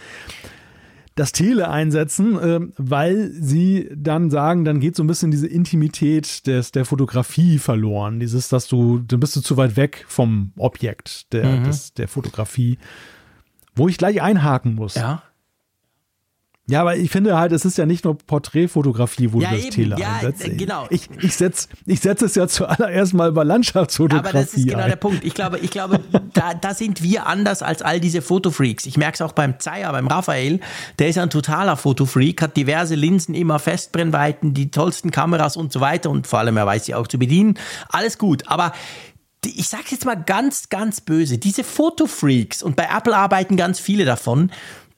Das Tele einsetzen, äh, weil sie dann sagen, dann geht so ein bisschen diese Intimität des, der Fotografie verloren. Dieses, dass du, dann bist du zu weit weg vom Objekt der, mhm. des, der Fotografie. Wo ich gleich einhaken muss. Ja. Ja, aber ich finde halt, es ist ja nicht nur Porträtfotografie, wo ja, du das eben. Tele ja, einsetzt. Äh, genau. Ich, ich setze ich setz es ja zuallererst mal über Landschaftsfotografie. Aber das ist genau ein. der Punkt. Ich glaube, ich glaube da, da sind wir anders als all diese Fotofreaks. Ich merke es auch beim Zeier, beim Raphael. Der ist ein totaler Fotofreak, hat diverse Linsen, immer Festbrennweiten, die tollsten Kameras und so weiter. Und vor allem, er weiß sie auch zu bedienen. Alles gut. Aber ich sage jetzt mal ganz, ganz böse, diese Fotofreaks, und bei Apple arbeiten ganz viele davon,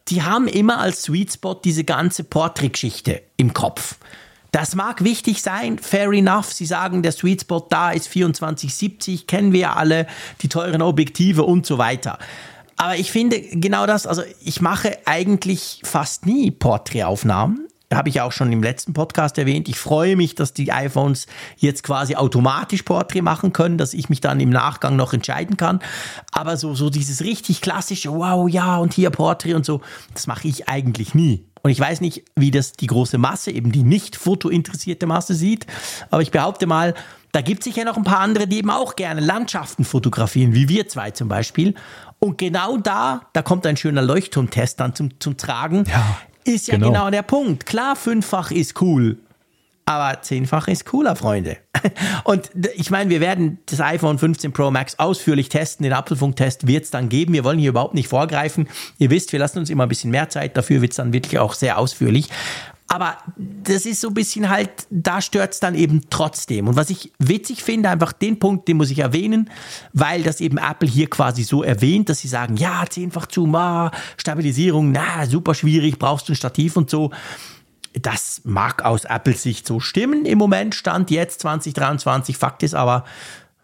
die haben immer als Sweet Spot diese ganze Portrait-Geschichte im Kopf. Das mag wichtig sein, fair enough. Sie sagen, der Sweet Spot da ist 2470, kennen wir ja alle, die teuren Objektive und so weiter. Aber ich finde genau das, also ich mache eigentlich fast nie Porträtaufnahmen habe ich auch schon im letzten Podcast erwähnt. Ich freue mich, dass die iPhones jetzt quasi automatisch Portrait machen können, dass ich mich dann im Nachgang noch entscheiden kann. Aber so, so dieses richtig klassische, wow, ja, und hier Portrait und so, das mache ich eigentlich nie. Und ich weiß nicht, wie das die große Masse, eben die nicht fotointeressierte Masse sieht. Aber ich behaupte mal, da gibt es sicher noch ein paar andere, die eben auch gerne Landschaften fotografieren, wie wir zwei zum Beispiel. Und genau da, da kommt ein schöner Leuchtturmtest dann zum, zum Tragen. Ja. Ist ja genau. genau der Punkt. Klar, fünffach ist cool. Aber zehnfach ist cooler, Freunde. Und ich meine, wir werden das iPhone 15 Pro Max ausführlich testen. Den Apfelfunk-Test wird es dann geben. Wir wollen hier überhaupt nicht vorgreifen. Ihr wisst, wir lassen uns immer ein bisschen mehr Zeit. Dafür wird es dann wirklich auch sehr ausführlich. Aber das ist so ein bisschen halt, da stört es dann eben trotzdem. Und was ich witzig finde, einfach den Punkt, den muss ich erwähnen, weil das eben Apple hier quasi so erwähnt, dass sie sagen, ja, zehnfach Zoom, ah, Stabilisierung, na, super schwierig, brauchst du ein Stativ und so. Das mag aus Apples Sicht so stimmen im Moment, Stand jetzt 2023. Fakt ist aber,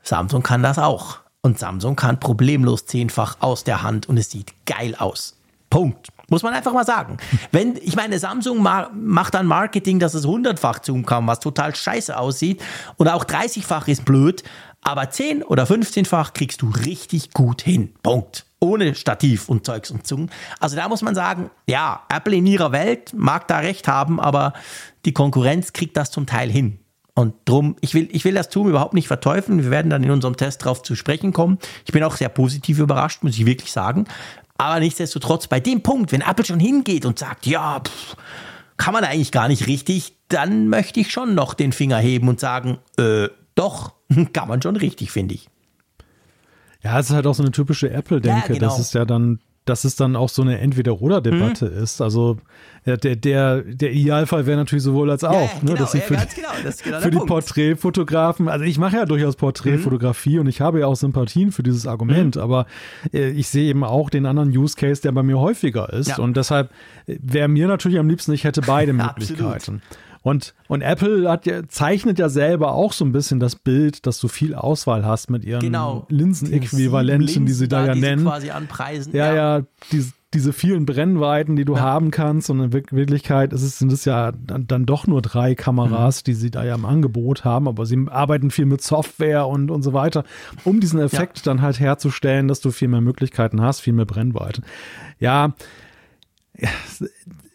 Samsung kann das auch. Und Samsung kann problemlos zehnfach aus der Hand und es sieht geil aus. Punkt. Muss man einfach mal sagen. Wenn, ich meine, Samsung ma macht dann Marketing, dass es hundertfach Zoom kann, was total scheiße aussieht. Und auch 30-fach ist blöd. Aber 10 oder 15-fach kriegst du richtig gut hin. Punkt. Ohne Stativ und Zeugs und Zungen. Also da muss man sagen, ja, Apple in ihrer Welt mag da recht haben, aber die Konkurrenz kriegt das zum Teil hin. Und drum, ich will, ich will das Zoom überhaupt nicht verteufeln. Wir werden dann in unserem Test drauf zu sprechen kommen. Ich bin auch sehr positiv überrascht, muss ich wirklich sagen. Aber nichtsdestotrotz, bei dem Punkt, wenn Apple schon hingeht und sagt, ja, pff, kann man eigentlich gar nicht richtig, dann möchte ich schon noch den Finger heben und sagen, äh, doch, kann man schon richtig, finde ich. Ja, es ist halt auch so eine typische Apple-Denke. Ja, genau. Das ist ja dann dass es dann auch so eine Entweder-Oder-Debatte mhm. ist. Also der, der, der Idealfall wäre natürlich sowohl als auch, ja, ne, genau, dass sie für, ja, genau, das genau für die Porträtfotografen, also ich mache ja durchaus Porträtfotografie mhm. und ich habe ja auch Sympathien für dieses Argument, mhm. aber äh, ich sehe eben auch den anderen Use Case, der bei mir häufiger ist. Ja. Und deshalb äh, wäre mir natürlich am liebsten, ich hätte beide Möglichkeiten. Und, und Apple hat ja, zeichnet ja selber auch so ein bisschen das Bild, dass du viel Auswahl hast mit ihren genau. Linsenäquivalenten, die sie da, ja nennen. quasi anpreisen. Ja, ja, ja diese, diese vielen Brennweiten, die du ja. haben kannst. Und in Wirklichkeit ist es, sind es ja dann, dann doch nur drei Kameras, mhm. die sie da ja im Angebot haben. Aber sie arbeiten viel mit Software und, und so weiter, um diesen Effekt ja. dann halt herzustellen, dass du viel mehr Möglichkeiten hast, viel mehr Brennweiten. Ja,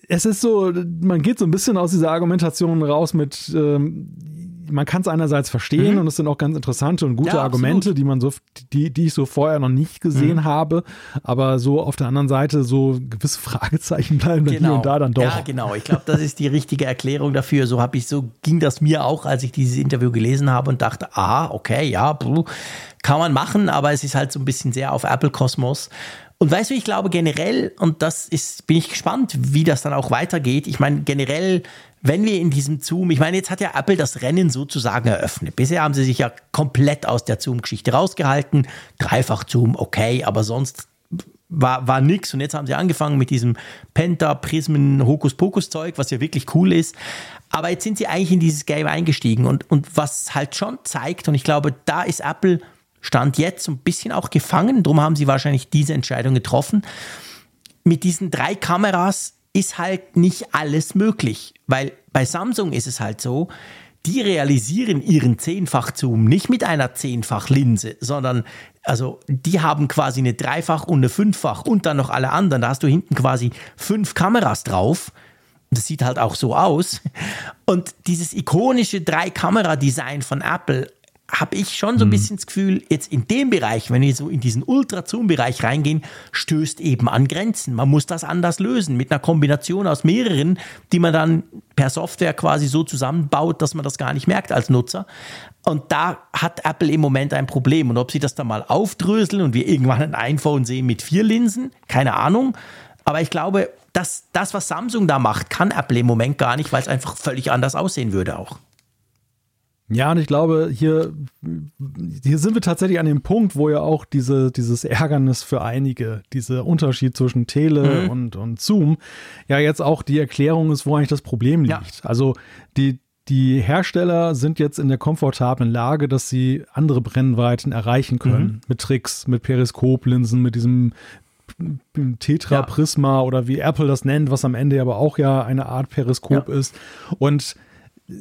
es ist so, man geht so ein bisschen aus dieser Argumentation raus mit, ähm, man kann es einerseits verstehen mhm. und es sind auch ganz interessante und gute ja, Argumente, die man so, die, die ich so vorher noch nicht gesehen mhm. habe, aber so auf der anderen Seite so gewisse Fragezeichen bleiben genau. hier und da dann doch. Ja, genau. Ich glaube, das ist die richtige Erklärung dafür. So habe ich, so ging das mir auch, als ich dieses Interview gelesen habe und dachte, ah, okay, ja, kann man machen, aber es ist halt so ein bisschen sehr auf Apple Kosmos. Und weißt du, ich glaube generell, und das ist, bin ich gespannt, wie das dann auch weitergeht. Ich meine, generell, wenn wir in diesem Zoom, ich meine, jetzt hat ja Apple das Rennen sozusagen eröffnet. Bisher haben sie sich ja komplett aus der Zoom-Geschichte rausgehalten. Dreifach Zoom, okay, aber sonst war, war nix. Und jetzt haben sie angefangen mit diesem Penta, Prismen, Hokuspokus-Zeug, was ja wirklich cool ist. Aber jetzt sind sie eigentlich in dieses Game eingestiegen. Und, und was halt schon zeigt, und ich glaube, da ist Apple Stand jetzt ein bisschen auch gefangen. Darum haben sie wahrscheinlich diese Entscheidung getroffen. Mit diesen drei Kameras ist halt nicht alles möglich, weil bei Samsung ist es halt so, die realisieren ihren Zehnfach-Zoom nicht mit einer Zehnfach-Linse, sondern also die haben quasi eine Dreifach- und eine Fünffach und dann noch alle anderen. Da hast du hinten quasi fünf Kameras drauf. Das sieht halt auch so aus. Und dieses ikonische Drei-Kamera-Design von Apple habe ich schon so ein mhm. bisschen das Gefühl, jetzt in dem Bereich, wenn wir so in diesen Ultra-Zoom-Bereich reingehen, stößt eben an Grenzen. Man muss das anders lösen, mit einer Kombination aus mehreren, die man dann per Software quasi so zusammenbaut, dass man das gar nicht merkt als Nutzer. Und da hat Apple im Moment ein Problem. Und ob sie das dann mal aufdröseln und wir irgendwann ein iPhone sehen mit vier Linsen, keine Ahnung. Aber ich glaube, dass das, was Samsung da macht, kann Apple im Moment gar nicht, weil es einfach völlig anders aussehen würde auch. Ja, und ich glaube, hier, hier sind wir tatsächlich an dem Punkt, wo ja auch diese, dieses Ärgernis für einige, dieser Unterschied zwischen Tele mhm. und, und Zoom, ja jetzt auch die Erklärung ist, wo eigentlich das Problem liegt. Ja. Also die, die Hersteller sind jetzt in der komfortablen Lage, dass sie andere Brennweiten erreichen können. Mhm. Mit Tricks, mit Periskoplinsen, mit diesem Tetra-Prisma ja. oder wie Apple das nennt, was am Ende aber auch ja eine Art Periskop ja. ist. Und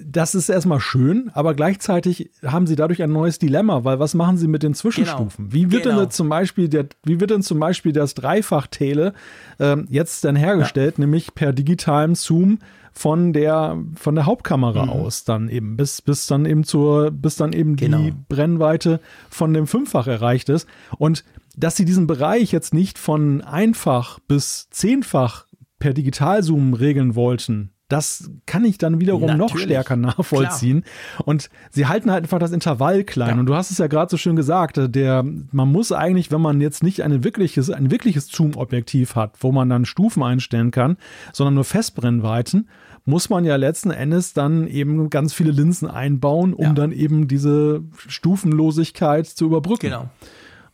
das ist erstmal schön, aber gleichzeitig haben sie dadurch ein neues Dilemma, weil was machen sie mit den Zwischenstufen? Genau. Wie wird genau. denn zum Beispiel der, wie wird denn zum Beispiel das Dreifach-Tele ähm, jetzt dann hergestellt, ja. nämlich per digitalem Zoom von der von der Hauptkamera mhm. aus dann eben bis bis dann eben zur bis dann eben genau. die Brennweite von dem Fünffach erreicht ist und dass sie diesen Bereich jetzt nicht von einfach bis zehnfach per Digitalzoom regeln wollten, das kann ich dann wiederum Natürlich. noch stärker nachvollziehen. Klar. Und sie halten halt einfach das Intervall klein. Ja. Und du hast es ja gerade so schön gesagt, der, man muss eigentlich, wenn man jetzt nicht ein wirkliches, ein wirkliches Zoom-Objektiv hat, wo man dann Stufen einstellen kann, sondern nur Festbrennweiten, muss man ja letzten Endes dann eben ganz viele Linsen einbauen, um ja. dann eben diese Stufenlosigkeit zu überbrücken. Genau.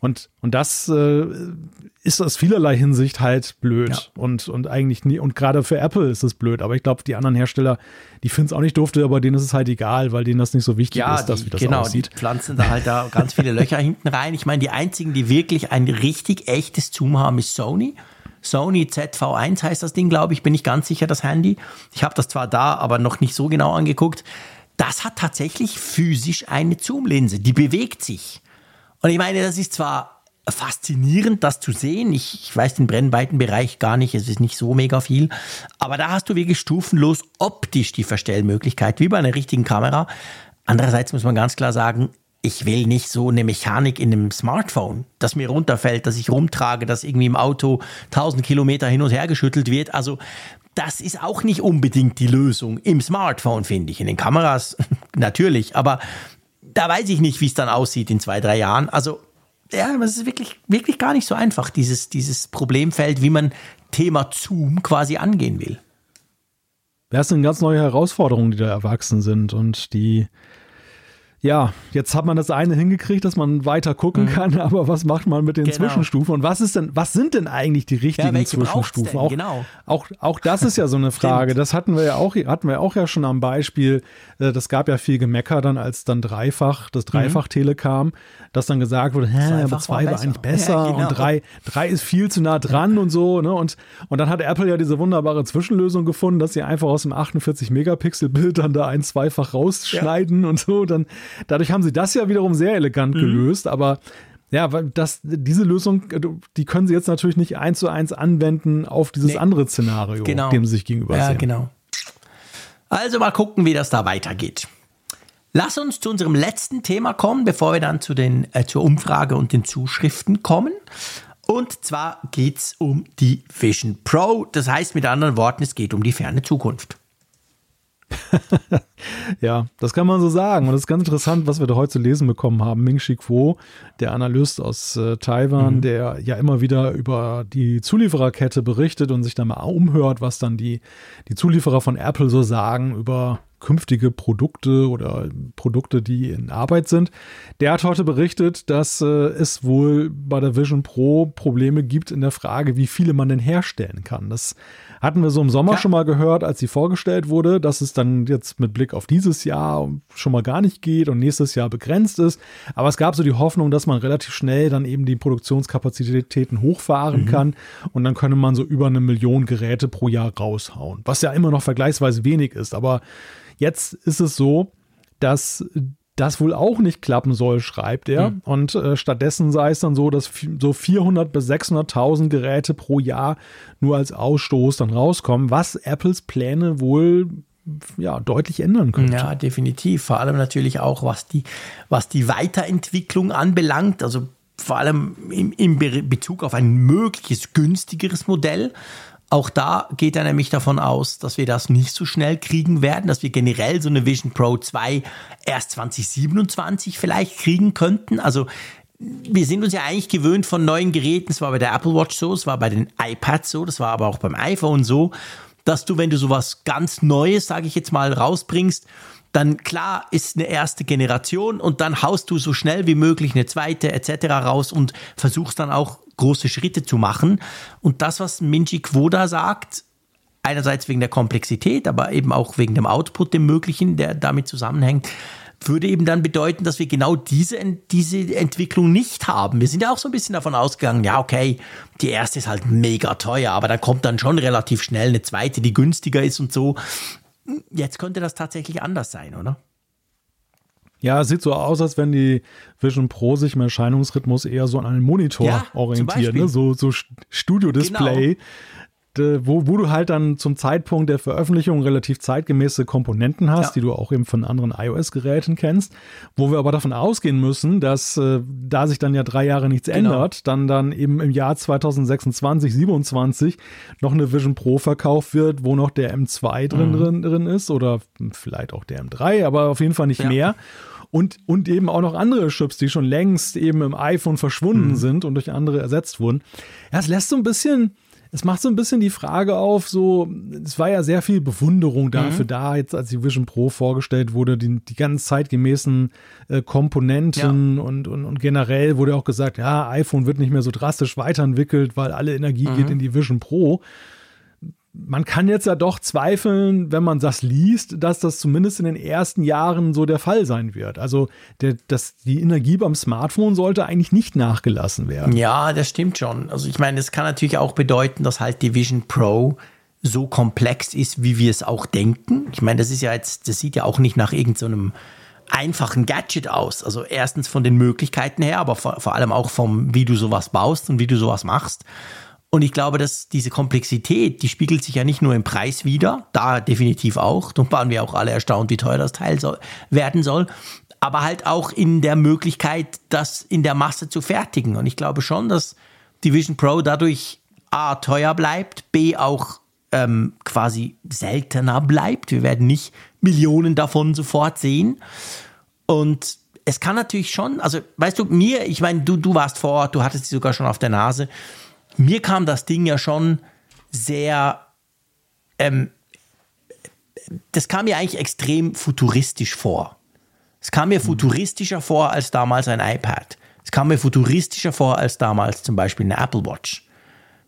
Und, und das äh, ist aus vielerlei Hinsicht halt blöd. Ja. Und, und eigentlich nie, und gerade für Apple ist es blöd. Aber ich glaube, die anderen Hersteller, die finden es auch nicht dufte, aber denen ist es halt egal, weil denen das nicht so wichtig ja, ist, dass wie das genau, aussieht. Die pflanzen da halt da ganz viele Löcher hinten rein. Ich meine, die einzigen, die wirklich ein richtig echtes Zoom haben, ist Sony. Sony ZV1 heißt das Ding, glaube ich, bin ich ganz sicher, das Handy. Ich habe das zwar da, aber noch nicht so genau angeguckt. Das hat tatsächlich physisch eine Zoom-Linse, die bewegt sich. Und ich meine, das ist zwar faszinierend, das zu sehen. Ich, ich weiß den Brennweitenbereich gar nicht, es ist nicht so mega viel. Aber da hast du wirklich stufenlos optisch die Verstellmöglichkeit, wie bei einer richtigen Kamera. Andererseits muss man ganz klar sagen, ich will nicht so eine Mechanik in einem Smartphone, das mir runterfällt, dass ich rumtrage, dass irgendwie im Auto 1000 Kilometer hin und her geschüttelt wird. Also das ist auch nicht unbedingt die Lösung im Smartphone, finde ich. In den Kameras natürlich, aber da weiß ich nicht, wie es dann aussieht in zwei, drei Jahren. Also, ja, es ist wirklich, wirklich gar nicht so einfach, dieses, dieses Problemfeld, wie man Thema Zoom quasi angehen will. Das sind ganz neue Herausforderungen, die da erwachsen sind und die ja, jetzt hat man das eine hingekriegt, dass man weiter gucken mhm. kann, aber was macht man mit den genau. Zwischenstufen? Und was ist denn, was sind denn eigentlich die richtigen ja, Zwischenstufen? Auch, genau. auch, auch das ist ja so eine Frage. das hatten wir ja auch, hatten wir auch ja schon am Beispiel. Äh, das gab ja viel Gemecker dann, als dann dreifach, das mhm. Dreifach-Tele kam, dass dann gesagt wurde, hä, aber zwei war, war eigentlich besser ja, genau. und drei, drei ist viel zu nah dran und so, ne? Und, und dann hat Apple ja diese wunderbare Zwischenlösung gefunden, dass sie einfach aus dem 48 Megapixel Bild dann da ein zweifach rausschneiden ja. und so. Dann, Dadurch haben sie das ja wiederum sehr elegant mhm. gelöst, aber ja, weil das, diese Lösung, die können sie jetzt natürlich nicht eins zu eins anwenden auf dieses nee. andere Szenario, genau. dem sie sich gegenüber Ja, genau. Also mal gucken, wie das da weitergeht. Lass uns zu unserem letzten Thema kommen, bevor wir dann zu den, äh, zur Umfrage und den Zuschriften kommen. Und zwar geht es um die Vision Pro. Das heißt mit anderen Worten, es geht um die ferne Zukunft. ja, das kann man so sagen. Und es ist ganz interessant, was wir da heute zu lesen bekommen haben. Ming Chi Kuo, der Analyst aus äh, Taiwan, mhm. der ja immer wieder über die Zuliefererkette berichtet und sich dann mal umhört, was dann die, die Zulieferer von Apple so sagen über künftige Produkte oder Produkte, die in Arbeit sind. Der hat heute berichtet, dass äh, es wohl bei der Vision Pro Probleme gibt in der Frage, wie viele man denn herstellen kann. Das hatten wir so im Sommer ja. schon mal gehört, als sie vorgestellt wurde, dass es dann jetzt mit Blick auf dieses Jahr schon mal gar nicht geht und nächstes Jahr begrenzt ist. Aber es gab so die Hoffnung, dass man relativ schnell dann eben die Produktionskapazitäten hochfahren mhm. kann und dann könne man so über eine Million Geräte pro Jahr raushauen, was ja immer noch vergleichsweise wenig ist. Aber jetzt ist es so, dass das wohl auch nicht klappen soll, schreibt er. Mhm. Und äh, stattdessen sei es dann so, dass so 400 bis 600.000 Geräte pro Jahr nur als Ausstoß dann rauskommen, was Apples Pläne wohl ja, deutlich ändern könnte. Ja, definitiv. Vor allem natürlich auch, was die, was die Weiterentwicklung anbelangt. Also vor allem im, im Bezug auf ein mögliches günstigeres Modell. Auch da geht er nämlich davon aus, dass wir das nicht so schnell kriegen werden, dass wir generell so eine Vision Pro 2 erst 2027 vielleicht kriegen könnten. Also wir sind uns ja eigentlich gewöhnt von neuen Geräten. Es war bei der Apple Watch so, es war bei den iPads so, das war aber auch beim iPhone so, dass du, wenn du sowas ganz Neues, sage ich jetzt mal, rausbringst, dann klar ist eine erste Generation und dann haust du so schnell wie möglich eine zweite etc. raus und versuchst dann auch große Schritte zu machen. Und das, was Minji Quoda sagt, einerseits wegen der Komplexität, aber eben auch wegen dem Output, dem möglichen, der damit zusammenhängt, würde eben dann bedeuten, dass wir genau diese, diese Entwicklung nicht haben. Wir sind ja auch so ein bisschen davon ausgegangen, ja, okay, die erste ist halt mega teuer, aber dann kommt dann schon relativ schnell eine zweite, die günstiger ist und so. Jetzt könnte das tatsächlich anders sein, oder? Ja, es sieht so aus, als wenn die Vision Pro sich im Erscheinungsrhythmus eher so an einen Monitor ja, orientiert, ne? so, so Studio-Display. Genau wo, wo du halt dann zum Zeitpunkt der Veröffentlichung relativ zeitgemäße Komponenten hast, ja. die du auch eben von anderen iOS-Geräten kennst, wo wir aber davon ausgehen müssen, dass äh, da sich dann ja drei Jahre nichts genau. ändert, dann dann eben im Jahr 2026, 27 noch eine Vision Pro verkauft wird, wo noch der M2 drin, mhm. drin, drin ist oder vielleicht auch der M3, aber auf jeden Fall nicht ja. mehr und, und eben auch noch andere Chips, die schon längst eben im iPhone verschwunden mhm. sind und durch andere ersetzt wurden. Ja, es lässt so ein bisschen, es macht so ein bisschen die Frage auf, so, es war ja sehr viel Bewunderung dafür mhm. da, jetzt als die Vision Pro vorgestellt wurde, die, die ganz zeitgemäßen äh, Komponenten ja. und, und, und generell wurde auch gesagt, ja, iPhone wird nicht mehr so drastisch weiterentwickelt, weil alle Energie mhm. geht in die Vision Pro man kann jetzt ja doch zweifeln, wenn man das liest, dass das zumindest in den ersten Jahren so der Fall sein wird. Also der, dass die Energie beim Smartphone sollte eigentlich nicht nachgelassen werden. Ja, das stimmt schon. Also ich meine, das kann natürlich auch bedeuten, dass halt die Vision Pro so komplex ist, wie wir es auch denken. Ich meine, das ist ja jetzt, das sieht ja auch nicht nach irgendeinem so einfachen Gadget aus. Also erstens von den Möglichkeiten her, aber vor, vor allem auch vom, wie du sowas baust und wie du sowas machst. Und ich glaube, dass diese Komplexität, die spiegelt sich ja nicht nur im Preis wieder, da definitiv auch. Darum waren wir auch alle erstaunt, wie teuer das Teil soll, werden soll. Aber halt auch in der Möglichkeit, das in der Masse zu fertigen. Und ich glaube schon, dass die Vision Pro dadurch A teuer bleibt, B auch ähm, quasi seltener bleibt. Wir werden nicht Millionen davon sofort sehen. Und es kann natürlich schon, also weißt du, mir, ich meine, du, du warst vor Ort, du hattest sie sogar schon auf der Nase mir kam das Ding ja schon sehr, ähm, das kam mir eigentlich extrem futuristisch vor. Es kam mir futuristischer vor als damals ein iPad. Es kam mir futuristischer vor als damals zum Beispiel eine Apple Watch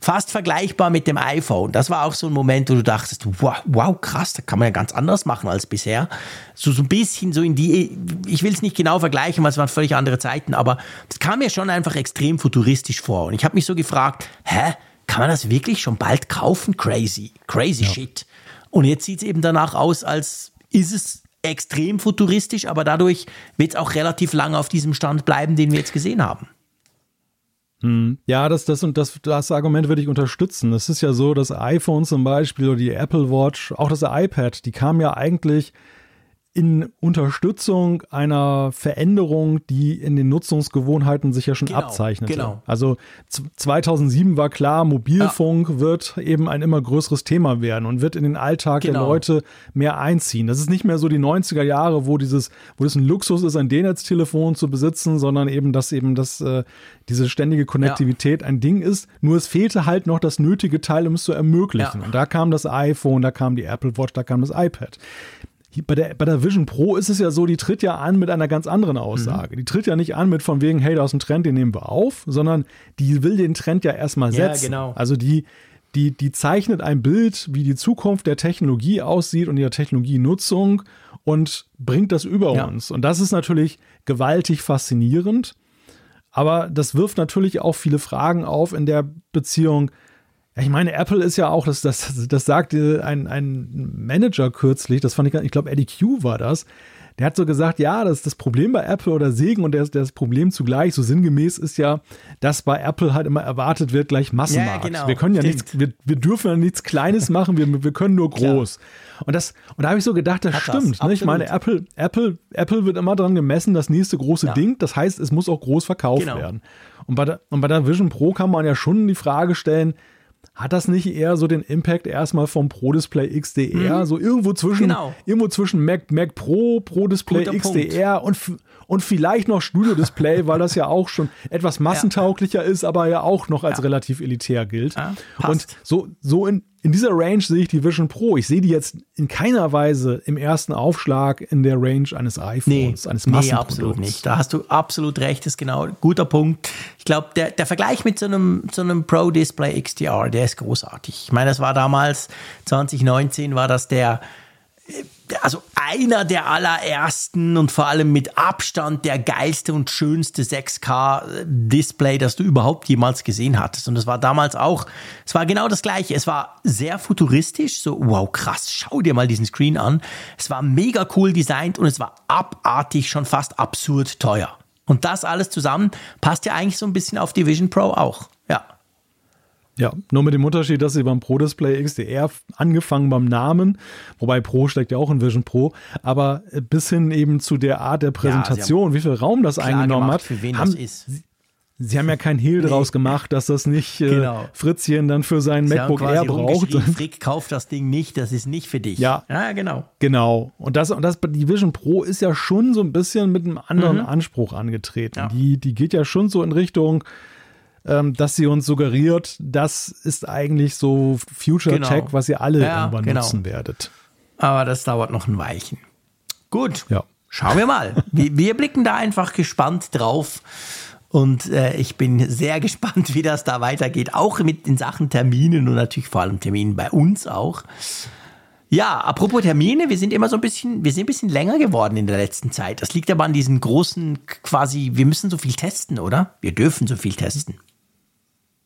fast vergleichbar mit dem iPhone. Das war auch so ein Moment, wo du dachtest, wow, wow krass, da kann man ja ganz anders machen als bisher. So, so ein bisschen so in die, ich will es nicht genau vergleichen, weil es waren völlig andere Zeiten, aber das kam mir schon einfach extrem futuristisch vor. Und ich habe mich so gefragt, hä, kann man das wirklich schon bald kaufen? Crazy, crazy ja. shit. Und jetzt sieht es eben danach aus, als ist es extrem futuristisch, aber dadurch wird es auch relativ lange auf diesem Stand bleiben, den wir jetzt gesehen haben. Hm. Ja, das, das und das, das Argument würde ich unterstützen. Es ist ja so, das iPhone zum Beispiel oder die Apple Watch, auch das iPad, die kam ja eigentlich in Unterstützung einer Veränderung, die in den Nutzungsgewohnheiten sich ja schon genau, abzeichnete. Genau. Also 2007 war klar, Mobilfunk ja. wird eben ein immer größeres Thema werden und wird in den Alltag genau. der Leute mehr einziehen. Das ist nicht mehr so die 90er Jahre, wo dieses, wo es ein Luxus ist, ein D-Netz-Telefon zu besitzen, sondern eben, dass eben das, äh, diese ständige Konnektivität ja. ein Ding ist. Nur es fehlte halt noch das nötige Teil, um es zu ermöglichen. Ja. Und da kam das iPhone, da kam die Apple Watch, da kam das iPad bei der, bei der Vision Pro ist es ja so, die tritt ja an mit einer ganz anderen Aussage. Mhm. Die tritt ja nicht an mit von wegen, hey, da ist ein Trend, den nehmen wir auf, sondern die will den Trend ja erstmal setzen. Ja, genau. Also die, die, die zeichnet ein Bild, wie die Zukunft der Technologie aussieht und ihrer Technologienutzung und bringt das über ja. uns. Und das ist natürlich gewaltig faszinierend. Aber das wirft natürlich auch viele Fragen auf in der Beziehung, ich meine, Apple ist ja auch, das, das, das sagte ein, ein Manager kürzlich, das fand ich, ich glaube, Eddie Q war das. Der hat so gesagt, ja, das, das Problem bei Apple oder Segen und das, das Problem zugleich, so sinngemäß ist ja, dass bei Apple halt immer erwartet wird, gleich Massenmarkt. Ja, genau, wir können ja stimmt. nichts, wir, wir dürfen ja nichts Kleines machen, wir, wir können nur groß. Klar. Und das, und da habe ich so gedacht, das Hat stimmt. Das, ne? Ich meine, Apple, Apple, Apple wird immer daran gemessen, das nächste große ja. Ding. Das heißt, es muss auch groß verkauft genau. werden. Und bei, der, und bei der Vision Pro kann man ja schon die Frage stellen, hat das nicht eher so den Impact erstmal vom Pro Display XDR? Mhm. So irgendwo zwischen, genau. irgendwo zwischen Mac, Mac Pro, Pro Display Guter XDR und, und vielleicht noch Studio Display, weil das ja auch schon etwas massentauglicher ja. ist, aber ja auch noch als ja. relativ elitär gilt. Ja, und so, so in, in dieser Range sehe ich die Vision Pro. Ich sehe die jetzt in keiner Weise im ersten Aufschlag in der Range eines iPhones, nee, eines Nee, absolut nicht. Da hast du absolut recht, das ist genau ein guter Punkt. Ich glaube, der, der Vergleich mit so einem, so einem Pro Display XDR, der ist großartig. Ich meine, das war damals, 2019 war das der also einer der allerersten und vor allem mit Abstand der geilste und schönste 6K-Display, das du überhaupt jemals gesehen hattest. Und es war damals auch, es war genau das gleiche. Es war sehr futuristisch, so wow, krass, schau dir mal diesen Screen an. Es war mega cool designt und es war abartig, schon fast absurd teuer. Und das alles zusammen passt ja eigentlich so ein bisschen auf die Vision Pro auch. Ja. Nur mit dem Unterschied, dass sie beim Pro Display XDR angefangen beim Namen, wobei Pro steckt ja auch in Vision Pro, aber bis hin eben zu der Art der Präsentation, ja, wie viel Raum das eingenommen gemacht, hat, für wen haben, das ist. Sie haben ja kein Hehl draus gemacht, dass das nicht äh, Genau. Fritzchen dann für sein Sie MacBook Air braucht. Frick, kauf das Ding nicht, das ist nicht für dich. Ja. Ja, genau. Genau. Und das, und das, die Vision Pro ist ja schon so ein bisschen mit einem anderen Anspruch angetreten. Ja. Die, die geht ja schon so in Richtung, ähm, dass sie uns suggeriert, das ist eigentlich so Future Genau. Tech, was ihr alle Ja, irgendwann genau. nutzen werdet. Aber das dauert noch ein Weilchen. Gut. Ja. Schauen wir mal. Wir, wir blicken da einfach gespannt drauf. Und äh, ich bin sehr gespannt, wie das da weitergeht. Auch mit in Sachen Terminen und natürlich vor allem Terminen bei uns auch. Ja, apropos Termine, wir sind immer so ein bisschen, wir sind ein bisschen länger geworden in der letzten Zeit. Das liegt aber an diesen großen, quasi, wir müssen so viel testen, oder? Wir dürfen so viel testen.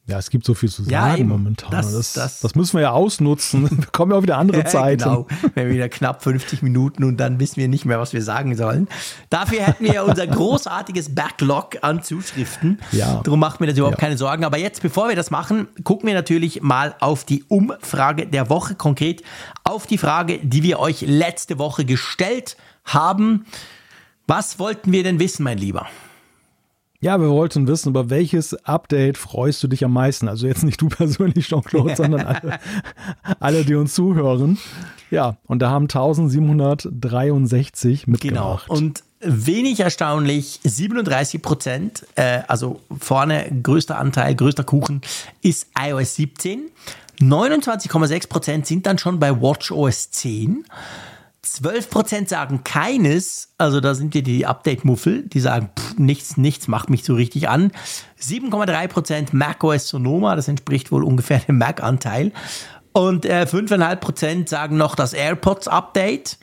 Ja, es gibt so viel zu Ja, sagen eben. momentan. Das- Das, das- das, müssen wir ja ausnutzen. Wir kommen ja auch wieder andere Zeiten. Genau, wir haben wieder knapp 50 Minuten und dann wissen wir nicht mehr, was wir sagen sollen. Dafür hätten wir ja unser großartiges Backlog an Zuschriften. Ja. Darum macht mir das überhaupt Ja. keine Sorgen. Aber jetzt, bevor wir das machen, gucken wir natürlich mal auf die Umfrage der Woche, konkret auf die Frage, die wir euch letzte Woche gestellt haben. Was wollten wir denn wissen, mein Lieber? Ja, wir wollten wissen, über welches Update freust du dich am meisten? Also jetzt nicht du persönlich, Jean-Claude, sondern alle, alle, die uns zuhören. Ja, und da haben 1763 Genau. mitgemacht. Und wenig erstaunlich, 37 Prozent, äh, also vorne größter Anteil, größter Kuchen, ist iOS 17. 29,6 Prozent sind dann schon bei WatchOS 10. 12 Prozent sagen keines, also da sind wir die Update-Muffel, die sagen, pff, nichts, nichts macht mich so richtig an. 7,3 Prozent macOS Sonoma, das entspricht wohl ungefähr dem Mac-Anteil. Und äh, 5,5 Prozent sagen noch das AirPods-Update.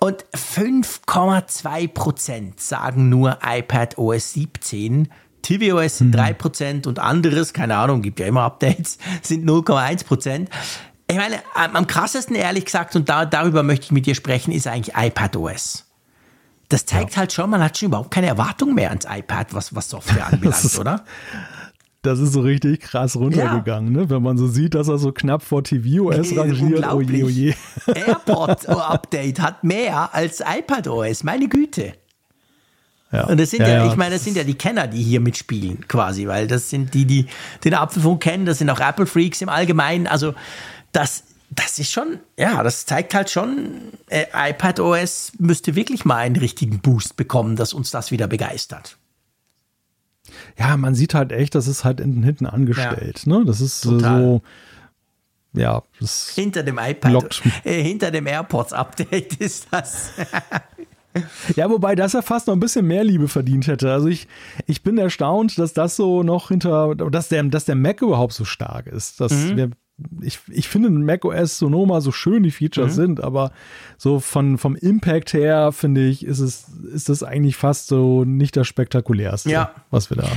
Und 5,2 Prozent sagen nur iPad OS 17. tvOS sind 3 Prozent und anderes, keine Ahnung, gibt ja immer Updates, sind 0,1 Prozent. Ich meine, am krassesten ehrlich gesagt, und da, darüber möchte ich mit dir sprechen, ist eigentlich iPad OS. Das zeigt halt schon, man hat schon überhaupt keine Erwartung mehr ans iPad, was, was Software anbelangt, ist- oder? Das ist so richtig krass runtergegangen, ne? wenn man so sieht, dass er so knapp vor tvOS rangiert. Oh je, oh je. AirPod-Update hat mehr als iPad OS, meine Güte. Ja. Und das sind ja, Ja, ja. ich meine, das sind ja die Kenner, die hier mitspielen, quasi, weil das sind die, die den Apfelfunk kennen, das sind auch Apple-Freaks im Allgemeinen. Also, das, das ist schon, ja, das zeigt halt schon, äh, iPad OS müsste wirklich mal einen richtigen Boost bekommen, dass uns das wieder begeistert. Ja, man sieht halt echt, das ist halt hinten, angestellt. Ne? Das ist äh, Total. so, ja, das Hinter dem iPad, Lockt. äh, hinter dem AirPods-Update ist das. Ja, wobei das ja fast noch ein bisschen mehr Liebe verdient hätte. Also ich, ich bin erstaunt, dass das so noch hinter, dass der, dass der Mac überhaupt so stark ist. Das Mhm. wär, ich, ich finde Mac OS Sonoma so schön die Features Mhm. sind, aber so von, vom Impact her, finde ich, ist es, ist das eigentlich fast so nicht das spektakulärste, Ja. was wir da.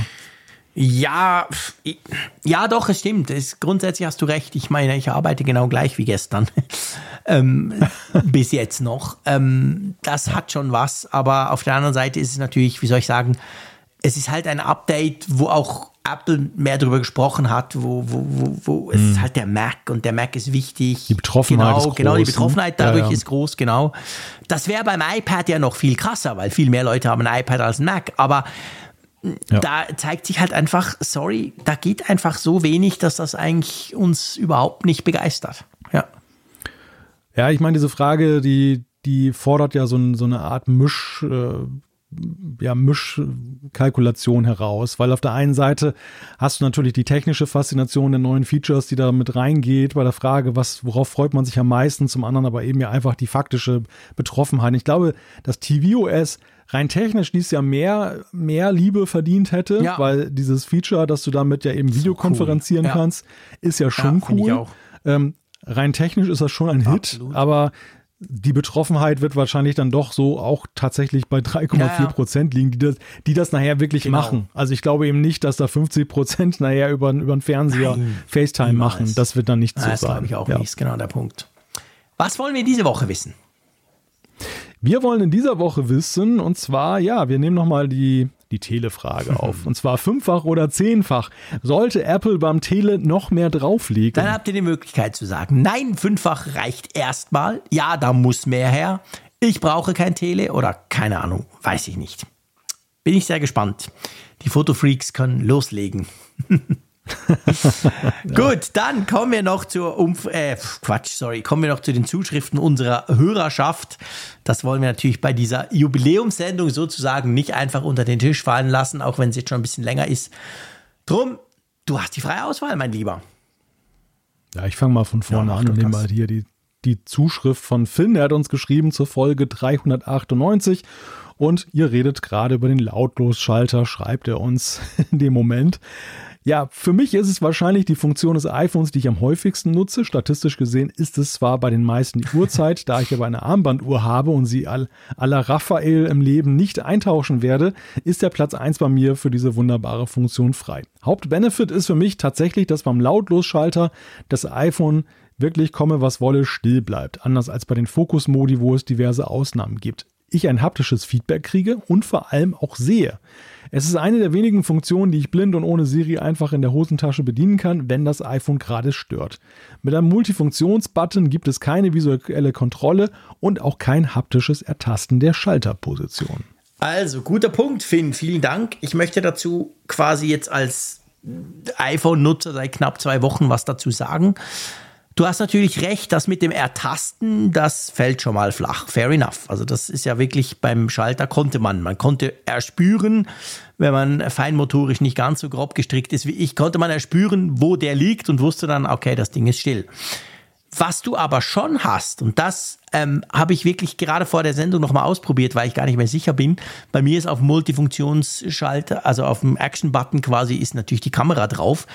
Ja, pf, i- ja, doch, es stimmt. Es, grundsätzlich hast du recht. Ich meine, ich arbeite genau gleich wie gestern. ähm, bis jetzt noch. Ähm, das hat schon was, aber auf der anderen Seite ist es natürlich, wie soll ich sagen, es ist halt ein Update, wo auch Apple mehr darüber gesprochen hat, wo, wo, wo, wo es ist halt der Mac und der Mac ist wichtig. Mhm. Die Betroffenheit genau, ist Genau, die groß, ne? Betroffenheit Ja, dadurch ja. ist groß, genau. Das wäre beim iPad ja noch viel krasser, weil viel mehr Leute haben ein iPad als ein Mac, aber Ja. da zeigt sich halt einfach, sorry, da geht einfach so wenig, dass das eigentlich uns überhaupt nicht begeistert. Ja. Ja, ich meine, diese Frage, die, die fordert ja so, ein, so eine Art Misch, äh, ja, Mischkalkulation heraus, weil auf der einen Seite hast du natürlich die technische Faszination der neuen Features, die da mit reingeht, bei der Frage, was, worauf freut man sich am meisten, zum anderen aber eben ja einfach die faktische Betroffenheit. Ich glaube, dass tvOS rein technisch dies Jahr mehr, mehr Liebe verdient hätte, Ja. weil dieses Feature, dass du damit ja eben Videokonferenzieren Ja. kannst, ist ja schon ich cool. auch. Ähm, rein technisch ist das schon ein Hit, Absolut. aber die Betroffenheit wird wahrscheinlich dann doch so auch tatsächlich bei 3,4 Ja, ja. Prozent liegen, die das, die das nachher wirklich Genau. machen. Also ich glaube eben nicht, dass da 50 Prozent nachher über, über den Fernseher Nein, FaceTime machen. Das wird dann nicht so das sein. glaube ich auch ja. nicht, ist genau der Punkt. Was wollen wir diese Woche wissen? Wir wollen in dieser Woche wissen, und zwar, ja, wir nehmen nochmal die die Telefrage auf. Und zwar fünffach oder zehnfach. Sollte Apple beim Tele noch mehr drauflegen? Dann habt ihr die Möglichkeit zu sagen, nein, fünffach reicht erstmal. Ja, da muss mehr her. Ich brauche kein Tele oder keine Ahnung, weiß ich nicht. Bin ich sehr gespannt. Die Fotofreaks können loslegen. Gut, dann kommen wir noch zur Umf äh, Quatsch, sorry, kommen wir noch zu den Zuschriften unserer Hörerschaft. Das wollen wir natürlich bei dieser Jubiläumssendung sozusagen nicht einfach unter den Tisch fallen lassen, auch wenn es jetzt schon ein bisschen länger ist. Drum, du hast die freie Auswahl, mein Lieber. Ja, ich fange mal von vorne Ja, an und nehme mal hier die, die Zuschrift von Finn. Er hat uns geschrieben zur Folge 398 und ihr redet gerade über den Lautlosschalter, schreibt er uns in dem Moment. Ja, für mich ist es wahrscheinlich die Funktion des iPhones, die ich am häufigsten nutze. Statistisch gesehen ist es zwar bei den meisten die Uhrzeit, da ich aber eine Armbanduhr habe und sie à la Raphael im Leben nicht eintauschen werde, ist der Platz 1 bei mir für diese wunderbare Funktion frei. Hauptbenefit ist für mich tatsächlich, dass beim Lautlosschalter das iPhone wirklich komme, was wolle, still bleibt. Anders als bei den Fokusmodi, wo es diverse Ausnahmen gibt. Ich ein haptisches Feedback kriege und vor allem auch sehe. Es ist eine der wenigen Funktionen, die ich blind und ohne Siri einfach in der Hosentasche bedienen kann, wenn das iPhone gerade stört. Mit einem Multifunktionsbutton gibt es keine visuelle Kontrolle und auch kein haptisches Ertasten der Schalterposition. Also, guter Punkt, Finn. Vielen Dank. Ich möchte dazu quasi jetzt als iPhone-Nutzer seit knapp zwei Wochen was dazu sagen. Du hast natürlich recht, das mit dem Ertasten, das fällt schon mal flach. Fair enough. Also das ist ja wirklich beim Schalter konnte man. Man konnte erspüren, wenn man feinmotorisch nicht ganz so grob gestrickt ist wie ich, konnte man erspüren, wo der liegt und wusste dann, okay, das Ding ist still. Was du aber schon hast, und das ähm, habe ich wirklich gerade vor der Sendung nochmal ausprobiert, weil ich gar nicht mehr sicher bin. Bei mir ist auf Multifunktionsschalter, also auf dem Action-Button quasi, ist natürlich die Kamera drauf.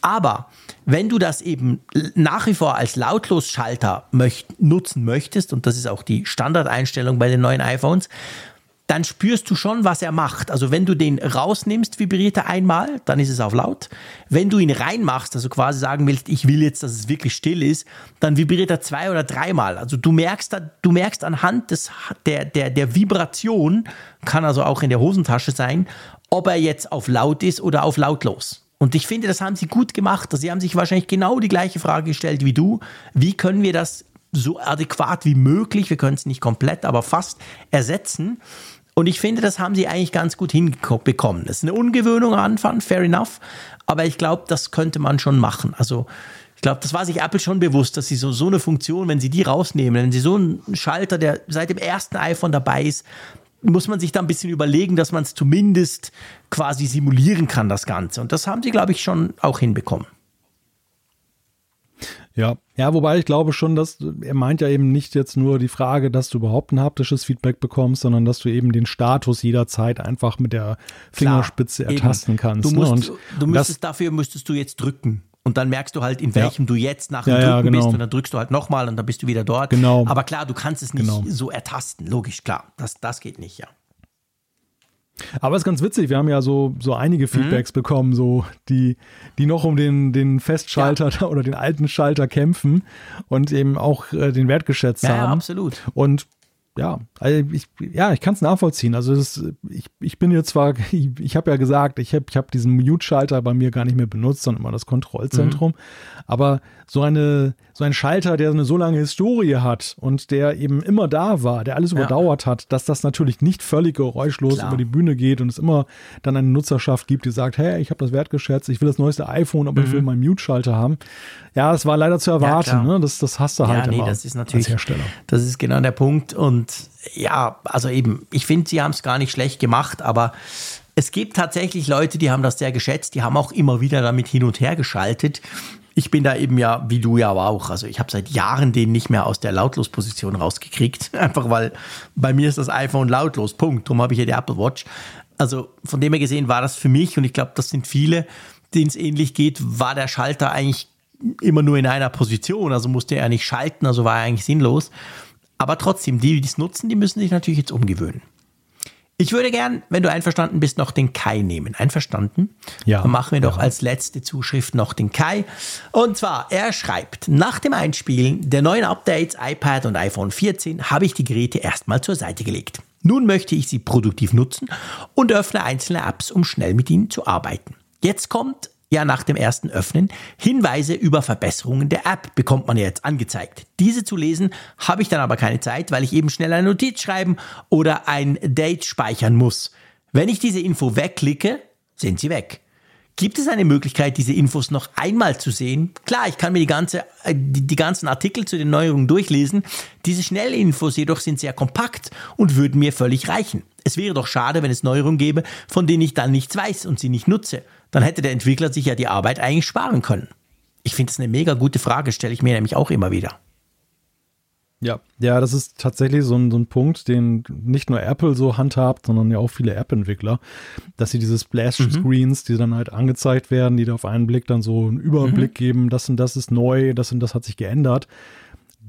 Aber wenn du das eben nach wie vor als Lautlosschalter möcht nutzen möchtest, und das ist auch die Standardeinstellung bei den neuen iPhones, dann spürst du schon, was er macht. Also wenn du den rausnimmst, vibriert er einmal, dann ist es auf laut. Wenn du ihn reinmachst, also quasi sagen willst, ich will jetzt, dass es wirklich still ist, dann vibriert er zwei oder dreimal. Also du merkst, du merkst anhand des, der, der, der Vibration, kann also auch in der Hosentasche sein, ob er jetzt auf laut ist oder auf lautlos. Und ich finde, das haben sie gut gemacht. Sie haben sich wahrscheinlich genau die gleiche Frage gestellt wie du. Wie können wir das so adäquat wie möglich, wir können es nicht komplett, aber fast ersetzen? Und ich finde, das haben sie eigentlich ganz gut hinbekommen. Das ist eine Ungewöhnung am Anfang, fair enough. Aber ich glaube, das könnte man schon machen. Also, ich glaube, das war sich Apple schon bewusst, dass sie so, so eine Funktion, wenn sie die rausnehmen, wenn sie so einen Schalter, der seit dem ersten iPhone dabei ist, muss man sich da ein bisschen überlegen, dass man es zumindest quasi simulieren kann, das Ganze. Und das haben sie, glaube ich, schon auch hinbekommen. Ja, ja, wobei ich glaube schon, dass er meint ja eben nicht jetzt nur die Frage, dass du überhaupt ein haptisches Feedback bekommst, sondern dass du eben den Status jederzeit einfach mit der Fingerspitze Klar, ertasten eben. kannst. Du, musst, ne? Du müsstest das, dafür müsstest du jetzt drücken. Und dann merkst du halt, in welchem du jetzt nach dem Ja, Drücken ja, genau. bist und dann drückst du halt nochmal und dann bist du wieder dort. Genau. Aber klar, du kannst es nicht Genau. so ertasten. Logisch, klar. Das, das geht nicht, ja. Aber es ist ganz witzig, wir haben ja so, so einige Mhm. Feedbacks bekommen, so die, die noch um den, den Festschalter oder den alten Schalter kämpfen und eben auch äh, den Wert geschätzt Ja, ja, haben. absolut. Und ja, also ich, ja, ich kann es nachvollziehen. Also ist- ich, ich bin jetzt zwar, ich, ich habe ja gesagt, ich habe ich hab diesen Mute-Schalter bei mir gar nicht mehr benutzt, sondern immer das Kontrollzentrum. Aber so eine so ein Schalter, der eine so lange Historie hat und der eben immer da war, der alles Ja. überdauert hat, dass das natürlich nicht völlig geräuschlos Klar. über die Bühne geht und es immer dann eine Nutzerschaft gibt, die sagt, hey, ich habe das wertgeschätzt, ich will das neueste iPhone, aber ich will meinen Mute-Schalter haben. Ja, das war leider zu erwarten. Mhm. klar. ne? das, das hast du halt ja, nee, immer das ist natürlich, als Hersteller. das ist genau der Punkt. Und ja, also eben, ich finde, sie haben es gar nicht schlecht gemacht, aber es gibt tatsächlich Leute, die haben das sehr geschätzt, die haben auch immer wieder damit hin und her geschaltet. Ich bin da eben ja, wie du ja auch, also ich habe seit Jahren den nicht mehr aus der Lautlosposition rausgekriegt, einfach weil bei mir ist das iPhone lautlos, Punkt. Darum habe ich ja die Apple Watch. Also von dem her gesehen war das für mich und ich glaube, das sind viele, denen es ähnlich geht, war der Schalter eigentlich immer nur in einer Position, also musste er nicht schalten, also war er eigentlich sinnlos. Aber trotzdem, die, die es nutzen, die müssen sich natürlich jetzt umgewöhnen. Ich würde gern, wenn du einverstanden bist, noch den Kai nehmen. Einverstanden? Ja. Dann machen wir doch Ja. als letzte Zuschrift noch den Kai. Und zwar, er schreibt, nach dem Einspielen der neuen Updates iPad und iPhone 14 habe ich die Geräte erstmal zur Seite gelegt. Nun möchte ich sie produktiv nutzen und öffne einzelne Apps, um schnell mit ihnen zu arbeiten. Jetzt kommt ja nach dem ersten Öffnen Hinweise über Verbesserungen der App bekommt man jetzt angezeigt. Diese zu lesen habe ich dann aber keine Zeit, weil ich eben schnell eine Notiz schreiben oder ein Date speichern muss. Wenn ich diese Info wegklicke, sind sie weg. Gibt es eine Möglichkeit, diese Infos noch einmal zu sehen? Klar, ich kann mir die, ganze, äh, die, die ganzen Artikel zu den Neuerungen durchlesen. Diese Schnellinfos jedoch sind sehr kompakt und würden mir völlig reichen. Es wäre doch schade, wenn es Neuerungen gäbe, von denen ich dann nichts weiß und sie nicht nutze. Dann hätte der Entwickler sich ja die Arbeit eigentlich sparen können. Ich finde es eine mega gute Frage, stelle ich mir nämlich auch immer wieder. Ja, ja, das ist tatsächlich so ein, so ein Punkt, den nicht nur Apple so handhabt, sondern ja auch viele App-Entwickler, dass sie diese Splash-Screens, mhm. die dann halt angezeigt werden, die da auf einen Blick dann so einen Überblick mhm. geben, das und das ist neu, das und das hat sich geändert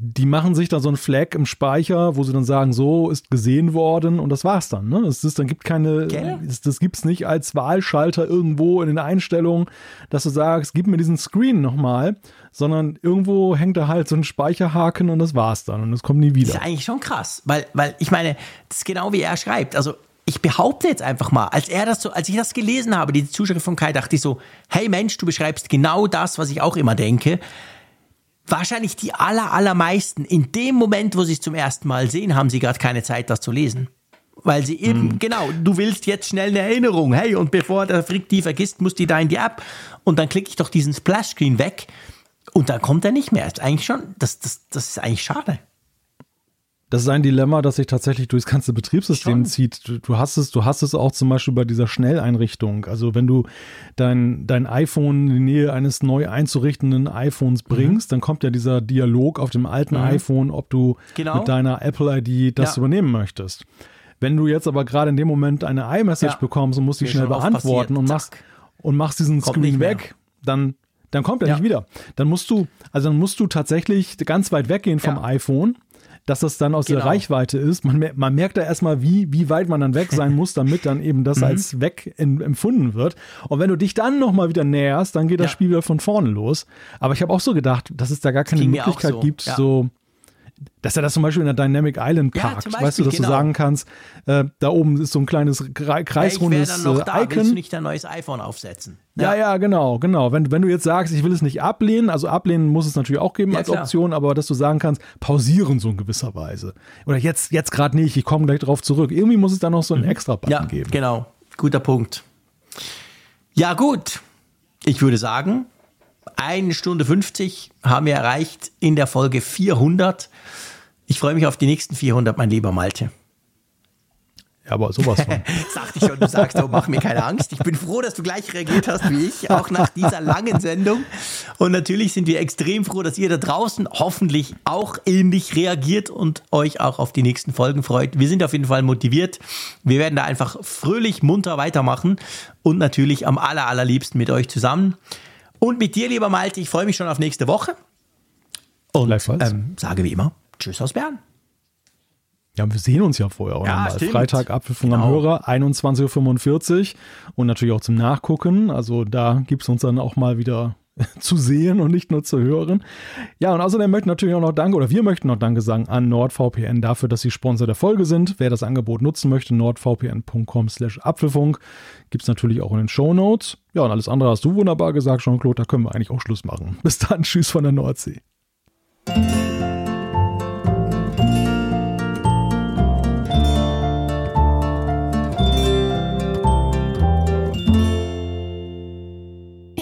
die machen sich da so ein Flag im Speicher, wo sie dann sagen, so ist gesehen worden und das war's dann. Ne? Es ist, dann gibt keine, es, das gibt's nicht als Wahlschalter irgendwo in den Einstellungen, dass du sagst, gib mir diesen Screen nochmal, sondern irgendwo hängt da halt so ein Speicherhaken und das war's dann und es kommt nie wieder. Das ist eigentlich schon krass, weil, weil ich meine, das ist genau wie er schreibt. Also ich behaupte jetzt einfach mal, als er das so, als ich das gelesen habe, die Zuschrift von Kai, dachte ich so, hey Mensch, du beschreibst genau das, was ich auch immer denke wahrscheinlich die aller, allermeisten, in dem Moment, wo sie es zum ersten Mal sehen, haben sie gerade keine Zeit, das zu lesen. Weil sie eben, mhm. genau, du willst jetzt schnell eine Erinnerung. Hey, und bevor der Frick die vergisst, muss die da in die App. Und dann klicke ich doch diesen Splash-Screen weg. Und dann kommt er nicht mehr. Das ist eigentlich schon, das, das, das ist eigentlich schade. Das ist ein Dilemma, das sich tatsächlich durchs ganze Betriebssystem Schon. zieht. Du, du, hast es, du hast es auch zum Beispiel bei dieser Schnelleinrichtung. Also wenn du dein, dein iPhone in die Nähe eines neu einzurichtenden iPhones mhm. bringst, mhm. dann kommt ja dieser Dialog auf dem alten mhm. iPhone, ob du genau. mit deiner Apple ID das ja. übernehmen möchtest. Wenn du jetzt aber gerade in dem Moment eine iMessage ja. bekommst und musst die schnell beantworten und machst, und machst diesen kommt Screen weg, dann dann kommt er ja. nicht wieder. Dann musst du, also dann musst du tatsächlich ganz weit weggehen vom ja. iPhone dass das dann aus genau. der Reichweite ist. Man, man merkt da erstmal, wie, wie weit man dann weg sein muss, damit dann eben das mhm. als weg in, empfunden wird. Und wenn du dich dann nochmal wieder näherst, dann geht das ja. Spiel wieder von vorne los. Aber ich habe auch so gedacht, dass es da gar keine Möglichkeit so. gibt, ja. so dass er das zum Beispiel in der Dynamic Island parkt, ja, weißt du, dass genau. du sagen kannst, äh, da oben ist so ein kleines kreisrundes ja, ich dann noch da. Icon. Willst du nicht ein neues iPhone aufsetzen? Ja, ja, ja genau, genau. Wenn, wenn du jetzt sagst, ich will es nicht ablehnen, also ablehnen muss es natürlich auch geben ja, als klar. Option, aber dass du sagen kannst, pausieren so in gewisser Weise. Oder jetzt, jetzt gerade nicht, ich komme gleich drauf zurück. Irgendwie muss es da noch so einen mhm. extra Button ja, geben. Genau, guter Punkt. Ja, gut. Ich würde sagen, eine Stunde 50 haben wir erreicht in der Folge 400. Ich freue mich auf die nächsten 400, mein lieber Malte. Ja, aber sowas von. Sagte ich schon, du sagst so, mach mir keine Angst. Ich bin froh, dass du gleich reagiert hast wie ich, auch nach dieser langen Sendung. Und natürlich sind wir extrem froh, dass ihr da draußen hoffentlich auch ähnlich reagiert und euch auch auf die nächsten Folgen freut. Wir sind auf jeden Fall motiviert. Wir werden da einfach fröhlich, munter weitermachen und natürlich am aller, allerliebsten mit euch zusammen. Und mit dir, lieber Malte, ich freue mich schon auf nächste Woche. Und ähm, sage wie immer, Tschüss aus Bern. Ja, wir sehen uns ja vorher auch ja, nochmal. Freitag Apfelfunk genau. am Hörer, 21.45 Uhr und natürlich auch zum Nachgucken. Also da gibt es uns dann auch mal wieder zu sehen und nicht nur zu hören. Ja, und außerdem möchten natürlich auch noch Danke, oder wir möchten noch Danke sagen an NordVPN dafür, dass sie Sponsor der Folge sind. Wer das Angebot nutzen möchte, nordvpn.com slash Apfelfunk, gibt es natürlich auch in den Show Notes. Ja, und alles andere hast du wunderbar gesagt, Jean-Claude, da können wir eigentlich auch Schluss machen. Bis dann, tschüss von der Nordsee.